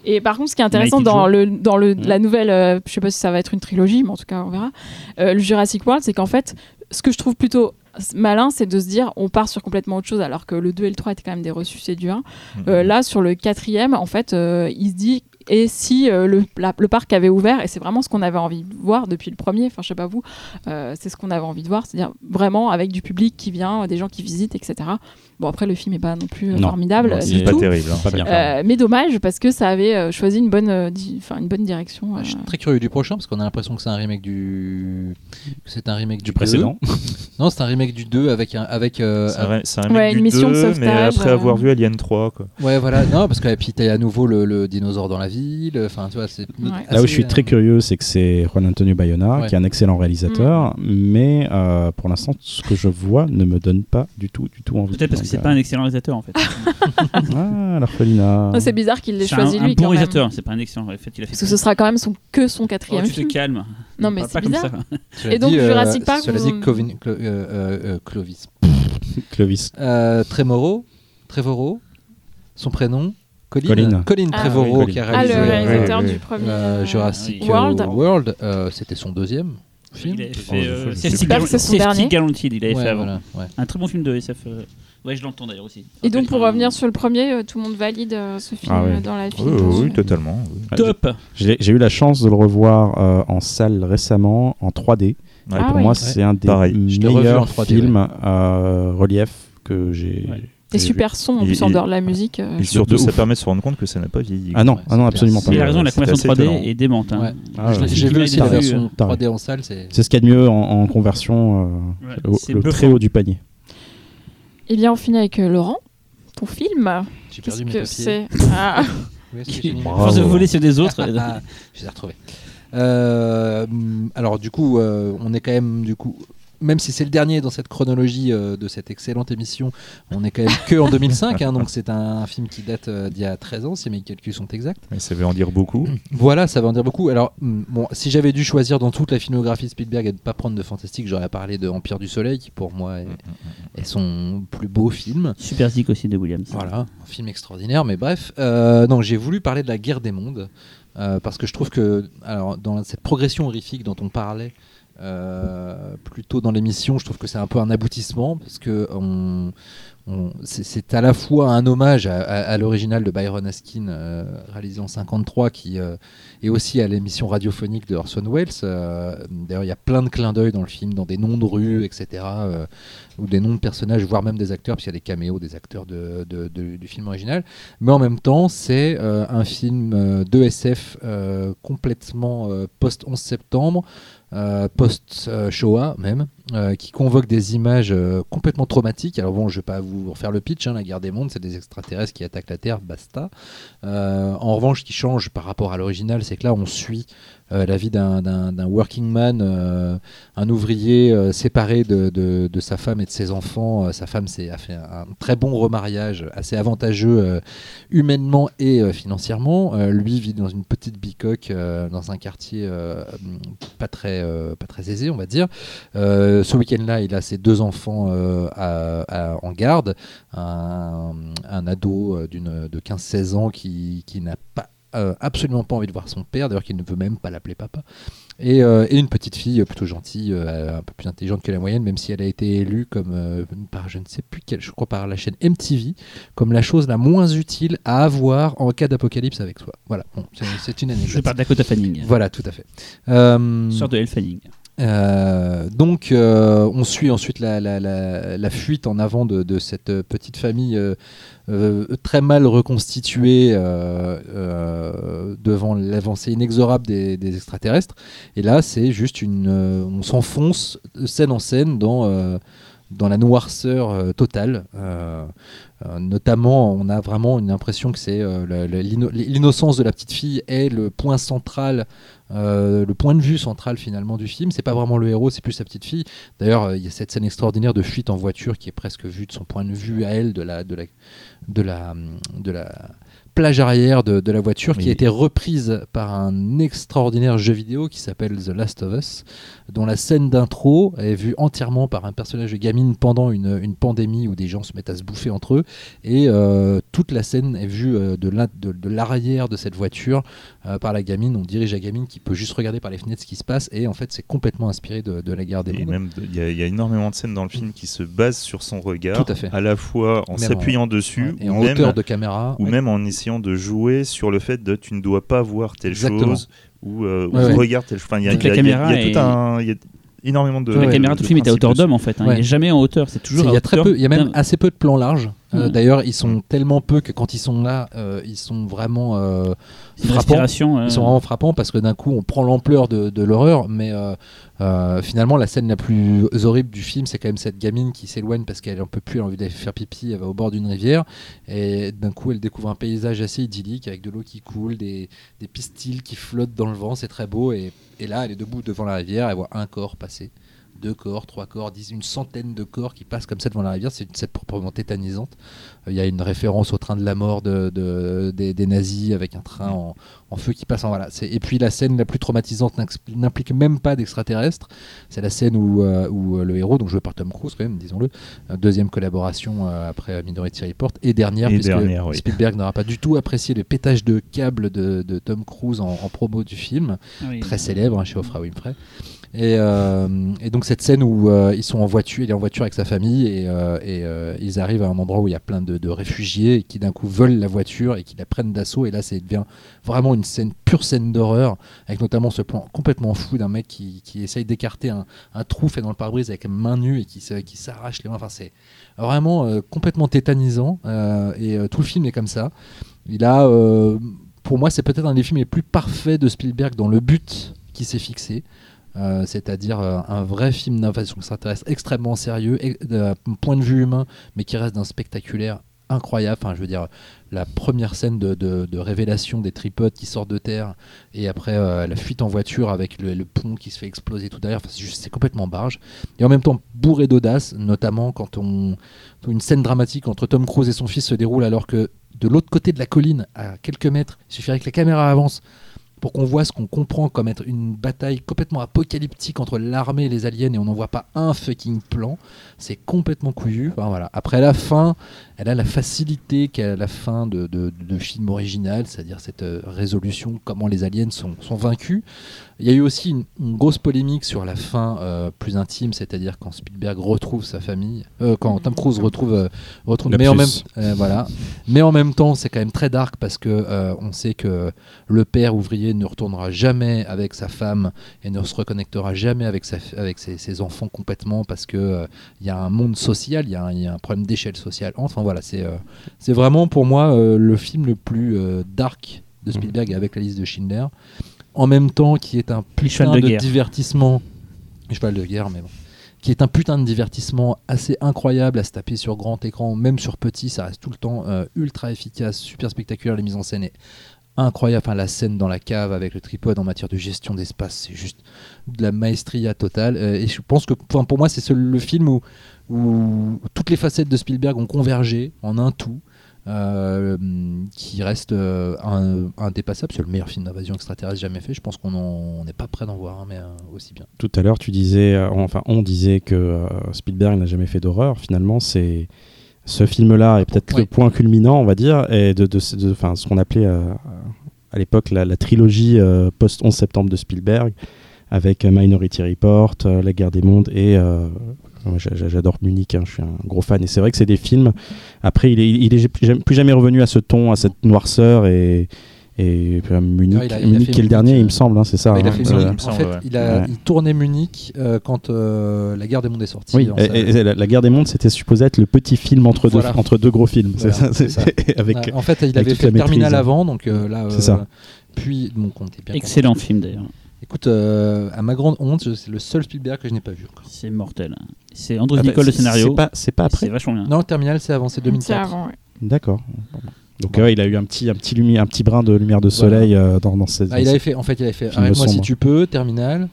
Et par contre, ce qui est intéressant Mighty dans, Joe. le, dans le, la nouvelle, euh, je sais pas si ça va être une trilogie, mais en tout cas, on verra, euh, le Jurassic World, c'est qu'en fait, ce que je trouve plutôt malin, c'est de se dire on part sur complètement autre chose, alors que le 2 et le 3 étaient quand même des ressuscités du 1. Mhm. Euh, là, sur le quatrième, en fait, euh, il se dit et si euh, le, parc avait ouvert, et c'est vraiment ce qu'on avait envie de voir depuis le premier, enfin je sais pas vous, euh, c'est ce qu'on avait envie de voir, c'est-à-dire vraiment avec du public qui vient, des gens qui visitent, etc. Bon après le film est pas non plus euh, Non. formidable Non, c'est du pas tout, terrible. hein. Pas bien. Euh, mais dommage parce que ça avait euh, choisi une bonne, di- enfin une bonne direction. euh. Je suis très curieux du prochain parce qu'on a l'impression que c'est un remake du. que c'est un remake du, Du précédent. 2. [LAUGHS] Non, c'est un remake du 2 avec un. Avec, euh, C'est un, un- re- c'est un Ouais, remake une du mission de 2, mais sauvetage, après euh. avoir vu Alien 3, quoi. Ouais, voilà. Non, parce que et puis t'as à nouveau le, le dinosaure dans la ville. Enfin, tu vois, c'est. Ouais. Là où je suis très curieux, c'est que c'est Juan Antonio Bayona, Ouais. qui est un excellent réalisateur, mais euh, pour l'instant, ce que je vois ne me donne pas du tout, du tout envie. Peut-être parce que c'est pas un excellent réalisateur en fait. [LAUGHS] Ah, l'orphelinat. C'est bizarre qu'il l'ait choisi un, un lui bon quand réalisateur, c'est pas un excellent. En fait, il a fait Parce que ce sera quand même son, que son Oh, quatrième tu te film. calmes. Non, mais c'est pas comme bizarre. ça. Et donc, dit, euh, Jurassic Park, Cela dit, Clovin- Clo- euh, euh, Clovis. [LAUGHS] Clovis. Euh, Tremoro, Trevorrow, son prénom, Colin, Colin. Colin Ah, Trevorrow oui, qui a Ah, réalisé le Ouais, réalisateur du premier euh, Jurassic oui. euh, World. World, euh, c'était son deuxième film. Il avait Oh, fait euh, c'est son Safety dernier. Guaranteed, il avait Ouais, fait avant. voilà, ouais. Un très bon film de SF. Ouais, je l'entends d'ailleurs aussi. Et donc, pour revenir sur le premier, euh, tout le monde valide euh, ce film Ah ouais. dans la Oui, film. oui, oui, totalement. oui. Ah, Top J'ai j'ai eu la chance de le revoir euh, en salle récemment, en 3D. Ouais. Et Ah pour ouais. moi, c'est un des Pareil. Je l'ai revu en meilleurs 3D, films euh, relief que j'ai. Ouais. Des j'ai super sons en plus en et- dehors de la musique. euh, Et surtout, de ça ouf. permet de se rendre compte que ça n'a pas vieilli. Ah non, Ouais, ah non, c'est absolument clair. pas. Il a raison, la c'est conversion assez 3D étonnant. est démente. hein. Ouais. Ah, je ouais. l'ai- J'ai vu aussi a la version euh, 3D en salle. C'est C'est ce qu'il y a de mieux en, en conversion, euh, Ouais, au- c'est le bluffant. très haut du panier. Eh bien, on finit avec euh, Laurent. Ton film, J'ai perdu mes que papiers. c'est [LAUGHS] Ah, Où est-ce que j'ai mis mes À force de Bravo. voler ceux des autres. Ah, je les ai retrouvés. Euh, alors du coup, euh, on est quand même du coup même si c'est le dernier dans cette chronologie euh, de cette excellente émission, on est quand même que en 2005, hein, donc c'est un, film qui date euh, d'il y a 13 ans, si mes calculs sont exacts. Mais ça veut en dire beaucoup. Voilà, ça veut en dire beaucoup. Alors, mm, bon, si j'avais dû choisir dans toute la filmographie de Spielberg et de ne pas prendre de fantastique, j'aurais parlé de Empire du Soleil, qui pour moi est, est son plus beau film. Super Zik aussi de Williams. Voilà, un film extraordinaire, mais bref. Euh, non, j'ai voulu parler de la guerre des mondes. euh, parce que je trouve que alors, dans cette progression horrifique dont on parlait euh, plus tôt dans l'émission, je trouve que c'est un peu un aboutissement parce que c'est- à la fois un hommage à, l'original de Byron Askin euh, réalisé en 53 qui euh, et aussi à l'émission radiophonique de Orson Welles. euh, D'ailleurs, il y a plein de clins d'œil dans le film, dans des noms de rues, etc. euh, ou des noms de personnages, voire même des acteurs, puisqu'il y a des caméos des acteurs du film original. Mais en même temps, c'est un film de SF complètement euh, post-11 septembre, euh, post-Shoah même, euh, qui convoque des images euh, complètement traumatiques. Alors bon, je vais pas vous refaire le pitch, hein, la guerre des mondes, c'est des extraterrestres qui attaquent la Terre, basta. En revanche, ce qui change par rapport à l'original, c'est que là, on suit la vie d'un- working man, euh, un ouvrier euh, séparé de, sa femme et de ses enfants. Euh, sa femme a fait un, très bon remariage, assez avantageux euh, humainement et euh, financièrement. Euh, lui vit dans une petite bicoque euh, dans un quartier euh, pas, très, euh, aisé, on va dire. Euh, ce week-end-là, il a ses deux enfants euh, en garde, un, ado euh, de 15-16 ans qui n'a pas euh, absolument pas envie de voir son père, d'ailleurs qu'il ne veut même pas l'appeler papa. Et, euh, et une petite fille euh, plutôt gentille, euh, un peu plus intelligente que la moyenne, même si elle a été élue comme par je ne sais plus quelle, je crois par la chaîne MTV, comme la chose la moins utile à avoir en cas d'apocalypse avec soi. Voilà, bon, c'est- une [LAUGHS] Je anecdote. par Dakota Fanning. Voilà, tout à fait. Sœur de Elle Fanning. Euh, donc, euh, on suit ensuite la, fuite en avant de, cette petite famille euh, très mal reconstituée devant l'avancée inexorable des, extraterrestres. Et là, c'est juste une. on s'enfonce scène en scène dans. dans la noirceur totale. Notamment, on a vraiment une impression que c'est euh, l'innocence de la petite fille est le point central euh, le point de vue central finalement du film. C'est pas vraiment le héros, c'est plus sa petite fille. D'ailleurs, euh, il y a cette scène extraordinaire de fuite en voiture qui est presque vue de son point de vue à elle, de la, de la, de la plage arrière de, de la voiture, qui a été reprise par un extraordinaire jeu vidéo qui s'appelle The Last of Us, dont la scène d'intro est vue entièrement par un personnage de gamine pendant une, une pandémie où des gens se mettent à se bouffer entre eux. Et euh, toute la scène est vue euh, de l'in- de- de l'arrière de cette voiture euh, par la gamine. On dirige la gamine qui peut juste regarder par les fenêtres ce qui se passe. Et en fait, c'est complètement inspiré de, de la guerre des mondes. il y, a- il y a énormément de scènes dans le film qui se basent sur son regard, Tout à fait. la fois en s'appuyant dessus, Ouais, et ou, en même, hauteur de caméra. ou Ouais. même en essayant de jouer sur le fait de tu ne dois pas voir telle Exactement. chose, ou, euh, ou Ouais, ouais. regarde telle chose. Enfin, il y a, y a- il y a- y a tout un. il y a énormément de. Ouais, la ouais, caméra, de tout le film est à hauteur d'homme en fait. hein. Ouais. Il est jamais en hauteur. C'est toujours Il y a très peu, il y a même assez peu de plans larges. Euh. D'ailleurs, ils sont tellement peu que quand ils sont là, euh, ils sont vraiment euh, frappants. euh, Ils sont vraiment frappants parce que d'un coup, on prend l'ampleur de, de l'horreur, mais euh, euh, finalement, la scène la plus horrible du film, c'est quand même cette gamine qui s'éloigne parce qu'elle en peut plus, elle a envie d'aller faire pipi, elle va au bord d'une rivière, et d'un coup, elle découvre un paysage assez idyllique avec de l'eau qui coule, des, pistils qui flottent dans le vent, c'est très beau, et, et là, elle est debout devant la rivière, elle voit un corps passer. Deux corps, trois corps, dix, une centaine de corps qui passent comme ça devant la rivière. C'est une scène proprement tétanisante. Euh, Il y a une référence au train de la mort de, de- des, des nazis avec un train en, en feu qui passe. En, voilà. C'est- Et puis la scène la plus traumatisante n'implique même pas d'extraterrestres. C'est la scène où, euh, où euh, le héros, donc joué par Tom Cruise quand même, disons-le, deuxième collaboration euh, après Minority Report, et dernière, Et puisque dernière, oui. Spielberg n'aura pas du tout apprécié le pétage de câble de, de Tom Cruise en, en promo du film oui. très célèbre hein, chez Oprah Winfrey. Et, euh, et donc cette scène où euh, ils sont en voiture, il est en voiture avec sa famille et, euh, ils arrivent à un endroit où il y a plein de, réfugiés qui d'un coup volent la voiture et qui la prennent d'assaut. Et là, ça devient vraiment une scène pure scène d'horreur avec notamment ce plan complètement fou d'un mec qui, qui essaye d'écarter un, trou fait dans le pare-brise avec main nue et qui, qui s'arrache les mains. Enfin, c'est vraiment complètement tétanisant et tout le film est comme ça. Il a, pour moi, c'est peut-être un des films les plus parfaits de Spielberg dans le but qui s'est fixé. Euh, c'est-à-dire euh, un vrai film d'invasion extraterrestre extrêmement sérieux, d'un point de vue humain, mais qui reste d'un spectaculaire incroyable. Enfin, je veux dire, la première scène de, révélation des tripodes qui sortent de terre et après euh, la fuite en voiture avec le, pont qui se fait exploser tout derrière. Enfin, c'est complètement barge. Et en même temps, bourré d'audace, notamment quand on, une scène dramatique entre Tom Cruise et son fils se déroule alors que de l'autre côté de la colline, à quelques mètres, il suffirait que la caméra avance pour qu'on voit ce qu'on comprend comme être une bataille complètement apocalyptique entre l'armée et les aliens et on n'en voit pas un fucking plan. C'est complètement couillu. Après la fin, elle a la facilité qu'a la fin de, de, de film original, c'est-à-dire cette euh, résolution, comment les aliens sont, sont vaincus. Il y a eu aussi une, une grosse polémique sur la fin euh, plus intime, c'est-à-dire quand Spielberg retrouve sa famille, euh, quand Tom Cruise retrouve, euh, retrouve mais en même voilà, mais en même temps c'est quand même très dark parce que on sait que le père ouvrier ne retournera jamais avec sa femme et ne se reconnectera jamais avec sa, avec ses, ses enfants complètement parce que il y a un monde social, il y, a un- il y a un problème d'échelle sociale. Enfin voilà, c'est euh, c'est vraiment pour moi euh, le film le plus euh, dark de Spielberg avec la liste de Schindler. En même temps, qui est un putain de divertissement. Cheval de guerre, mais bon. Qui est un putain de divertissement assez incroyable à se taper sur grand écran, même sur petit, ça reste tout le temps euh, ultra efficace, super spectaculaire. Les mises en scène est incroyable. Enfin, la scène dans la cave avec le tripode en matière de gestion d'espace, c'est juste de la maestria totale. Euh, et je pense que pour moi, c'est ce- le film où, où toutes les facettes de Spielberg ont convergé en un tout. euh, qui reste euh, indépassable. C'est le meilleur film d'invasion extraterrestre jamais fait. Je pense qu'on n'est pas prêt d'en voir un, mais euh, aussi bien. Tout à l'heure, tu disais, euh, enfin, on disait que Spielberg n'a jamais fait d'horreur. Finalement, c'est ce film-là est peut-être le point culminant, on va dire, et de, de, de- enfin, ce qu'on appelait à l'époque la, la trilogie euh, post-11 septembre de Spielberg, avec Minority Report, La guerre des mondes et J'adore Munich, hein, je suis un gros fan. Et c'est vrai que c'est des films. Après, il est, il est plus jamais- revenu à ce ton, à cette noirceur. Et, et puis, euh, Munich, Ouais, il a- il a Munich est le dernier, euh, il me semble, hein, c'est ça. Il a hein, fait euh, Munich. il me en fait, ouais. il, a, Ouais. il tournait Munich euh, quand euh, la guerre des mondes est sortie. Oui, dans et, sa- et- et la, la guerre des mondes, c'était supposé être le petit film entre, Voilà. deux, entre deux gros films. Voilà, ça. [LAUGHS] avec, en fait, il avec avait fait le Terminal avant, donc euh, là. C'est ça. Puis, donc, on était bien. Excellent film d'ailleurs. Écoute, euh, à ma grande honte, je- c'est le seul Spielberg que je n'ai pas vu. encore. C'est mortel. C'est Andrew Ah bah, Nicole le c'est- scénario. C'est pas, c'est pas C'est après. vachement bien. Non, le Terminal, c'est avant, c'est C'est 2004. avant, ouais. D'accord. Donc Bon. ouais, il a eu un petit, un petit, lumi- un petit brin de lumière de Voilà. soleil euh, dans, dans cette. Ah, il avait fait, en fait, il avait fait Film Arrête-moi si sombre. tu peux, Terminal.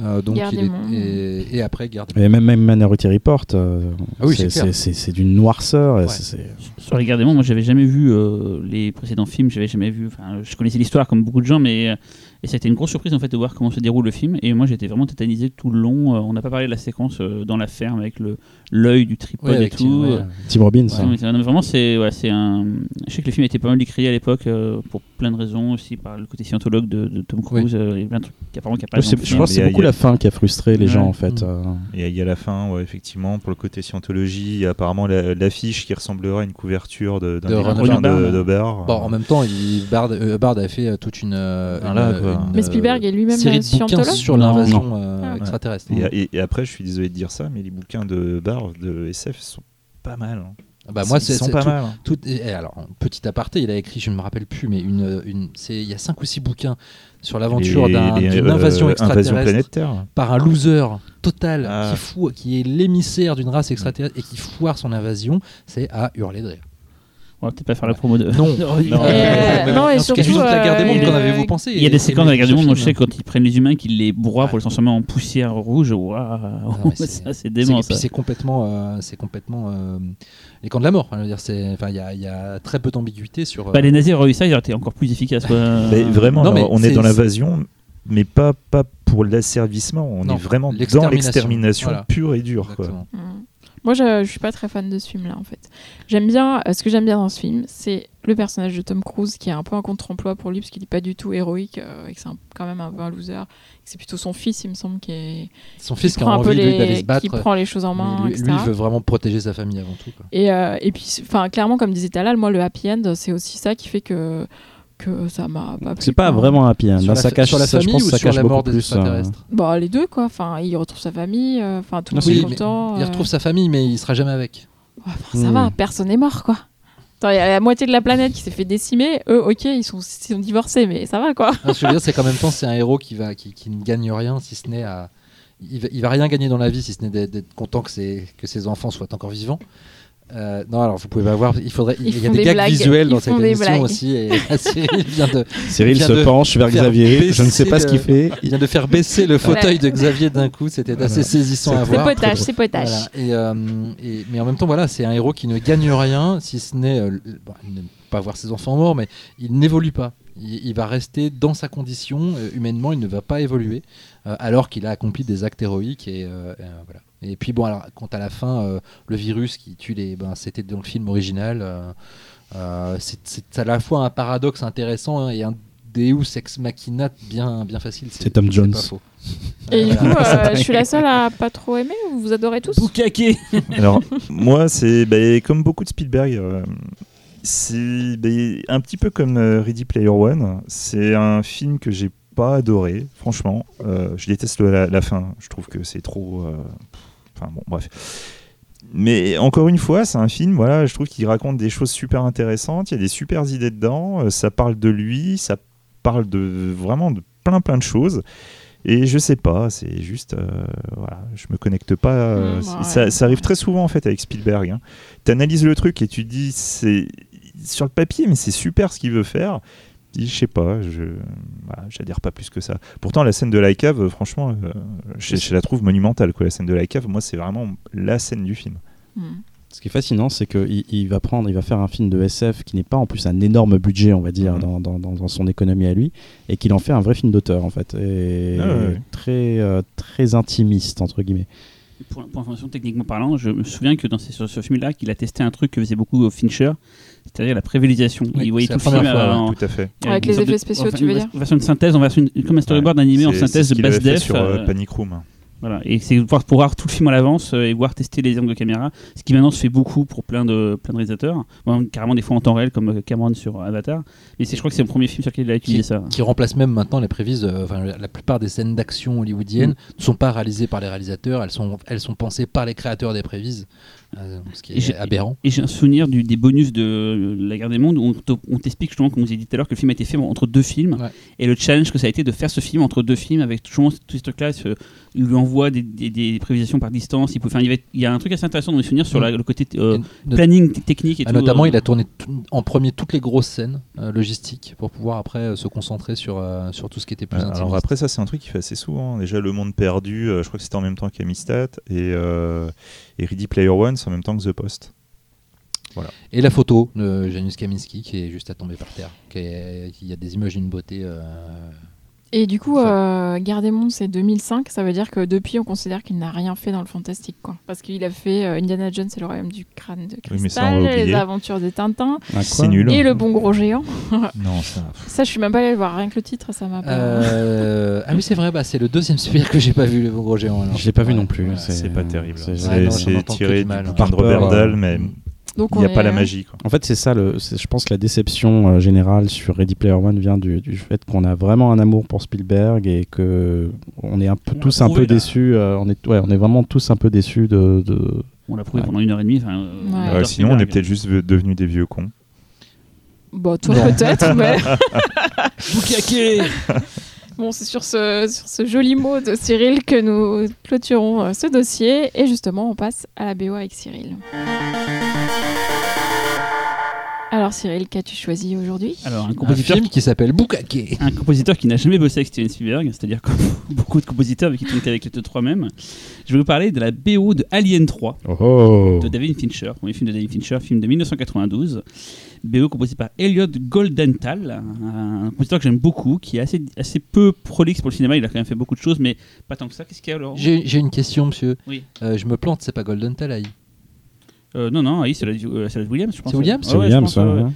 Euh, donc il des est- mondes. et, et après Garde. Et même, même Minority Report, euh, Ah oui, c'est- c'est clair. c'est c'est- c'est d'une noirceur. et Ouais. c'est- c'est- Sur les Gardes des Mondes, moi j'avais jamais vu euh, les précédents films, j'avais jamais vu. Enfin, je connaissais l'histoire comme beaucoup de gens, mais euh, et ça a été une grosse surprise en fait de voir comment se déroule le film. Et moi j'étais vraiment tétanisé tout le long. Euh, on n'a pas parlé de la séquence euh, dans la ferme avec le l'œil du tripode Ouais, et tout. Tim, ouais. Tim Robbins. Ouais, non, vraiment, c'est ouais, c'est un. Je sais que le film a été pas mal décrié à l'époque euh, pour plein de raisons, aussi par le côté scientologue de, de Tom Cruise. euh, Il y a plein de trucs qui apparemment qui a pas je pense que Il y c'est beaucoup a- la fin qui a frustré les Ouais. gens en fait. Euh. Il y, a- il y a la fin, ouais, effectivement, pour le côté scientologie, il y a apparemment la- l'affiche qui ressemblera à une couverture de- d'un De de, de Bard. Bon, en même temps, il, Bard, euh, Bard a fait toute une, euh, Voilà. Une, Mais euh, Spielberg est lui-même série euh, de bouquins scientologue sur l'invasion euh, Ah, extraterrestre. Et, et- et après, je suis désolé de dire ça, mais les bouquins de Bard, de SF, sont pas mal. hein. Ah Bah, moi, Ils c'est pas tout- mal. hein. tout- et alors, petit aparté, il a écrit, je ne me rappelle plus, mais une, une, c'est- il y a cinq ou six bouquins sur l'aventure d'une euh, invasion extraterrestre planète Terre. par un loser total Ah. qui, fou- qui est l'émissaire d'une race extraterrestre et qui foire son invasion. C'est à hurler de rire. On va peut-être pas faire la promo de. Non. [LAUGHS] de- Non. Et, euh, non, et surtout, juste la guerre des mondes, euh, qu'en avez-vous pensé Il y a des séquences dans la guerre du ce monde, moi je sais quand ils prennent les humains, qu'ils les broient pour les transformer en poussière rouge. Waouh, [LAUGHS] c'est- ça c'est dément et puis ça. c'est complètement, euh, c'est complètement euh, les camps de la mort. il y a, il y a très peu d'ambiguïté sur. euh, Bah, les nazis auraient eu ça, ils auraient été encore plus efficaces. [LAUGHS] Mais vraiment, Non, mais alors, on est, dans l'invasion, mais pas, pas pour l'asservissement. On Non, est vraiment dans l'extermination. Voilà. pure et dure. Quoi. exactement. Moi, je, je suis pas très fan de ce film-là, en fait. J'aime bien, euh, ce que j'aime bien dans ce film, c'est le personnage de Tom Cruise, qui est un peu un contre-emploi pour lui, parce qu'il n'est pas du tout héroïque, euh, et que c'est quand même un peu un loser. C'est plutôt son fils, il me semble, qui, est, Son fils qui qui a prend un peu envie d'aller qui prend les choses en main, lui, etc. lui, il veut vraiment protéger sa famille avant tout. quoi. Et, euh, et puis, enfin, clairement, comme disait Talal, moi, le happy end, c'est aussi ça qui fait que, que ça m'a pas C'est pas quoi. vraiment un happy Là, la, ça cache, sur la ça, je famille pense ou que ça sur cache la beaucoup mort des plus. euh, extraterrestres Bah, les deux, quoi. Enfin, il retrouve sa famille, euh, enfin, tout le monde est content. il euh. retrouve sa famille, mais il sera jamais avec. Ouais, enfin, ça Hmm. va, personne n'est mort, quoi. Attends, il y a la moitié de la planète qui s'est fait décimer. Eux, ok, ils sont, ils sont divorcés, mais ça va, quoi. Non, ce que je veux dire, c'est qu'en même temps, c'est un héros qui, va, qui, qui ne gagne rien, si ce n'est à. Il va, il va rien gagner dans la vie, si ce n'est d'être d'être content que ses, que ses enfants soient encore vivants. Euh, non, alors vous pouvez pas voir. Il faudrait. Il y a des, des gags blagues, visuels ils dans cette émission blagues. aussi. Et [LAUGHS] Cyril vient de, Cyril vient se de penche vers Xavier. Je ne sais pas ce qu'il fait. il vient de faire baisser le fauteuil de Xavier d'un coup. C'était assez saisissant à C'est voir. potage, c'est potage. Voilà. Et, euh, et- mais en même temps, voilà, c'est un héros qui ne gagne rien, si ce n'est euh, le- bon, ne pas voir ses enfants morts, mais il n'évolue pas. Il, il va rester dans sa condition. euh, humainement, il ne va pas évoluer, euh, alors qu'il a accompli des actes héroïques. Et, euh, euh, voilà. Et puis, bon, alors, quant à la fin, euh, le virus qui tue les. Ben, C'était dans le film original. euh, euh, c'est- à la fois un paradoxe intéressant hein, et un Deus ex machina bien, bien facile. C'est Tom Jones. pas faux. Et du coup, euh, [LAUGHS] je suis la seule à pas trop aimer ou vous adorez tous Bukake [LAUGHS] Alors, moi, c'est bah, comme beaucoup de Spielberg, euh, c'est bah, un petit peu comme euh, Ready Player One. C'est un film que j'ai pas adoré, franchement. Euh, je déteste la, la fin. Je trouve que c'est trop. euh, Enfin, bon, bref. Mais encore une fois, c'est un film, voilà, je trouve qu'il raconte des choses super intéressantes. Il y a des super idées dedans. euh, ça parle de lui, ça parle de vraiment de plein plein de choses. Et je sais pas, c'est juste, euh, voilà, je me connecte pas. euh, Mmh, ouais. ça, ça arrive très souvent en fait avec Spielberg. Hein. Tu analyses le truc et tu dis, c'est sur le papier, mais c'est super ce qu'il veut faire. Puis, Je sais pas, je j'adhère pas plus que ça. Pourtant, la scène de la cave, franchement, euh, je, je la trouve monumentale. Quoi. La scène de la cave, moi, c'est vraiment la scène du film. Hmm. Ce qui est fascinant, c'est qu'il il va prendre, il va faire un film de SF qui n'est pas en plus un énorme budget, on va dire, Mhm. dans, dans- dans- dans son économie à lui, et qu'il en fait un vrai film d'auteur en fait, et Ah ouais, ouais. très euh, très intimiste entre guillemets. Pour, pour information techniquement parlant, je me souviens que dans ce film-là, qu'il a testé un truc que faisait beaucoup Fincher, c'est-à-dire la prévisualisation. Oui, il voyait tout le film fois, euh, en- Tout à fait. Avec les effets spéciaux, tu veux dire version de synthèse, en version, comme un storyboard animé en synthèse de fait def. sur euh, euh, Panic Room. Voilà, et c'est voir pour voir tout le film à l'avance euh, et voir tester les angles de caméra, ce qui maintenant se fait beaucoup pour plein de plein de réalisateurs, Bon, carrément des fois en temps réel comme Cameron sur Avatar. Mais c'est je crois que c'est le premier film sur lequel il a utilisé ça. qui remplace même maintenant les prévises. euh, enfin, la plupart des scènes d'action hollywoodiennes Mm. ne sont pas réalisées par les réalisateurs, elles sont, elles sont pensées par les créateurs des prévises, euh, ce qui Et j'ai- est aberrant. Et j'ai un souvenir du- des bonus de La Guerre des Mondes où on te- on t'explique justement, comme vous avez dit tout à l'heure, que le film a été fait entre deux films Ouais. et le challenge que ça a été de faire ce film entre deux films avec ces trucs-là. ce- Il lui envoie des, des, des prévisions par distance. Il, peut, y a un truc assez intéressant dans mes souvenirs sur Mm. la- le côté euh, Et planning technique et ah, tout. notamment, euh, il a tourné tout- en premier toutes les grosses scènes euh, logistiques pour pouvoir après euh, se concentrer sur, euh, sur tout ce qui était plus intime. Alors après ça c'est un truc qu'il fait assez souvent. Déjà Le Monde Perdu, euh, je crois que c'était en même temps qu'Amistad et, euh, et Ready Player One en même temps que The Post. Et la photo de Janusz Kaminski qui est juste à tomber par terre. Il y a des images d'une beauté. euh, Et du coup, euh, Mondes, c'est 2005. Ça veut dire que depuis, on considère qu'il n'a rien fait dans le fantastique. Quoi. Parce qu'il a fait euh, Indiana Jones et le royaume du crâne de Oui, cristal, va Les aventures des Tintins Ah, C'est nul. et Le bon gros géant. [LAUGHS] Non ça. Ça, je suis même pas allée le voir. Rien que le titre, ça m'a pas. euh, ah oui, c'est vrai, bah, c'est le deuxième Spielberg que j'ai pas vu, le beau gros géant. alors. Je l'ai pas vu Ouais, non plus. voilà. C'est pas terrible. c'est- tiré du bouquin de Robert Dahl, euh, mais Donc, il n'y a est, pas la magie. Quoi. En fait, c'est ça. Le, c'est- je pense que la déception euh, générale sur Ready Player One vient du, du fait qu'on a vraiment un amour pour Spielberg et que on est un peu On tous un peu là. déçus. euh, on est, ouais, on est vraiment tous un peu déçus de. de- On l'a prouvé Ouais. pendant une heure et demie. euh, Ouais. sinon on est peut-être juste devenus des vieux cons. Bah, toi, peut-être, mais. [LAUGHS] Bukake Bon, c'est sur ce, joli mot de Cyril que nous clôturons euh, ce dossier. Et justement, on passe à la BO avec Cyril. Alors, Cyril, qu'as-tu choisi aujourd'hui Alors, un Un compositeur film qui s'appelle Bukake. un compositeur qui n'a jamais bossé avec Steven Spielberg, c'est-à-dire comme [LAUGHS] beaucoup de compositeurs mais qui tournent qu'avec les deux trois mêmes. Je vais vous parler de la BO de Alien 3 Oh, oh. de David Fincher, premier film de David Fincher, film de 1992. BO composé par Elliot Goldenthal, un compositeur que j'aime beaucoup, qui est assez, assez peu prolixe pour le cinéma. Il a quand même fait beaucoup de choses, mais pas tant que ça. Qu'est-ce qu'il y a alors J'ai une question, monsieur. Oui. Euh, je me plante, c'est pas Golden Talaï. Euh, Non, non, oui, c'est la, euh, c'est la Williams, je pense. C'est Williams C'est Ouais, ouais, Williams, pense, ouais, ouais, ouais. ouais.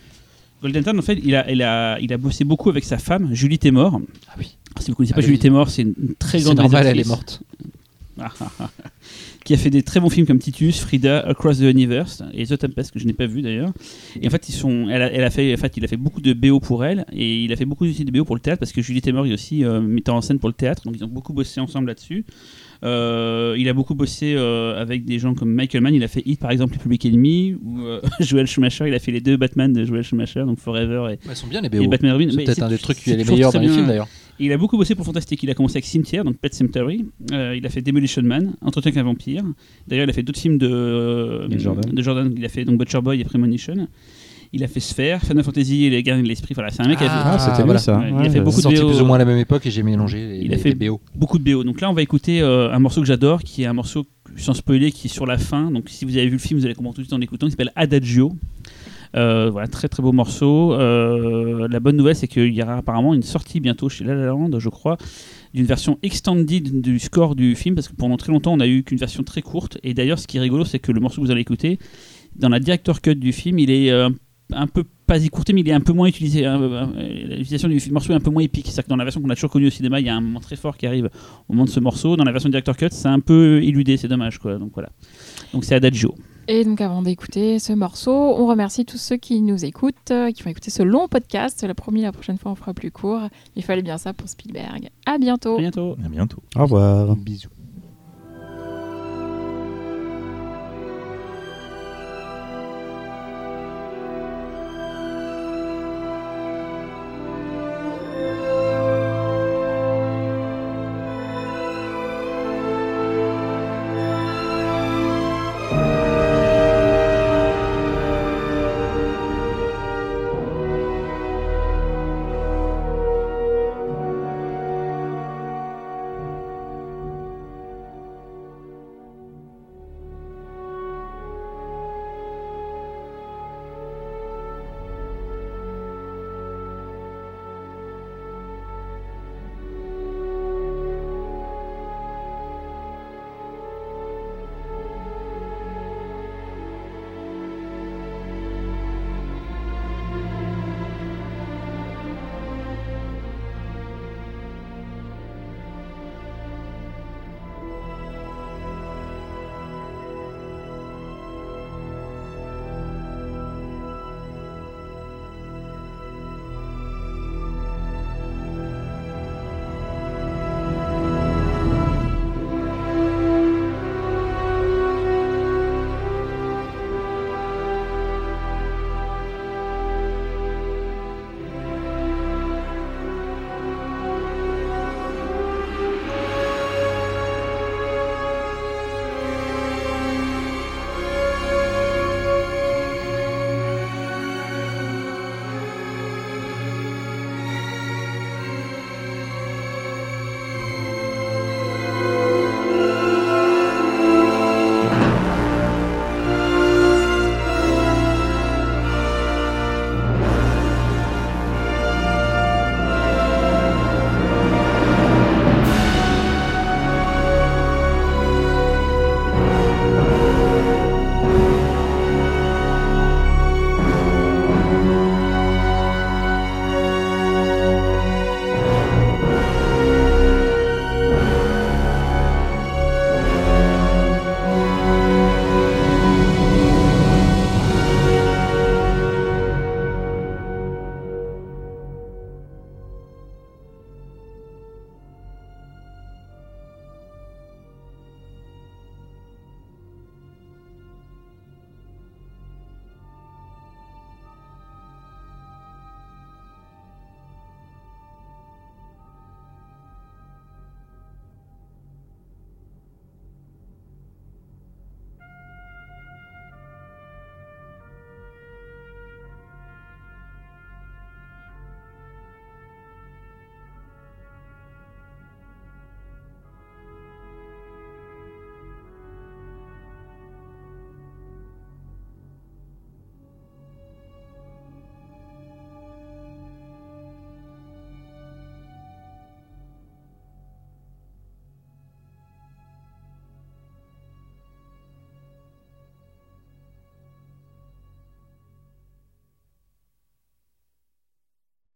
Goldenthal, en fait, il a, il, a, il a bossé beaucoup avec sa femme, Julie Temor. Ah oui. Si vous connaissez pas Ah Julie oui. Temor, c'est une très C'est grande normal, elle est morte. [LAUGHS] qui a fait des très bons films comme Titus, Frida, Across the Universe et The Tempest que je n'ai pas vu d'ailleurs. Et en fait, ils sont, elle a, elle a fait, en fait, il a fait beaucoup de BO pour elle et il a fait beaucoup aussi de BO pour le théâtre parce que Julie Taymor est aussi euh, metteur en scène pour le théâtre, donc ils ont beaucoup bossé ensemble là-dessus. Euh, il a beaucoup bossé euh, avec des gens comme Michael Mann. Il a fait Hit par exemple, les Public Enemy, ou euh, [LAUGHS] Joel Schumacher. Il a fait les deux Batman de Joel Schumacher, donc Forever et, Elles sont bien les et BO. Batman Robin. C'est peut-être un des trucs qui est les meilleurs dans les films d'ailleurs. Il a beaucoup bossé pour Fantastic. Il a commencé avec Cimetière, donc Pet Cemetery. Euh, il a fait Demolition Man, Entretien avec un vampire. D'ailleurs, il a fait d'autres films de, euh, Neil Jordan. de Jordan. Il a fait donc Butcher Boy et Premonition. Il a fait Sphere, Final Fantasy et les Gardiens de l'Esprit. Voilà, c'est un mec qui a fait Ah, c'était lui ça. Ouais, il a fait beaucoup de sorti BO. plus ou moins à la même époque et j'ai mélangé les, Il a fait- les BO. beaucoup de BO. Donc là, on va écouter euh, un morceau que j'adore, qui est un morceau, sans spoiler, qui est sur la fin. Donc si vous avez vu le film, vous allez comprendre tout de suite en l'écoutant. Il s'appelle Adagio. Euh, voilà, très très beau morceau. Euh, la bonne nouvelle, c'est qu'il y aura apparemment une sortie bientôt chez La La Land, je crois, d'une version extended du score du film, parce que pendant très longtemps, on a eu qu'une version très courte. Et d'ailleurs, ce qui est rigolo, c'est que le morceau que vous allez écouter, dans la director cut du film, il est euh, un peu pas écourté, mais il est un peu moins utilisé. hein, euh, L'utilisation du morceau est un peu moins épique. C'est-à-dire que dans la version qu'on a toujours connue au cinéma, il y a un moment très fort qui arrive au moment de ce morceau. Dans la version director cut, c'est un peu éludé, c'est dommage, quoi. Donc voilà. Donc c'est Adagio. Et donc avant d'écouter ce morceau, on remercie tous ceux qui nous écoutent, euh, qui vont écouter ce long podcast. La promis, la prochaine fois, on fera plus court. Il fallait bien ça pour Spielberg. À bientôt. À bientôt. À bientôt. Au revoir. Bisous.